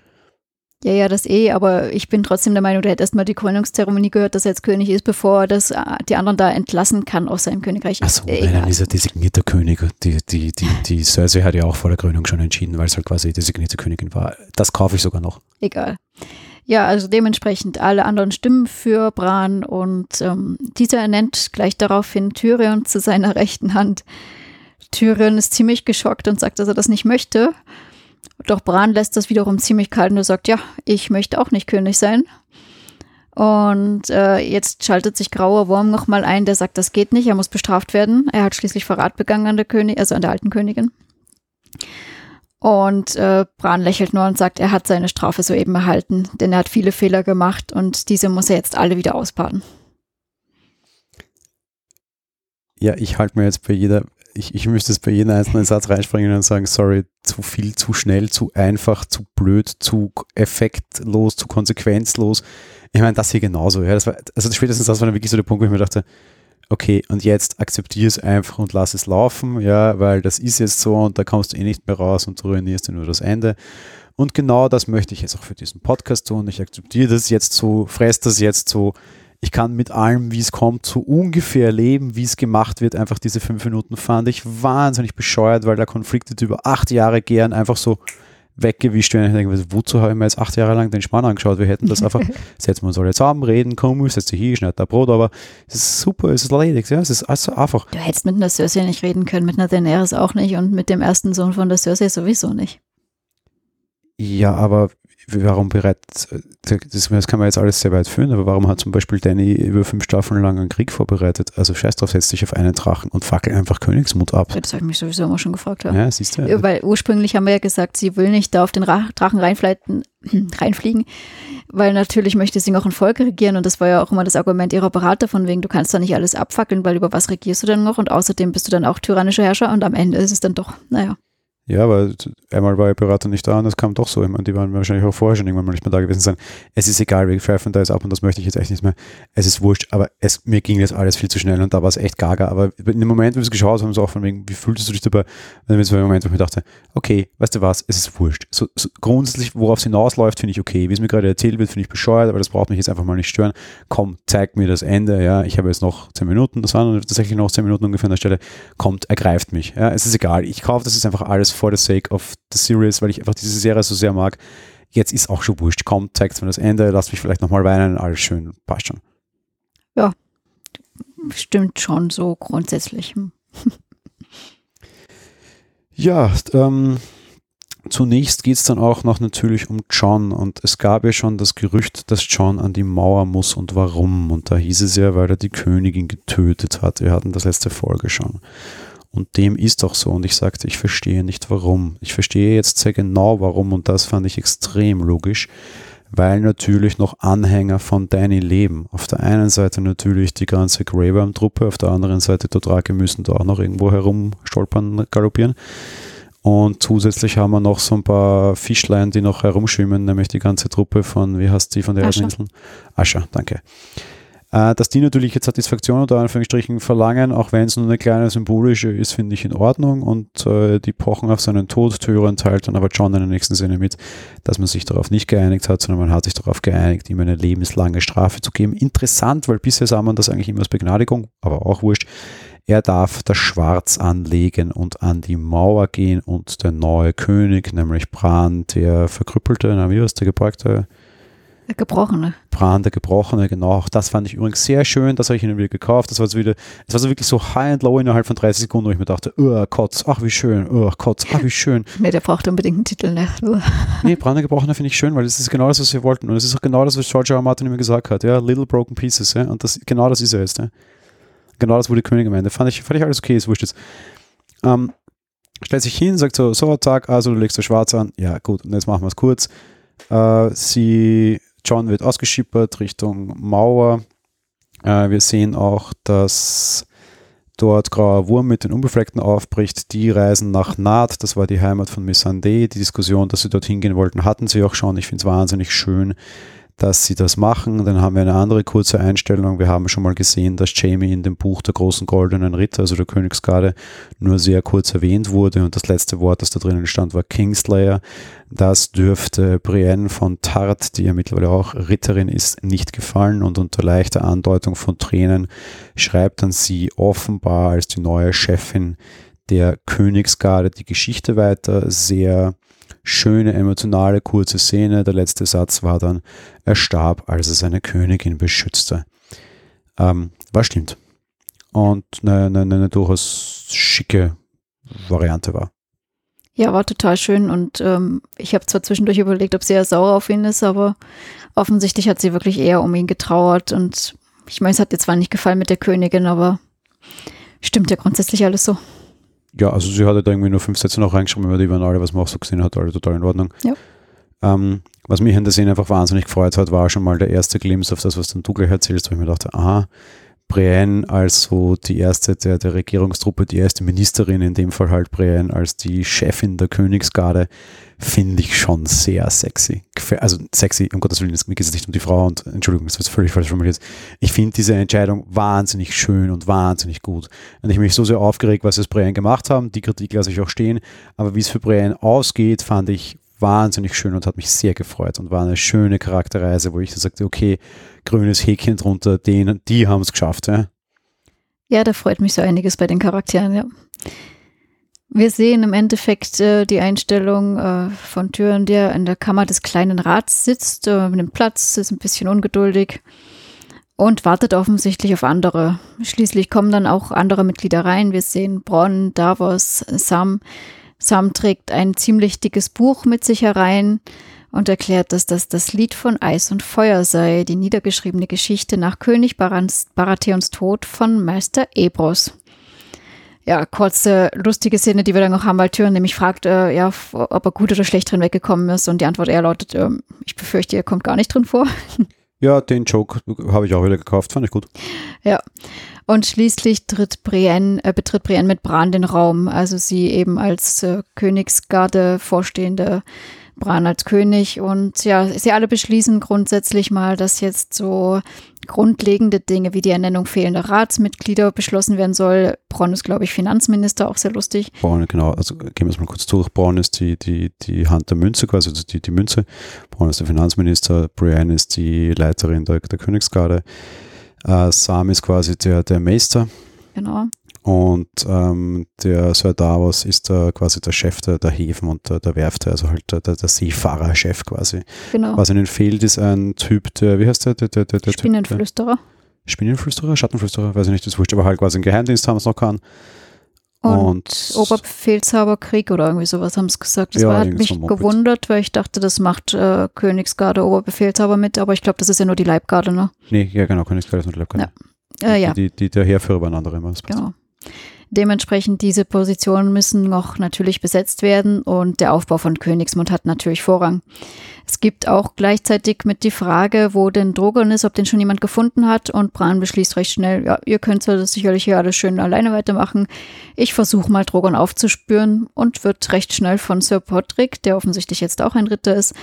Ja, ja, das eh, aber ich bin trotzdem der Meinung, der hätte erstmal die Krönungszeremonie gehört, dass er jetzt König ist, bevor er das, äh, die anderen da entlassen kann aus seinem Königreich. Achso, Äh, nein, dann ist er designierter König. Die, die, die, die Cersei hat ja auch vor der Krönung schon entschieden, weil es halt quasi designierte Königin war. Das kaufe ich sogar noch. Egal. Ja, also dementsprechend alle anderen stimmen für Bran und ähm, dieser ernennt gleich daraufhin Tyrion zu seiner rechten Hand. Tyrion ist ziemlich geschockt und sagt, dass er das nicht möchte. Doch Bran lässt das wiederum ziemlich kalt und er sagt, ja, ich möchte auch nicht König sein. Und äh, jetzt schaltet sich Grauer Wurm nochmal ein, der sagt, das geht nicht, er muss bestraft werden. Er hat schließlich Verrat begangen an der König, also an der alten Königin. Und äh, Bran lächelt nur und sagt, er hat seine Strafe soeben erhalten, denn er hat viele Fehler gemacht und diese muss er jetzt alle wieder ausbaden. Ja, ich halte mir jetzt bei jeder, ich, ich müsste jetzt bei jedem einzelnen Satz reinspringen und sagen, sorry, zu viel, zu schnell, zu einfach, zu blöd, zu effektlos, zu konsequenzlos. Ich meine, das hier genauso. Ja, das war, also spätestens das war dann wirklich so der Punkt, wo ich mir dachte, okay, und jetzt akzeptier es einfach und lass es laufen, ja, weil das ist jetzt so und da kommst du eh nicht mehr raus und du ruinierst dir nur das Ende. Und genau das möchte ich jetzt auch für diesen Podcast tun. Ich akzeptiere das jetzt so, fresse das jetzt so. Ich kann mit allem, wie es kommt, so ungefähr erleben, wie es gemacht wird. Einfach diese fünf Minuten fand ich wahnsinnig bescheuert, weil der Konflikt jetzt über acht Jahre gern einfach so weggewischt werden. Ich denke, wozu habe ich mir jetzt acht Jahre lang den Spann angeschaut? Wir hätten das einfach, setzen wir uns alle zusammen, reden, komm, setz dich hier, schneid da Brot, aber es ist super, es ist erledigt, ja, es ist also einfach. Du hättest mit einer Cersei nicht reden können, mit einer Daenerys auch nicht und mit dem ersten Sohn von der Cersei sowieso nicht. Ja, aber warum bereitet, das, das, kann man jetzt alles sehr weit führen, aber warum hat zum Beispiel Danny über fünf Staffeln lang einen Krieg vorbereitet? Also scheiß drauf, setz dich auf einen Drachen und fackel einfach Königsmut ab. Das habe ich mich sowieso immer schon gefragt. Ja, ja siehst du. Weil ursprünglich haben wir ja gesagt, sie will nicht da auf den Drachen reinfliegen, weil natürlich möchte sie noch ein Volk regieren und das war ja auch immer das Argument ihrer Berater von wegen, du kannst da nicht alles abfackeln, weil über was regierst du denn noch und außerdem bist du dann auch tyrannischer Herrscher und am Ende ist es dann doch, naja. Ja, aber einmal war ihr Berater nicht da und es kam doch so. Ich meine, die waren wahrscheinlich auch vorher schon irgendwann mal nicht mehr da gewesen sein. Es ist egal, pfeifen da jetzt ab und das möchte ich jetzt echt nicht mehr. Es ist wurscht, aber es, mir ging jetzt alles viel zu schnell und da war es echt gaga. Aber in dem Moment, wo wir es geschaut haben, so auch von wegen, wie fühltest du dich dabei? Und dann so ein Moment, wo ich mir dachte, okay, weißt du was, es ist wurscht. So, so grundsätzlich, worauf es hinausläuft, finde ich okay. Wie es mir gerade erzählt wird, finde ich bescheuert, aber das braucht mich jetzt einfach mal nicht stören. Komm, zeig mir das Ende. Ja, ich habe jetzt noch zehn Minuten, das waren tatsächlich noch zehn Minuten ungefähr an der Stelle. Kommt, ergreift mich. Ja, es ist egal. Ich kaufe das jetzt einfach alles for the sake of the Series, weil ich einfach diese Serie so sehr mag. Jetzt ist auch schon wurscht. Komm, zeigt mir das Ende, lass mich vielleicht nochmal weinen, alles schön, passt schon. Ja, stimmt schon so grundsätzlich. Hm. ja, ähm, zunächst geht es dann auch noch natürlich um John und es gab ja schon das Gerücht, dass John an die Mauer muss und warum. Und da hieß es ja, weil er die Königin getötet hat. Wir hatten das letzte Folge schon. Und dem ist auch so. Und ich sagte, ich verstehe nicht warum. Ich verstehe jetzt sehr genau warum und das fand ich extrem logisch, weil natürlich noch Anhänger von Danny leben. Auf der einen Seite natürlich die ganze Grey truppe auf der anderen Seite Dothraki müssen da auch noch irgendwo herumstolpern, galoppieren. Und zusätzlich haben wir noch so ein paar Fischlein, die noch herumschwimmen, nämlich die ganze Truppe von, wie heißt die von der Ascher. Inseln? Ascher, danke. Äh, dass die natürlich jetzt Satisfaktion unter Anführungsstrichen verlangen, auch wenn es nur eine kleine symbolische ist, finde ich in Ordnung und äh, die pochen auf seinen Tod. Tyrion teilt dann aber John in der nächsten Sinne mit, dass man sich darauf nicht geeinigt hat, sondern man hat sich darauf geeinigt, ihm eine lebenslange Strafe zu geben. Interessant, weil bisher sah man das eigentlich immer als Begnadigung, aber auch wurscht. Er darf das Schwarz anlegen und an die Mauer gehen und der neue König, nämlich Bran, der verkrüppelte, na, wie war der gebeugte der Gebrochene. Bran, der Gebrochene, genau. Auch das fand ich übrigens sehr schön. Das habe ich ihnen wieder gekauft. Das war so wieder, das war so wirklich so high and low innerhalb von 30 Sekunden, wo ich mir dachte, oh, Kotz, ach wie schön, oh, Kotz, ach wie schön. nee, der braucht unbedingt einen Titel, ne? nee, Bran, der Gebrochene finde ich schön, weil das ist genau das, was wir wollten. Und das ist auch genau das, was George R. R. Martin immer gesagt hat, ja, Little Broken Pieces, ja. Und das, genau das ist er jetzt, ja. Genau das wurde König am Ende. Fand ich, fand ich alles okay, ist wurscht jetzt. Ähm, stellt sich hin, sagt so, so, Tag, also du legst das Schwarz an. Ja, gut, und jetzt machen wir es kurz. Äh, sie John wird ausgeschippert Richtung Mauer. Äh, wir sehen auch, dass dort Grauer Wurm mit den Unbefleckten aufbricht. Die reisen nach Naht, das war die Heimat von Missandei. Die Diskussion, dass sie dorthin gehen wollten, hatten sie auch schon. Ich finde es wahnsinnig schön, dass sie das machen. Dann haben wir eine andere kurze Einstellung. Wir haben schon mal gesehen, dass Jamie in dem Buch der großen goldenen Ritter, also der Königsgarde, nur sehr kurz erwähnt wurde. Und das letzte Wort, das da drinnen stand, war Kingslayer. Das dürfte Brienne von Tart, die ja mittlerweile auch Ritterin ist, nicht gefallen. Und unter leichter Andeutung von Tränen schreibt dann sie offenbar als die neue Chefin der Königsgarde die Geschichte weiter. Sehr schöne, emotionale, kurze Szene. Der letzte Satz war dann, er starb, als er seine Königin beschützte. Ähm, was stimmt. Und eine, eine, eine durchaus schicke Variante war. Ja, war total schön und ähm, ich habe zwar zwischendurch überlegt, ob sie ja sauer auf ihn ist, aber offensichtlich hat sie wirklich eher um ihn getrauert und ich meine, es hat dir zwar nicht gefallen mit der Königin, aber stimmt ja grundsätzlich alles so. Ja, also sie hatte da irgendwie nur fünf Sätze noch reingeschrieben, aber die waren alle, was man auch so gesehen hat, alle total in Ordnung. Ja. Ähm, was mich in der Szene einfach wahnsinnig gefreut hat, war schon mal der erste Glimpse auf das, was dann du gleich erzählst, wo ich mir dachte, aha, Brienne als so die erste der, der Regierungstruppe, die erste Ministerin, in dem Fall halt Brienne als die Chefin der Königsgarde, finde ich schon sehr sexy. Also sexy, um Gottes Willen, mir geht es nicht um die Frau und Entschuldigung, das wird völlig falsch formuliert. Ich finde diese Entscheidung wahnsinnig schön und wahnsinnig gut. Und ich mich so sehr aufgeregt, was es Brienne gemacht haben. Die Kritik lasse ich auch stehen. Aber wie es für Brienne ausgeht, fand ich wahnsinnig schön und hat mich sehr gefreut und war eine schöne Charakterreise, wo ich sagte, okay, grünes Häkchen drunter, den, die haben es geschafft. Ja? ja, da freut mich so einiges bei den Charakteren, ja. Wir sehen im Endeffekt äh, die Einstellung äh, von Türen, der in der Kammer des kleinen Rats sitzt, äh, dem Platz, ist ein bisschen ungeduldig und wartet offensichtlich auf andere. Schließlich kommen dann auch andere Mitglieder rein. Wir sehen Bronn, Davos, Sam. Sam trägt ein ziemlich dickes Buch mit sich herein und erklärt, dass das das Lied von Eis und Feuer sei, die niedergeschriebene Geschichte nach König Baratheons Tod von Meister Ebros ja, kurze, lustige Szene, die wir dann noch haben, weil Tyrion nämlich fragt, äh, ja, ob er gut oder schlecht drin weggekommen ist und die Antwort eher lautet, äh, ich befürchte, er kommt gar nicht drin vor. Ja, den Joke habe ich auch wieder gekauft, fand ich gut. Ja. Und schließlich tritt Brienne, äh, betritt Brienne mit Bran den Raum, also sie eben als äh, Königsgarde vorstehende Bran als König. Und ja, sie alle beschließen grundsätzlich mal, dass jetzt so grundlegende Dinge wie die Ernennung fehlender Ratsmitglieder beschlossen werden soll. Bronn ist, glaube ich, Finanzminister, auch sehr lustig. Braun, genau, also gehen wir es mal kurz durch. Braun ist die, die, die Hand der Münze, quasi also die, die Münze. Braun ist der Finanzminister, Brienne ist die Leiterin der, der Königsgarde. Uh, Sam ist quasi der, der Meister. Genau. Und ähm, der Sir Davos ist der, quasi der Chef der, der Häfen und der, der Werfte, also halt der, der Seefahrerchef quasi. Genau. Was ihnen fehlt, ist ein Typ, der, wie heißt der? der, der, der Spinnenflüsterer. Der, Spinnenflüsterer, Schattenflüsterer, weiß ich nicht, das wurscht, aber halt quasi einen Geheimdienst haben es noch kann. Und, und Oberbefehlshaberkrieg oder irgendwie sowas haben sie gesagt. Das ja, war, hat mich gewundert, weil ich dachte, das macht äh, Königsgarde Oberbefehlshaber mit, aber ich glaube, das ist ja nur die Leibgarde, ne? Nee, ja genau, Königsgarde ist nur die Leibgarde. Ja. Äh, ja. Die, die, die, der Heerführer waren andere immer. Genau. Dementsprechend diese Positionen müssen noch natürlich besetzt werden und der Aufbau von Königsmund hat natürlich Vorrang. Es gibt auch gleichzeitig mit die Frage, wo denn Drogon ist, ob den schon jemand gefunden hat und Bran beschließt recht schnell, ja, ihr könnt das sicherlich hier alles schön alleine weitermachen. Ich versuche mal Drogon aufzuspüren und wird recht schnell von Sir Podrick, der offensichtlich jetzt auch ein Ritter ist,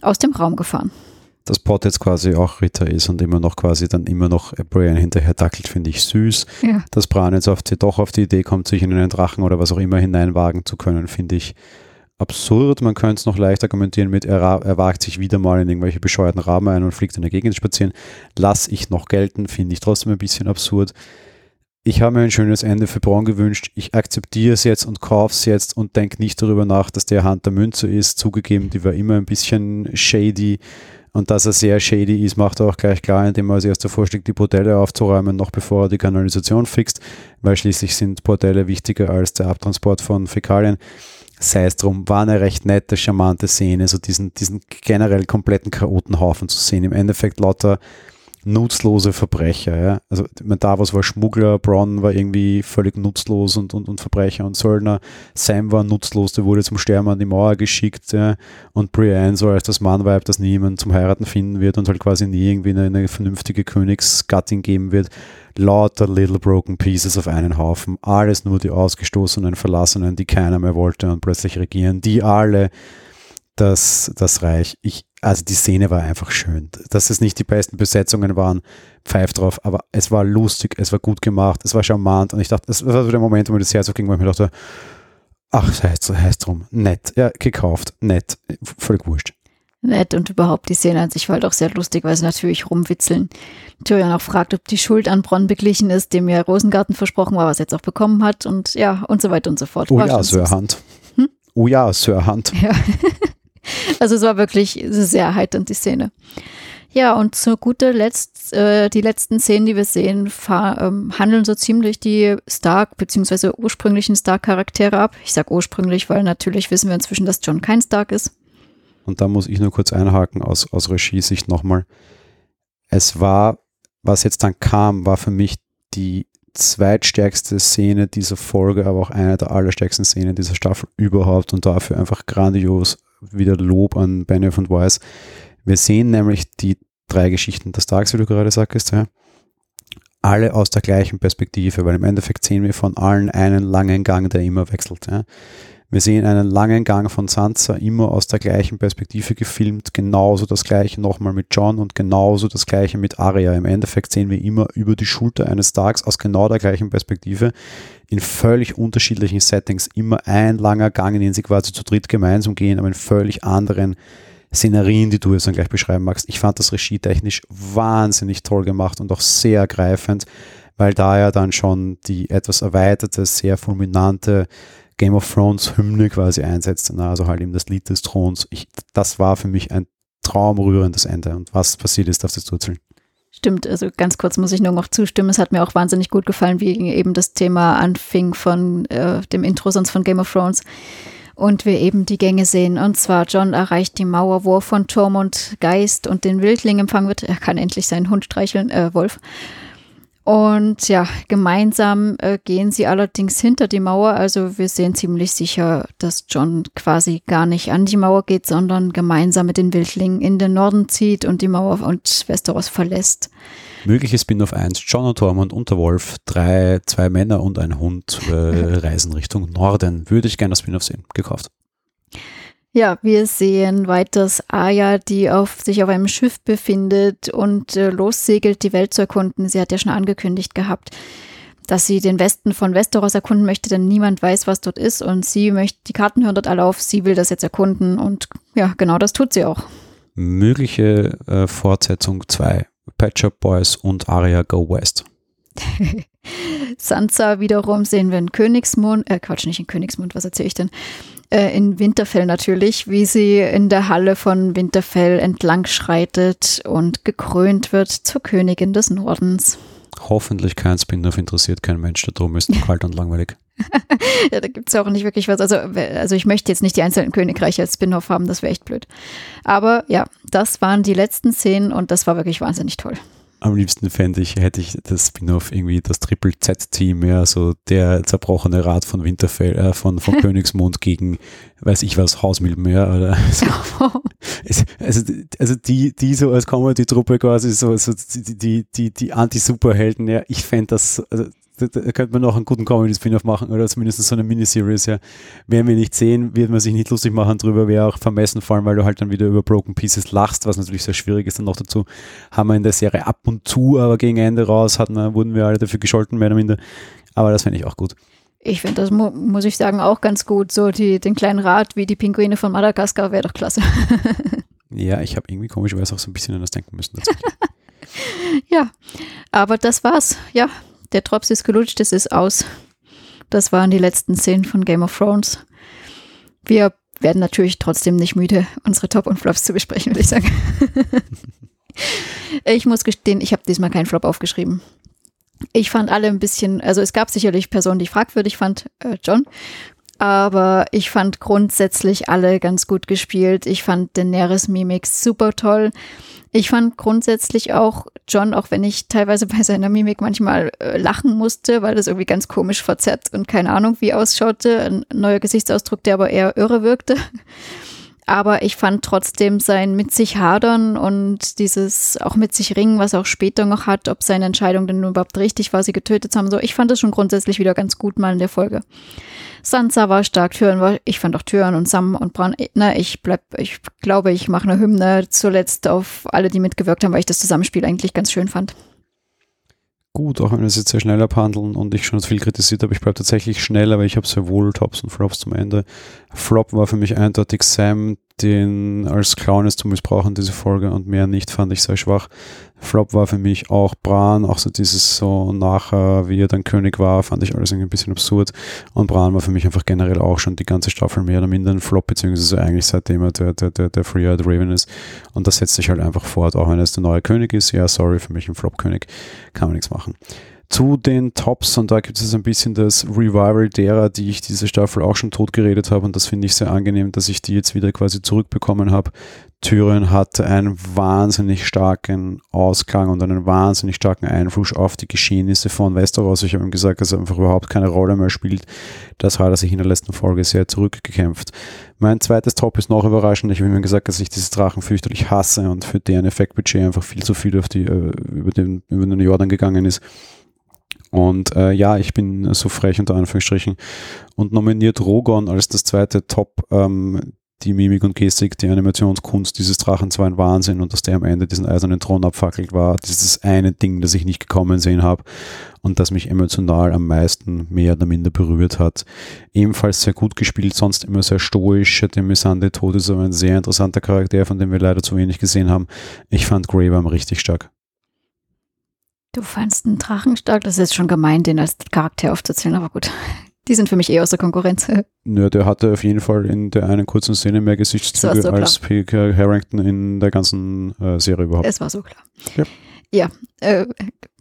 aus dem Raum gefahren dass Pot jetzt quasi auch Ritter ist und immer noch quasi dann immer noch Brian hinterher dackelt, finde ich süß. Ja. Dass Bran jetzt auf die, doch auf die Idee kommt, sich in einen Drachen oder was auch immer hineinwagen zu können, finde ich absurd. Man könnte es noch leicht argumentieren mit, er, er, wagt sich wieder mal in irgendwelche bescheuerten Rahmen ein und fliegt in der Gegend spazieren. Lass ich noch gelten, finde ich trotzdem ein bisschen absurd. Ich habe mir ein schönes Ende für Braun gewünscht. Ich akzeptiere es jetzt und kaufe es jetzt und denke nicht darüber nach, dass der Hand der Münze ist. Zugegeben, die war immer ein bisschen shady und dass er sehr shady ist, macht er auch gleich klar, indem er als erster vorschlägt, die Bordelle aufzuräumen, noch bevor er die Kanalisation fixt, weil schließlich sind Bordelle wichtiger als der Abtransport von Fäkalien. Sei es drum, war eine recht nette, charmante Szene, so diesen, diesen generell kompletten Chaotenhaufen zu sehen. Im Endeffekt lauter nutzlose Verbrecher. Ja? Also Davos war Schmuggler, Bronn war irgendwie völlig nutzlos und, und, und Verbrecher und Söldner. Sam war nutzlos, der wurde zum Sterben an die Mauer geschickt. Ja? Und Brienne so als das Mannweib, das niemand zum Heiraten finden wird und halt quasi nie irgendwie eine, eine vernünftige Königsgattin geben wird. Lauter Little Broken Pieces auf einen Haufen. Alles nur die Ausgestoßenen, Verlassenen, die keiner mehr wollte und plötzlich regieren. Die alle das, das Reich. Ich, also die Szene war einfach schön. Dass es nicht die besten Besetzungen waren, pfeift drauf, aber es war lustig, es war gut gemacht, es war charmant und ich dachte, das war so der Moment, wo mir das Herz aufging, wo ich mir dachte, ach, das heißt, heißt drum, nett, ja, gekauft, nett, völlig wurscht. Nett und überhaupt die Szene an sich war halt auch sehr lustig, weil sie natürlich rumwitzeln. Tyrion auch fragt, ob die Schuld an Bronn beglichen ist, dem ja Rosengarten versprochen war, was er jetzt auch bekommen hat und ja, und so weiter und so fort. Oh war ja, Sir Hunt. Hm? Oh ja, Sir Hunt. Ja. Also es war wirklich sehr erheiternd, die Szene. Ja, und zu guter Letzt, äh, die letzten Szenen, die wir sehen, ähm, handeln so ziemlich die Stark- bzw. ursprünglichen Stark-Charaktere ab. Ich sage ursprünglich, weil natürlich wissen wir inzwischen, dass John kein Stark ist. Und da muss ich nur kurz einhaken aus, aus Regiesicht nochmal. Es war, was jetzt dann kam, war für mich die zweitstärkste Szene dieser Folge, aber auch eine der allerstärksten Szenen dieser Staffel überhaupt und dafür einfach grandios wieder Lob an Benioff und Weiss. Wir sehen nämlich die drei Geschichten des Tages, wie du gerade sagst, ja, alle aus der gleichen Perspektive, weil im Endeffekt sehen wir von allen einen langen Gang, der immer wechselt. Ja. Wir sehen einen langen Gang von Sansa immer aus der gleichen Perspektive gefilmt, genauso das gleiche nochmal mit John und genauso das gleiche mit Arya. Im Endeffekt sehen wir immer über die Schulter eines Starks aus genau der gleichen Perspektive. In völlig unterschiedlichen Settings, immer ein langer Gang, in den sie quasi zu dritt gemeinsam gehen, aber in völlig anderen Szenerien, die du jetzt dann gleich beschreiben magst. Ich fand das regietechnisch wahnsinnig toll gemacht und auch sehr ergreifend, weil da ja dann schon die etwas erweiterte, sehr fulminante Game of Thrones Hymne quasi einsetzt, also halt eben das Lied des Throns. Ich, das war für mich ein traumrührendes Ende. Und was passiert ist, darfst du erzählen. Stimmt, also ganz kurz muss ich nur noch zustimmen. Es hat mir auch wahnsinnig gut gefallen, wie eben das Thema anfing von äh, dem Intro sonst von Game of Thrones und wir eben die Gänge sehen. Und zwar John erreicht die Mauer, wo er von Tormund Geist und den Wildling empfangen wird. Er kann endlich seinen Hund streicheln, äh, Wolf. Und ja, gemeinsam äh, gehen sie allerdings hinter die Mauer. Also wir sehen ziemlich sicher, dass John quasi gar nicht an die Mauer geht, sondern gemeinsam mit den Wildlingen in den Norden zieht und die Mauer und Westeros verlässt. Mögliches Spin-off 1, John und Tormund und der Wolf, drei, zwei Männer und ein Hund äh, reisen Richtung Norden. Würde ich gerne das Spin-off sehen. Gekauft. Ja, wir sehen weiters Aya, die auf, sich auf einem Schiff befindet und äh, lossegelt, die Welt zu erkunden. Sie hat ja schon angekündigt gehabt, dass sie den Westen von Westeros erkunden möchte, denn niemand weiß, was dort ist. Und sie möchte, die Karten hören dort alle auf, sie will das jetzt erkunden und ja, genau das tut sie auch. Mögliche äh, Fortsetzung 2. Patch Boys und Arya Go West. Sansa wiederum sehen wir in Königsmund, äh Quatsch, nicht in Königsmund, was erzähle ich denn? Äh, in Winterfell natürlich, wie sie in der Halle von Winterfell entlang schreitet und gekrönt wird zur Königin des Nordens. Hoffentlich kein Spin-off interessiert kein Mensch, darum ist es kalt und langweilig. ja, da gibt es auch nicht wirklich was. Also, also ich möchte jetzt nicht die einzelnen Königreiche als Spin-off haben, das wäre echt blöd. Aber ja, das waren die letzten Szenen und das war wirklich wahnsinnig toll am liebsten fände ich, hätte ich das Spin-off irgendwie das Triple Z-Team, ja, so der zerbrochene Rat von Winterfell, äh, von, von Königsmund gegen, weiß ich was, Hausmilbenmeer oder so. also, also die, die so als Comedy-Truppe quasi so, so die, die, die, die Anti-Superhelden, ja, ich fände das, also da, da könnte man noch einen guten Comedy-Spin-off machen oder zumindest so eine Miniseries, ja. Werden wir nicht sehen, wird man sich nicht lustig machen drüber, wäre auch vermessen, vor allem, weil du halt dann wieder über Broken Pieces lachst, was natürlich sehr schwierig ist. Dann noch dazu haben wir in der Serie ab und zu, aber gegen Ende raus hatten wir, wurden wir alle dafür gescholten, mehr oder minder. Aber das fände ich auch gut. Ich finde das, mu muss ich sagen, auch ganz gut. So die, den kleinen Rat wie die Pinguine von Madagaskar wäre doch klasse. ja, ich habe irgendwie komischerweise auch so ein bisschen an das denken müssen. ja, aber das war's. Ja, der Drops ist gelutscht, es ist aus. Das waren die letzten Szenen von Game of Thrones. Wir werden natürlich trotzdem nicht müde, unsere Top und Flops zu besprechen, würde ich sagen. ich muss gestehen, ich habe diesmal keinen Flop aufgeschrieben. Ich fand alle ein bisschen, also es gab sicherlich Personen, die ich fragwürdig fand, äh, John, aber ich fand grundsätzlich alle ganz gut gespielt. Ich fand Daenerys Mimik super toll. Ich fand grundsätzlich auch John, auch wenn ich teilweise bei seiner Mimik manchmal äh, lachen musste, weil das irgendwie ganz komisch verzerrt und keine Ahnung wie ausschaute. Ein neuer Gesichtsausdruck, der aber eher irre wirkte. Aber ich fand trotzdem sein mit sich hadern und dieses auch mit sich ringen, was er auch später noch hat, ob seine Entscheidung denn überhaupt richtig war, sie getötet zu haben. So, ich fand das schon grundsätzlich wieder ganz gut mal in der Folge. Sansa war stark, Türen war, ich fand auch Türen und Sam und Bran, ne, ich bleib, ich glaube, ich mache eine Hymne zuletzt auf alle, die mitgewirkt haben, weil ich das Zusammenspiel eigentlich ganz schön fand gut, auch wenn wir es jetzt sehr schnell abhandeln und ich schon viel kritisiert habe. Ich bleibe tatsächlich schnell, aber ich habe sehr wohl Tops und Flops zum Ende. Flop war für mich eindeutig Sam, den als Clown ist zu missbrauchen, diese Folge, und mehr nicht, fand ich sehr schwach. Flop war für mich auch Bran, auch so dieses so nachher, wie er dann König war, fand ich alles ein bisschen absurd. Und Bran war für mich einfach generell auch schon die ganze Staffel mehr oder minder ein Flop, beziehungsweise eigentlich seitdem er der, der, der, der Free-Eyed Raven ist. Und das setzt sich halt einfach fort, auch wenn er jetzt der neue König ist. Ja, sorry, für mich ein Flop-König, kann man nichts machen zu den Tops und da gibt es ein bisschen das Revival derer, die ich diese Staffel auch schon tot geredet habe und das finde ich sehr angenehm, dass ich die jetzt wieder quasi zurückbekommen habe. Tyrion hatte einen wahnsinnig starken Ausklang und einen wahnsinnig starken Einfluss auf die Geschehnisse von Westeros. Ich habe ihm gesagt, dass er einfach überhaupt keine Rolle mehr spielt. Das hat er sich in der letzten Folge sehr zurückgekämpft. Mein zweites Top ist noch überraschend. Ich habe ihm gesagt, dass ich diese Drachen fürchterlich hasse und für deren Effektbudget einfach viel zu viel auf die, äh, über, den, über den Jordan gegangen ist. Und äh, ja, ich bin so frech unter Anführungsstrichen und nominiert Rogon als das zweite Top ähm, die Mimik und Gestik, die Animationskunst dieses Drachens war ein Wahnsinn und dass der am Ende diesen eisernen Thron abfackelt war, das eine Ding, das ich nicht gekommen sehen habe und das mich emotional am meisten mehr oder minder berührt hat. Ebenfalls sehr gut gespielt, sonst immer sehr stoisch. Der Missande Tod ist aber ein sehr interessanter Charakter, von dem wir leider zu wenig gesehen haben. Ich fand Greyworm richtig stark. Du fandst einen Drachen stark? Das ist jetzt schon gemein, den als Charakter aufzuzählen, aber gut. Die sind für mich eher aus der Konkurrenz. Ja, der hatte auf jeden Fall in der einen kurzen Szene mehr Gesichtszüge so als P.K. Harrington in der ganzen äh, Serie überhaupt. Es war so klar. Ja, ja äh,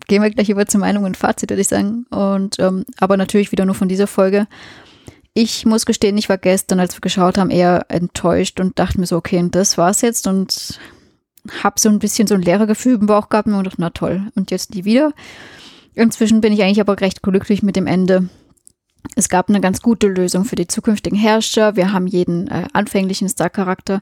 gehen wir gleich über zur Meinung und Fazit, würde ich sagen. Und ähm, aber natürlich wieder nur von dieser Folge. Ich muss gestehen, ich war gestern, als wir geschaut haben, eher enttäuscht und dachte mir so, okay, das war's jetzt und habe so ein bisschen so ein Lehrergefühl im Bauch gehabt und dachte, na toll, und jetzt nie wieder. Inzwischen bin ich eigentlich aber recht glücklich mit dem Ende. Es gab eine ganz gute Lösung für die zukünftigen Herrscher. Wir haben jeden äh, anfänglichen Star-Charakter,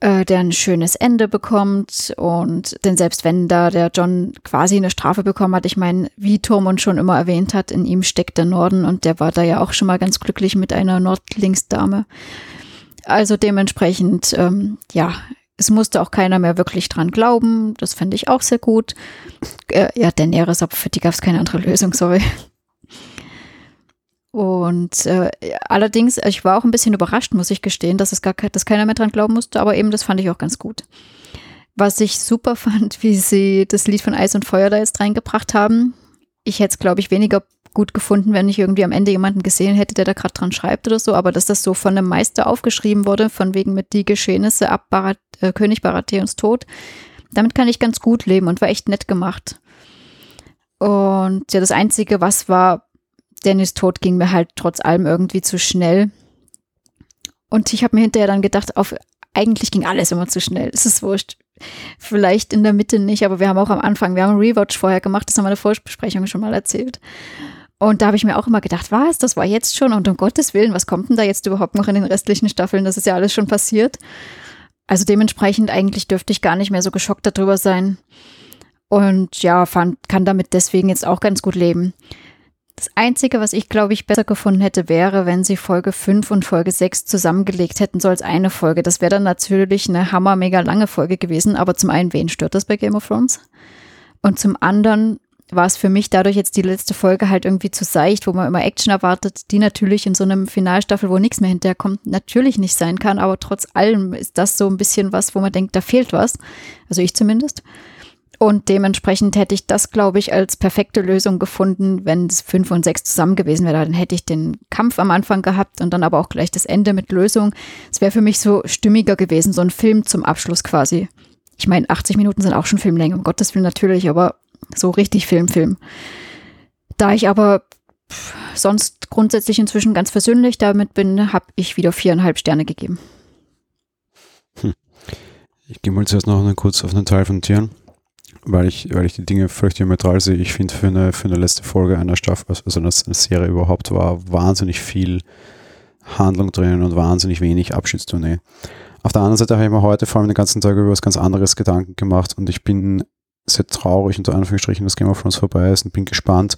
äh, der ein schönes Ende bekommt. Und denn selbst wenn da der John quasi eine Strafe bekommen hat, ich meine, wie Tormund schon immer erwähnt hat, in ihm steckt der Norden und der war da ja auch schon mal ganz glücklich mit einer Nordlingsdame. Also dementsprechend, ähm, ja, es musste auch keiner mehr wirklich dran glauben. Das fände ich auch sehr gut. Äh, ja, Daenerys, aber für die gab es keine andere Lösung, sorry. Und äh, allerdings, ich war auch ein bisschen überrascht, muss ich gestehen, dass es gar dass keiner mehr dran glauben musste, aber eben das fand ich auch ganz gut. Was ich super fand, wie sie das Lied von Eis und Feuer da jetzt reingebracht haben. Ich hätte es, glaube ich, weniger gut gefunden, wenn ich irgendwie am Ende jemanden gesehen hätte, der da gerade dran schreibt oder so, aber dass das so von einem Meister aufgeschrieben wurde, von wegen mit die Geschehnisse ab Barat, äh, König Baratheons Tod, damit kann ich ganz gut leben und war echt nett gemacht. Und ja, das Einzige, was war, Dennis Tod ging mir halt trotz allem irgendwie zu schnell. Und ich habe mir hinterher dann gedacht, auf, eigentlich ging alles immer zu schnell. Es ist wurscht. Vielleicht in der Mitte nicht, aber wir haben auch am Anfang, wir haben einen Rewatch vorher gemacht, das haben wir in der Vorbesprechung schon mal erzählt. Und da habe ich mir auch immer gedacht, was, das war jetzt schon und um Gottes Willen, was kommt denn da jetzt überhaupt noch in den restlichen Staffeln? Das ist ja alles schon passiert. Also dementsprechend eigentlich dürfte ich gar nicht mehr so geschockt darüber sein. Und ja, fand, kann damit deswegen jetzt auch ganz gut leben. Das Einzige, was ich, glaube ich, besser gefunden hätte, wäre, wenn sie Folge 5 und Folge 6 zusammengelegt hätten, so als eine Folge. Das wäre dann natürlich eine hammer mega lange Folge gewesen, aber zum einen, wen stört das bei Game of Thrones? Und zum anderen war es für mich dadurch jetzt die letzte Folge halt irgendwie zu seicht, wo man immer Action erwartet, die natürlich in so einem Finalstaffel, wo nichts mehr hinterkommt, natürlich nicht sein kann, aber trotz allem ist das so ein bisschen was, wo man denkt, da fehlt was. Also ich zumindest. Und dementsprechend hätte ich das, glaube ich, als perfekte Lösung gefunden, wenn es fünf und sechs zusammen gewesen wäre. Dann hätte ich den Kampf am Anfang gehabt und dann aber auch gleich das Ende mit Lösung. Es wäre für mich so stimmiger gewesen, so ein Film zum Abschluss quasi. Ich meine, 80 Minuten sind auch schon Filmlänge, um Gottes Willen natürlich, aber so richtig Film, Film. Da ich aber sonst grundsätzlich inzwischen ganz versöhnlich damit bin, habe ich wieder viereinhalb Sterne gegeben. Hm. Ich gehe mal zuerst noch kurz auf einen Teil von Tieren weil ich, weil ich die Dinge völlig diametral sehe. Ich finde, für eine, für eine letzte Folge einer Staffel, also einer Serie überhaupt, war wahnsinnig viel Handlung drin und wahnsinnig wenig Abschiedstournee. Auf der anderen Seite habe ich mir heute vor allem den ganzen Tag über was ganz anderes Gedanken gemacht und ich bin sehr traurig, unter Anführungsstrichen, dass Game of Thrones vorbei ist und bin gespannt,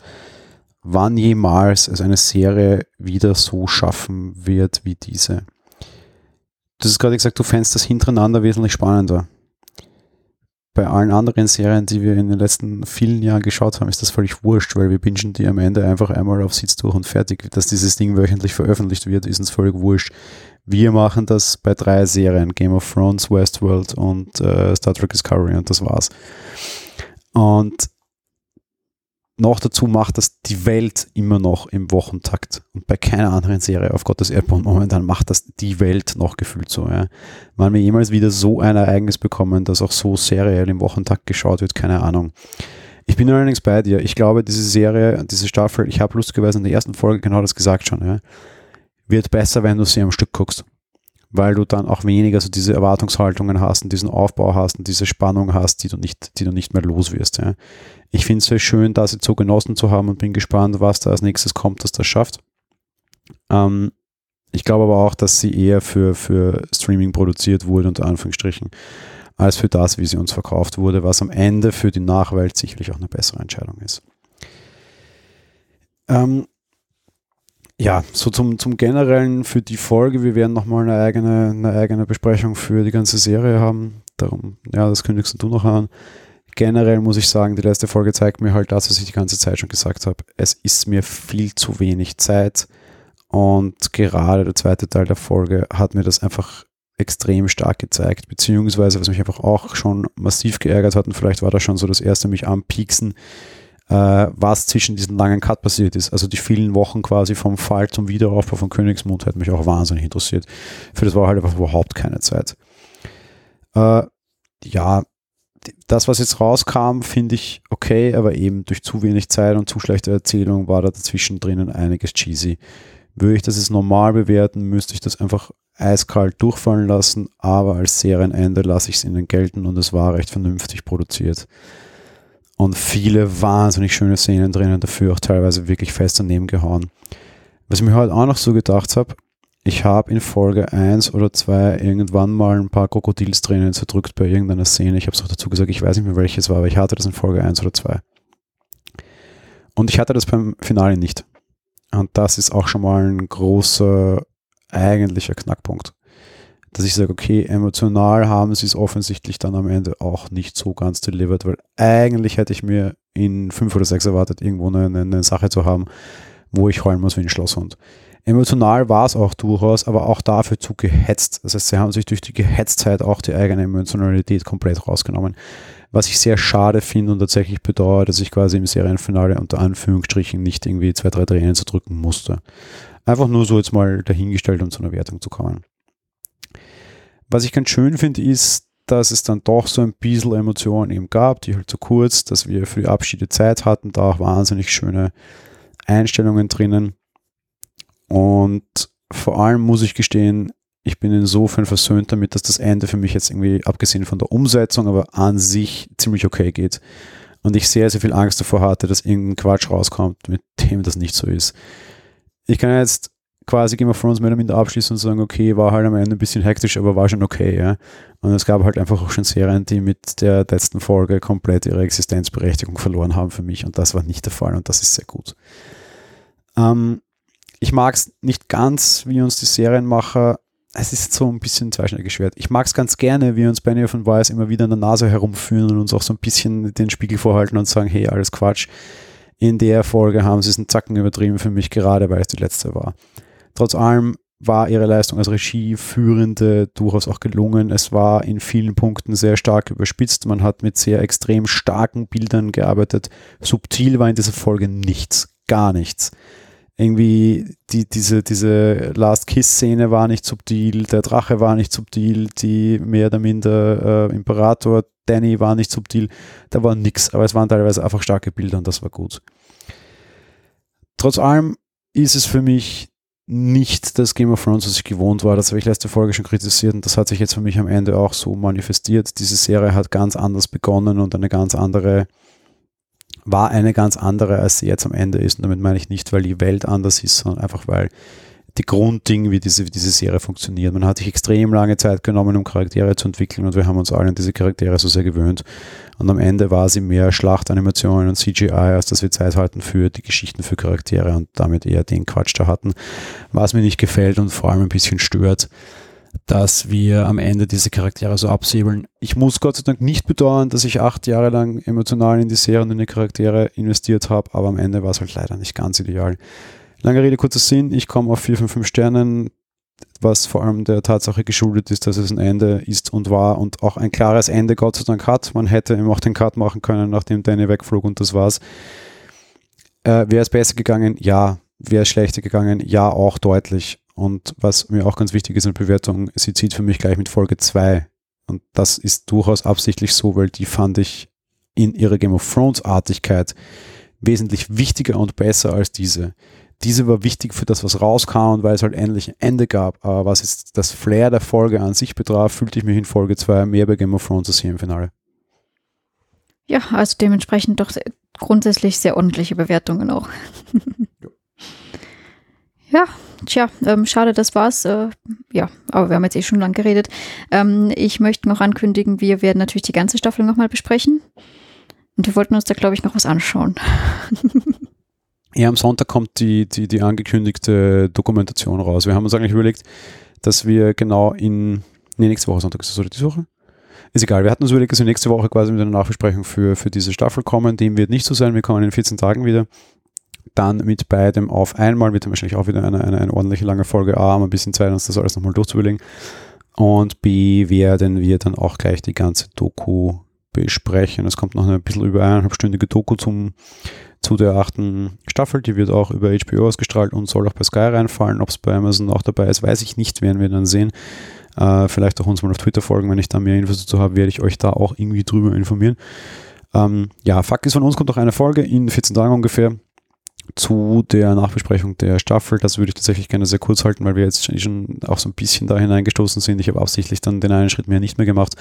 wann jemals es eine Serie wieder so schaffen wird wie diese. Du hast gerade gesagt, du fändest das hintereinander wesentlich spannender bei allen anderen Serien, die wir in den letzten vielen Jahren geschaut haben, ist das völlig wurscht, weil wir bingen die am Ende einfach einmal auf Sitz durch und fertig. Dass dieses Ding wöchentlich veröffentlicht wird, ist uns völlig wurscht. Wir machen das bei drei Serien, Game of Thrones, Westworld und äh, Star Trek Discovery und das war's. Und noch dazu macht das die Welt immer noch im Wochentakt. Und bei keiner anderen Serie auf Gottes Erdboden momentan macht das die Welt noch gefühlt so. Ja. Wann wir jemals wieder so ein Ereignis bekommen, dass auch so seriell im Wochentakt geschaut wird, keine Ahnung. Ich bin allerdings bei dir. Ich glaube, diese Serie, diese Staffel, ich habe lustigerweise in der ersten Folge genau das gesagt schon, ja, wird besser, wenn du sie am Stück guckst weil du dann auch weniger so diese Erwartungshaltungen hast und diesen Aufbau hast und diese Spannung hast, die du nicht, die du nicht mehr los wirst. Ja. Ich finde es sehr schön, das jetzt so genossen zu haben und bin gespannt, was da als nächstes kommt, dass das schafft. Ähm, ich glaube aber auch, dass sie eher für, für Streaming produziert wurde, unter Anführungsstrichen, als für das, wie sie uns verkauft wurde, was am Ende für die Nachwelt sicherlich auch eine bessere Entscheidung ist. Ähm, ja, so zum, zum Generellen für die Folge, wir werden nochmal eine eigene, eine eigene Besprechung für die ganze Serie haben. Darum, ja, das kündigst du noch an. Generell muss ich sagen, die letzte Folge zeigt mir halt das, was ich die ganze Zeit schon gesagt habe. Es ist mir viel zu wenig Zeit und gerade der zweite Teil der Folge hat mir das einfach extrem stark gezeigt, beziehungsweise was mich einfach auch schon massiv geärgert hat und vielleicht war das schon so das erste mich am Pieksen, was zwischen diesen langen Cut passiert ist. Also die vielen Wochen quasi vom Fall zum Wiederaufbau von Königsmund hat mich auch wahnsinnig interessiert. Für das war halt einfach überhaupt keine Zeit. Äh, ja, das, was jetzt rauskam, finde ich okay, aber eben durch zu wenig Zeit und zu schlechte Erzählung war da dazwischen drinnen einiges cheesy. Würde ich das jetzt normal bewerten, müsste ich das einfach eiskalt durchfallen lassen, aber als Serienende lasse ich es ihnen gelten und es war recht vernünftig produziert. Und viele wahnsinnig schöne Szenen drinnen, dafür auch teilweise wirklich fest daneben gehauen. Was ich mir heute auch noch so gedacht habe, ich habe in Folge 1 oder 2 irgendwann mal ein paar Krokodilstränen zerdrückt bei irgendeiner Szene. Ich habe es auch dazu gesagt, ich weiß nicht mehr welches war, aber ich hatte das in Folge 1 oder 2. Und ich hatte das beim Finale nicht. Und das ist auch schon mal ein großer eigentlicher Knackpunkt. Dass ich sage, okay, emotional haben sie es offensichtlich dann am Ende auch nicht so ganz delivered, weil eigentlich hätte ich mir in fünf oder sechs erwartet, irgendwo eine, eine Sache zu haben, wo ich heulen muss wie ein Schlosshund. Emotional war es auch durchaus, aber auch dafür zu gehetzt. Das heißt, sie haben sich durch die Gehetztheit auch die eigene Emotionalität komplett rausgenommen. Was ich sehr schade finde und tatsächlich bedauere, dass ich quasi im Serienfinale unter Anführungsstrichen nicht irgendwie zwei, drei Tränen zu drücken musste. Einfach nur so jetzt mal dahingestellt, um zu einer Wertung zu kommen. Was ich ganz schön finde, ist, dass es dann doch so ein bisschen Emotionen eben gab, die halt so kurz, dass wir für die Abschiede Zeit hatten, da auch wahnsinnig schöne Einstellungen drinnen. Und vor allem muss ich gestehen, ich bin insofern versöhnt damit, dass das Ende für mich jetzt irgendwie, abgesehen von der Umsetzung, aber an sich ziemlich okay geht. Und ich sehr, sehr viel Angst davor hatte, dass irgendein Quatsch rauskommt, mit dem das nicht so ist. Ich kann jetzt quasi Game of Thrones mehr oder minder abschließen und sagen, okay, war halt am Ende ein bisschen hektisch, aber war schon okay, ja. Und es gab halt einfach auch schon Serien, die mit der letzten Folge komplett ihre Existenzberechtigung verloren haben für mich und das war nicht der Fall und das ist sehr gut. Ähm, ich mag es nicht ganz, wie uns die Serienmacher es ist so ein bisschen zweischneidiges Schwert. Ich mag es ganz gerne, wie uns Benny von Weiss immer wieder in der Nase herumführen und uns auch so ein bisschen den Spiegel vorhalten und sagen, hey, alles Quatsch. In der Folge haben sie es einen Zacken übertrieben für mich, gerade weil es die letzte war. Trotz allem war ihre Leistung als Regieführende durchaus auch gelungen. Es war in vielen Punkten sehr stark überspitzt. Man hat mit sehr extrem starken Bildern gearbeitet. Subtil war in dieser Folge nichts, gar nichts irgendwie die, diese, diese Last Kiss-Szene war nicht subtil, der Drache war nicht subtil, die mehr oder minder äh, Imperator, Danny war nicht subtil, da war nix, aber es waren teilweise einfach starke Bilder und das war gut. Trotz allem ist es für mich nicht das Game of Thrones, was ich gewohnt war. Das habe ich letzte Folge schon kritisiert und das hat sich jetzt für mich am Ende auch so manifestiert. Diese Serie hat ganz anders begonnen und eine ganz andere war eine ganz andere, als sie jetzt am Ende ist. Und damit meine ich nicht, weil die Welt anders ist, sondern einfach, weil die Grunddinge, wie diese, wie diese Serie funktioniert. Man hat sich extrem lange Zeit genommen, um Charaktere zu entwickeln und wir haben uns alle an diese Charaktere so sehr gewöhnt. Und am Ende war sie mehr Schlachtanimationen und CGI, als dass wir Zeit hatten für die Geschichten für Charaktere und damit eher den Quatsch da hatten, was mir nicht gefällt und vor allem ein bisschen stört dass wir am Ende diese Charaktere so absäbeln. Ich muss Gott sei Dank nicht bedauern, dass ich acht Jahre lang emotional in die Serie und in die Charaktere investiert habe, aber am Ende war es halt leider nicht ganz ideal. Lange Rede, kurzer Sinn, ich komme auf 4 von 5 Sternen, was vor allem der Tatsache geschuldet ist, dass es ein Ende ist und war und auch ein klares Ende Gott sei Dank hat. Man hätte eben auch den Cut machen können, nachdem Danny wegflog und das war's. Äh, Wäre es besser gegangen? Ja. Wäre es schlechter gegangen? Ja, auch deutlich. Und was mir auch ganz wichtig ist in der Bewertung, sie zieht für mich gleich mit Folge 2. Und das ist durchaus absichtlich so, weil die fand ich in ihrer Game of Thrones Artigkeit wesentlich wichtiger und besser als diese. Diese war wichtig für das, was rauskam und weil es halt endlich ein Ende gab. Aber was jetzt das Flair der Folge an sich betraf, fühlte ich mich in Folge 2 mehr bei Game of Thrones als hier im Finale. Ja, also dementsprechend doch sehr, grundsätzlich sehr ordentliche Bewertungen auch. ja. ja, Tja, ähm, schade, das war's. Äh, ja, aber wir haben jetzt eh schon lang geredet. Ähm, ich möchte noch ankündigen, wir werden natürlich die ganze Staffel nochmal besprechen. Und wir wollten uns da, glaube ich, noch was anschauen. Ja, am Sonntag kommt die, die, die angekündigte Dokumentation raus. Wir haben uns eigentlich überlegt, dass wir genau in, nee, nächste Woche Sonntag ist das oder diese Woche? Ist egal, wir hatten uns überlegt, dass wir nächste Woche quasi mit einer Nachbesprechung für, für diese Staffel kommen. Dem wird nicht so sein, wir kommen in 14 Tagen wieder. Dann mit beidem auf einmal, wird dann wahrscheinlich auch wieder eine, eine, eine ordentliche lange Folge A, haben ein bisschen Zeit, uns das alles nochmal durchzuüberlegen. Und B werden wir dann auch gleich die ganze Doku besprechen. Es kommt noch eine bisschen über eineinhalbstündige Doku zum, zu der achten Staffel. Die wird auch über HBO ausgestrahlt und soll auch bei Sky reinfallen. Ob es bei Amazon auch dabei ist, weiß ich nicht, werden wir dann sehen. Äh, vielleicht auch uns mal auf Twitter folgen, wenn ich da mehr Infos dazu habe, werde ich euch da auch irgendwie drüber informieren. Ähm, ja, Fakt ist, von uns kommt auch eine Folge in 14 Tagen ungefähr zu der Nachbesprechung der Staffel. Das würde ich tatsächlich gerne sehr kurz halten, weil wir jetzt schon auch so ein bisschen da hineingestoßen sind. Ich habe absichtlich dann den einen Schritt mehr nicht mehr gemacht,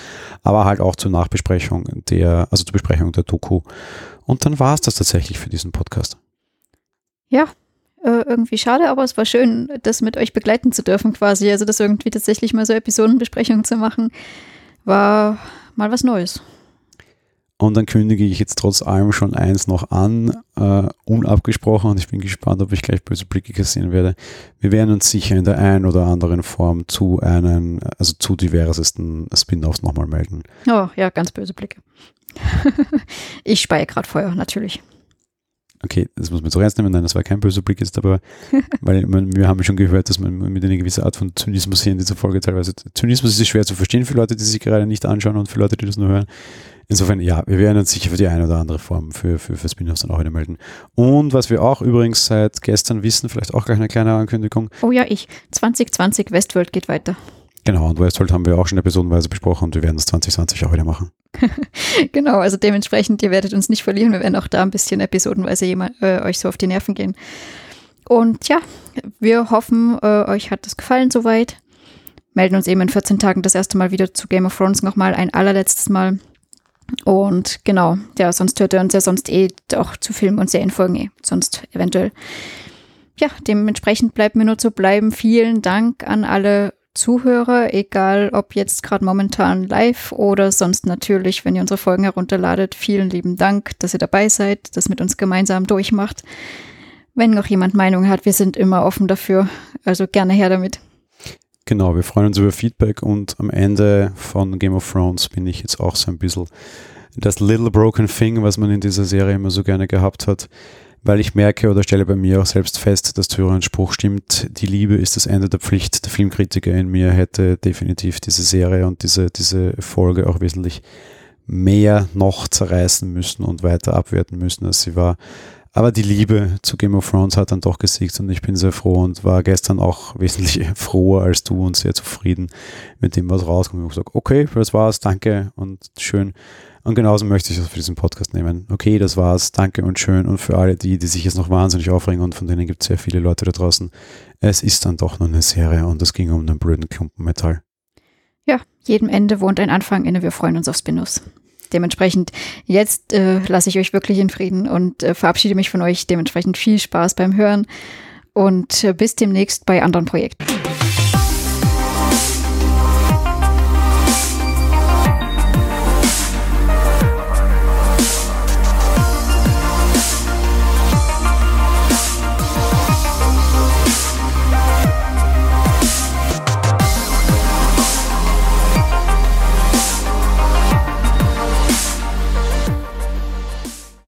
aber halt auch zur Nachbesprechung der, also zur Besprechung der Doku. Und dann war es das tatsächlich für diesen Podcast. Ja, äh, irgendwie schade, aber es war schön, das mit euch begleiten zu dürfen quasi. Also das irgendwie tatsächlich mal so Episodenbesprechungen zu machen, war mal was Neues. Und dann kündige ich jetzt trotz allem schon eins noch an, äh, unabgesprochen, und ich bin gespannt, ob ich gleich böse Blicke kassieren werde. Wir werden uns sicher in der einen oder anderen Form zu einen, also zu diversesten Spin-offs nochmal melden. Oh, ja, ganz böse Blicke. ich speie gerade Feuer, natürlich. Okay, das muss man so ernst nehmen. Nein, das war kein böser Blick jetzt, aber weil man, wir haben schon gehört, dass man mit einer gewissen Art von Zynismus hier in dieser Folge teilweise. Zynismus ist schwer zu verstehen für Leute, die sich gerade nicht anschauen und für Leute, die das nur hören. Insofern, ja, wir werden uns sicher für die eine oder andere Form für, für, für Spin-offs dann auch wieder melden. Und was wir auch übrigens seit gestern wissen, vielleicht auch gleich eine kleine Ankündigung. Oh ja, ich. 2020 Westworld geht weiter. Genau, und Westworld haben wir auch schon episodenweise besprochen und wir werden das 2020 auch wieder machen. genau, also dementsprechend, ihr werdet uns nicht verlieren. Wir werden auch da ein bisschen episodenweise jemand, äh, euch so auf die Nerven gehen. Und ja, wir hoffen, äh, euch hat das gefallen soweit. Melden uns eben in 14 Tagen das erste Mal wieder zu Game of Thrones nochmal ein allerletztes Mal. Und genau, ja, sonst hört ihr uns ja sonst eh auch zu Filmen und Serienfolgen eh. Sonst eventuell. Ja, dementsprechend bleibt mir nur zu bleiben. Vielen Dank an alle Zuhörer, egal ob jetzt gerade momentan live oder sonst natürlich, wenn ihr unsere Folgen herunterladet. Vielen lieben Dank, dass ihr dabei seid, das mit uns gemeinsam durchmacht. Wenn noch jemand Meinung hat, wir sind immer offen dafür. Also gerne her damit. Genau, wir freuen uns über Feedback und am Ende von Game of Thrones bin ich jetzt auch so ein bisschen das Little Broken Thing, was man in dieser Serie immer so gerne gehabt hat, weil ich merke oder stelle bei mir auch selbst fest, dass Thürens Spruch stimmt, die Liebe ist das Ende der Pflicht. Der Filmkritiker in mir hätte definitiv diese Serie und diese, diese Folge auch wesentlich mehr noch zerreißen müssen und weiter abwerten müssen, als sie war. Aber die Liebe zu Game of Thrones hat dann doch gesiegt und ich bin sehr froh und war gestern auch wesentlich froher als du und sehr zufrieden mit dem, was rauskommt. Ich habe gesagt, okay, das war's, danke und schön. Und genauso möchte ich es für diesen Podcast nehmen. Okay, das war's, danke und schön. Und für alle die, die sich jetzt noch wahnsinnig aufregen und von denen gibt es sehr viele Leute da draußen, es ist dann doch nur eine Serie und es ging um den blöden Klumpen Metall. Ja, jedem Ende wohnt ein Anfang inne. Wir freuen uns auf Spin-offs. Dementsprechend, jetzt äh, lasse ich euch wirklich in Frieden und äh, verabschiede mich von euch. Dementsprechend viel Spaß beim Hören und äh, bis demnächst bei anderen Projekten.